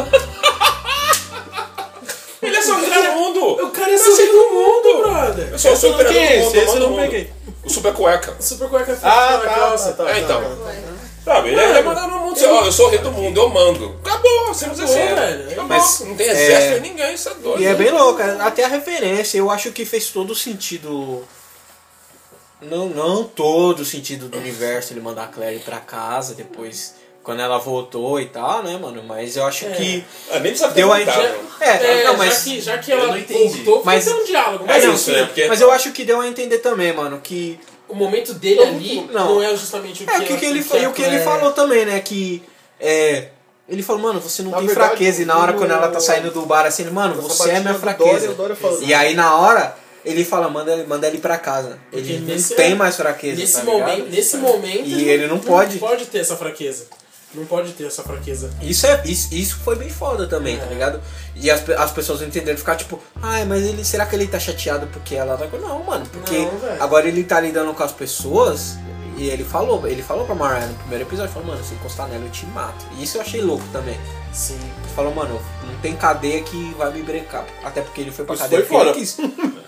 D: Ele é só o rei do mundo!
E: O cara é o rei do mundo, brother.
D: Eu sou o super
C: é
D: do mundo,
C: Esse eu não peguei.
D: O super cueca.
E: Super cueca feita
C: Ah,
E: na
C: tá,
E: calça.
C: tá, tá.
D: É, então.
G: Ué.
D: Sabe, ele é no mundo. Ó, eu sou o rei do mundo, eu mando. Acabou, simples
E: Acabou,
D: assim.
E: velho.
D: Acabou.
A: Mas,
D: não tem
A: é,
D: exército nem ninguém, isso é doido.
A: E é bem louco, até a referência, eu acho que fez todo o sentido. Não, não todo o sentido do universo ele mandar a Clary pra casa depois, quando ela voltou e tal, né, mano? Mas eu acho
E: É.
A: que.
D: Ah, nem precisa
A: Deu a
D: mano.
A: É,
E: É,
A: não,
E: já,
A: mas.
E: que, já que
B: Eu
E: ela
B: não
E: voltou,
A: Mas-
E: um diálogo.
D: É
E: Mas
A: não,
D: isso, né? Porque
A: Mas eu acho que deu a entender também, mano, que.
E: o momento dele ali
A: Não.
E: não, é justamente o que
A: É, o que, que ele, fa- e o que ele falou também, né? Que. É. Ele falou, mano, você não
C: Na
A: tem
C: verdade,
A: fraqueza. E na hora,
C: no-
A: quando ela tá saindo do bar, assim, ele, mano,
C: Essa
A: você é minha fraqueza.
C: Dória, Dória falou,
A: E aí, na hora, ele fala, manda ele, manda ele pra casa.
E: Porque
A: Ele
E: nesse-
A: não tem mais fraqueza.
E: Nesse,
A: tá
E: momento, nesse momento.
A: E ele não pode.
E: Não pode ter essa fraqueza. Não pode ter essa fraqueza.
A: Isso, é, isso, isso foi bem foda também, tá
E: É.
A: ligado? E as, as pessoas entenderam, ficar tipo, ai, mas ele, será que ele tá chateado porque ela tá. Não, mano, porque
E: Não,
A: agora ele tá lidando com as pessoas e ele falou, ele falou pra Mariah no primeiro episódio, falou, mano, se encostar nela eu te mato. E isso eu achei louco também.
E: Sim.
A: Ele falou, mano, não tem cadeia que vai me brecar. Até porque ele foi pra
C: Isso
A: cadeia
C: foi fora.
A: quis.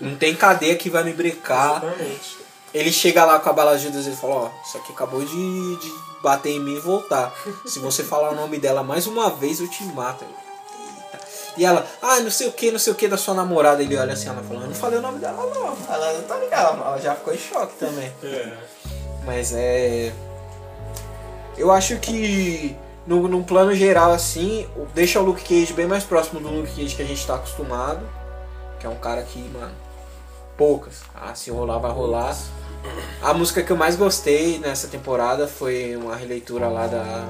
A: Não tem cadeia que vai me brecar.
E: Exatamente.
A: Ele chega lá com a bala de Judas e ele fala, ó, isso aqui acabou de, de bater em mim e voltar. Se você falar o nome dela mais uma vez, eu te mato. E ela, ah, não sei o que, não sei o que da sua namorada. Ele olha assim, ela falando, eu não falei o nome dela não. Ela tá ligado, ela já ficou em choque também. Mas é. Eu acho que no, num plano geral assim, deixa o Luke Cage bem mais próximo do Luke Cage que a gente tá acostumado. Que é um cara que, mano, poucas. Ah, se rolar, vai rolar. A música que eu mais gostei nessa temporada foi uma releitura lá da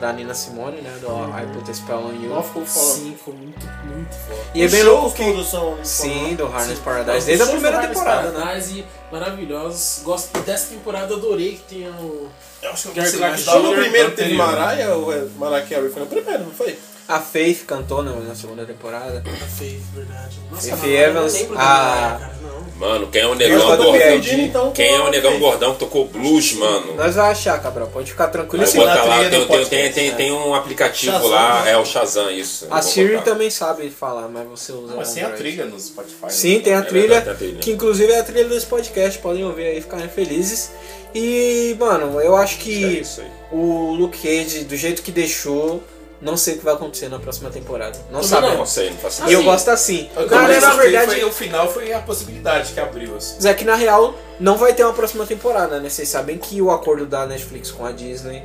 A: da Nina Simone, né? Do I Put a Spell on You.
C: Nossa, ficou foda.
E: Sim, ficou muito, muito foda.
A: E é
C: Os
A: bem
C: shows
A: louco que.
C: todos são
A: Sim, do Harness
E: Sim.
A: Paradise, desde a primeira temporada, né?
E: Paradise, maravilhosos. Gosto dessa temporada, adorei que tem o.
B: Eu acho que eu
E: Gary
B: gostei
E: Clark
C: Só no primeiro teve. Mariah ou é Mariah Carey? Foi no primeiro, não foi?
A: A Faith cantou na, na segunda temporada.
E: A Faith, verdade. Nossa,
A: Faith
E: mano,
A: Evans,
E: não lembro
A: a-
E: da Mariah, cara, não.
D: Mano, quem é o negão gordão?
C: Então,
D: Quem é o negão gordão que tocou blues, mano?
A: Nós vamos achar, Cabral. Pode ficar tranquilo.
D: Vai
A: Sim,
D: botar
C: na
D: lá, tem, tem,
C: podcast,
D: tem, tem,
C: né?
D: tem um aplicativo
C: Shazam,
D: lá,
C: né?
D: é o Shazam, isso.
A: A Siri
D: botar.
A: também sabe falar, mas você usa.
B: Não, mas tem a trilha no Spotify.
A: Sim,
B: né?
A: tem a
D: É
A: trilha,
D: verdade, tem a trilha.
A: que inclusive é a trilha desse podcast, podem ouvir aí e ficarem felizes. E, mano, eu acho
D: É
A: que
D: isso aí.
A: o Luke Cage, do jeito que deixou, não sei o que vai acontecer na próxima temporada. Não sabemos.
D: Não sei, não faço
A: E eu gosto assim.
B: Eu
A: na
B: gostei,
A: verdade,
B: foi- o final foi a possibilidade que abriu, assim.
A: Zé, que na real não vai ter uma próxima temporada, né? Vocês sabem que o acordo da Netflix com a Disney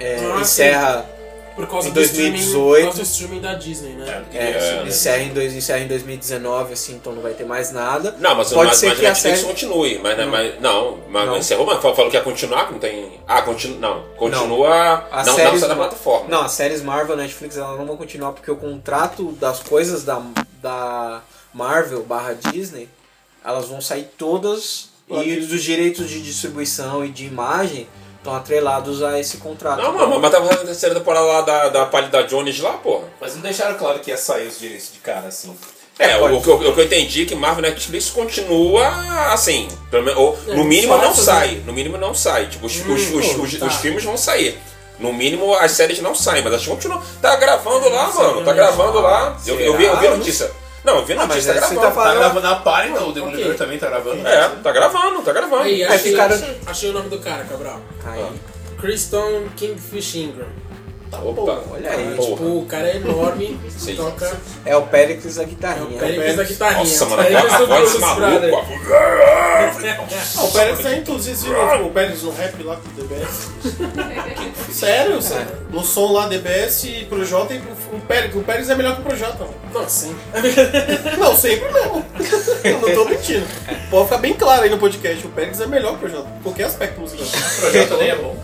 A: é,
E: Ah,
A: encerra,
E: Por causa
A: Em
E: do
A: 2018.
E: streaming, por causa do streaming da Disney, né?
A: é,
D: É,
A: encerra, em dois, encerra em 2019, assim, então não vai ter mais nada.
D: Não, mas,
A: Pode
D: mas,
A: ser
D: mas
A: que a
D: Netflix
A: série-
D: continue, mas, né, mas não, mas
A: Não.
D: encerrou, mas falou falou que ia continuar, que não tem. Ah, continua. Não, continua.
A: A
D: não,
A: série
D: não da plataforma.
A: Não, as séries Marvel, Netflix, elas não vão continuar porque o contrato das coisas da, da Marvel barra Disney, elas vão sair todas e os direitos de distribuição e de imagem estão atrelados a esse contrato.
D: Não, mano, mas tava fazendo a terceira temporada lá da, da Pálida Jones lá, porra.
B: Mas não deixaram claro que ia sair os direitos de cara, assim.
D: É,
A: pode.
D: o, que eu, o que eu entendi é que Marvel Netflix continua assim. Pelo menos, ou,
E: É,
D: no mínimo não sai. No mínimo não sai. Tipo, os, os, os,
E: Hum,
D: os,
E: tá.
D: os filmes vão sair. No mínimo as séries não saem, mas as continuam. Tá gravando lá, mano. Tá gravando lá. Eu, eu vi, eu vi a notícia. Não, eu vi a
A: Ah,
D: tá gravando.
A: tá
B: Tá
A: falando-
B: gravando a par, então. O Demolidor
E: Ok.
B: também tá gravando.
D: É, tá gravando, tá gravando.
E: Aí,
A: Aí
E: achei,
A: ficaram-
E: achei o nome do cara, Cabral.
A: Aí,
E: Kristen Kingfish Ingram.
D: Opa,
A: olha aí.
D: Porra.
E: Tipo, o cara é enorme,
D: Sim.
E: toca.
A: é o Péricles da
E: É o
A: guitarrinha.
E: Péricles da guitarrinha.
D: Nossa,
E: o
D: mano, a voz maluco.
C: Ah, o Pérez tá inclusive o Pérez no rap lá com o DBS. Sério, sério. No som lá DBS e pro Jota e pro o Pérez. O Pérez é melhor que o Projota.
E: Não, sim.
C: Não, sempre mesmo. Eu não tô mentindo. Pode ficar bem claro aí no podcast. O Pérez é melhor que o Projota. em Qualquer aspecto musical.
B: O projeto nem é bom.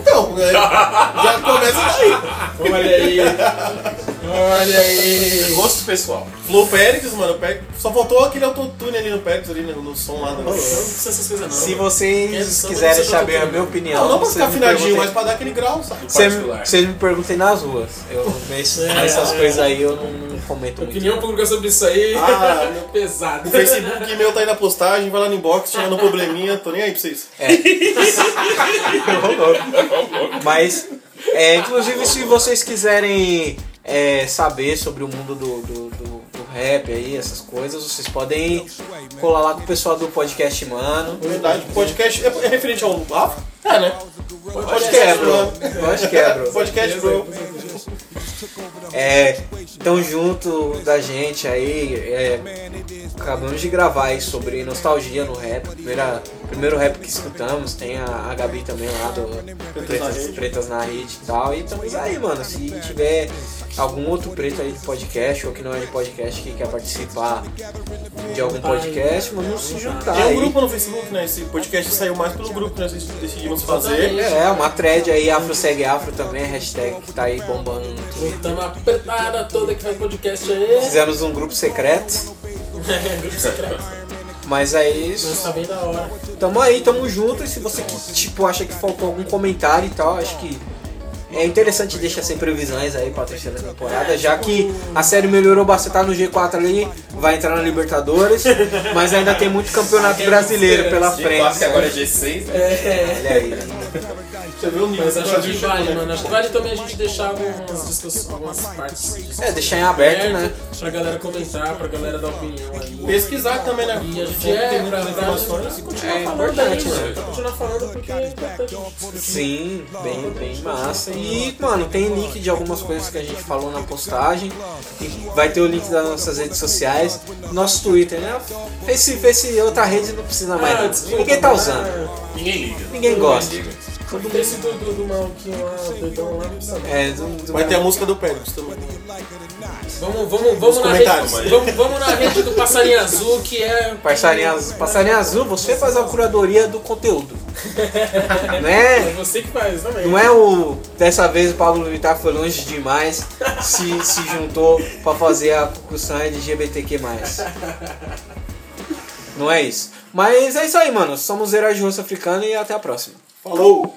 C: Então, é, já começa daí.
E: Olha aí. Olha aí.
B: Gosto pessoal.
C: Flow Pérez, mano. Só faltou aquele autotune ali no Pérez, ali no, no som lá. No...
E: Não, não precisa essas coisas não.
A: Se vocês
E: Quem
A: quiserem saber a minha opinião,
C: Não, não pra ficar afinadinho, mas pra dar aquele grau, sabe?
A: Vocês me, perguntem nas ruas. Eu, mas essas coisas aí eu não, não comento muito.
E: Opinião pública sobre isso aí.
C: Ah,
E: meu pesado.
C: O Facebook meu tá aí na postagem, vai lá no inbox, tirando um probleminha, tô nem aí pra vocês.
A: Mas, é, inclusive, se vocês quiserem é, saber sobre o mundo do, do, do- do rap aí, essas coisas, vocês podem colar lá com o pessoal do podcast Mano.
C: Verdade, podcast é, é referente ao Afro? É, né?
A: Pode que é, bro. É, bro.
C: Podcast, bro.
A: É, tão junto da gente aí. é, acabamos de gravar aí sobre nostalgia no rap. Primeira, primeiro rap que escutamos. Tem a, a Gabi também lá do Pretas. Pretas na Rede e tal. E estamos aí, mano. Se tiver algum outro preto aí de podcast ou que não é de podcast que quer participar de algum podcast, vamos se juntar
C: Tem um grupo no Facebook, né? Esse podcast saiu mais pelo grupo que nós decidimos fazer.
A: É, uma thread aí, Afro Segue Afro também, hashtag que tá aí bombando.
E: Juntamos a petada toda que faz podcast aí.
A: Fizemos um grupo secreto,
E: Grupo secreto.
A: mas é isso.
E: Mas tá bem da hora.
A: Tamo aí, tamo junto. E se você tipo, acha que faltou algum comentário e tal, acho que é interessante deixar sem previsões aí pra terceira temporada, já que a série melhorou bastante, tá no G4 ali, vai entrar na Libertadores, mas ainda tem muito campeonato brasileiro pela frente.
B: que agora é G6, né?
E: É.
A: Olha aí.
C: Você viu o nível
E: Mas acho que vale,
C: né?
E: mano. Acho que vale também a gente deixar algumas discussões, algumas partes.
A: É, deixar em aberto, né?
E: Pra galera comentar, pra galera dar opinião aí.
C: Pesquisar também, né?
E: E a gente é
C: tem muitas informações.
E: continuar
A: É importante,
E: mano.
A: né?
E: Pra continuar falando porque é importante.
A: Sim, bem, bem massa. E, mano, tem link de algumas coisas que a gente falou na postagem. E vai ter o link das nossas redes sociais. Nosso Twitter, né? Face, face outra rede não precisa mais.
E: Ah,
A: não.
E: desculpa,
A: Ninguém tá usando.
B: Ninguém liga.
A: Ninguém gosta.
E: Todo mundo esse do, do, do maluquinho lá, o doidão lá, não não.
A: É, do- do-
C: Vai ter a música do Pérez também.
E: Vamos, vamos, vamos, na
B: comentários.
E: rede, vamos, vamos na rede do Passarinho Azul, que é.
A: Passarinho azul, passarinho azul, você faz a curadoria do conteúdo.
E: É
A: né?
E: você que faz também.
A: Não é o. Dessa vez o Pablo Vittar foi longe demais, se, se juntou pra fazer a concussão LGBTQ. Não é isso. Mas é isso aí, mano. Somos Heróis de Rosto Africano e até a próxima.
B: Falou!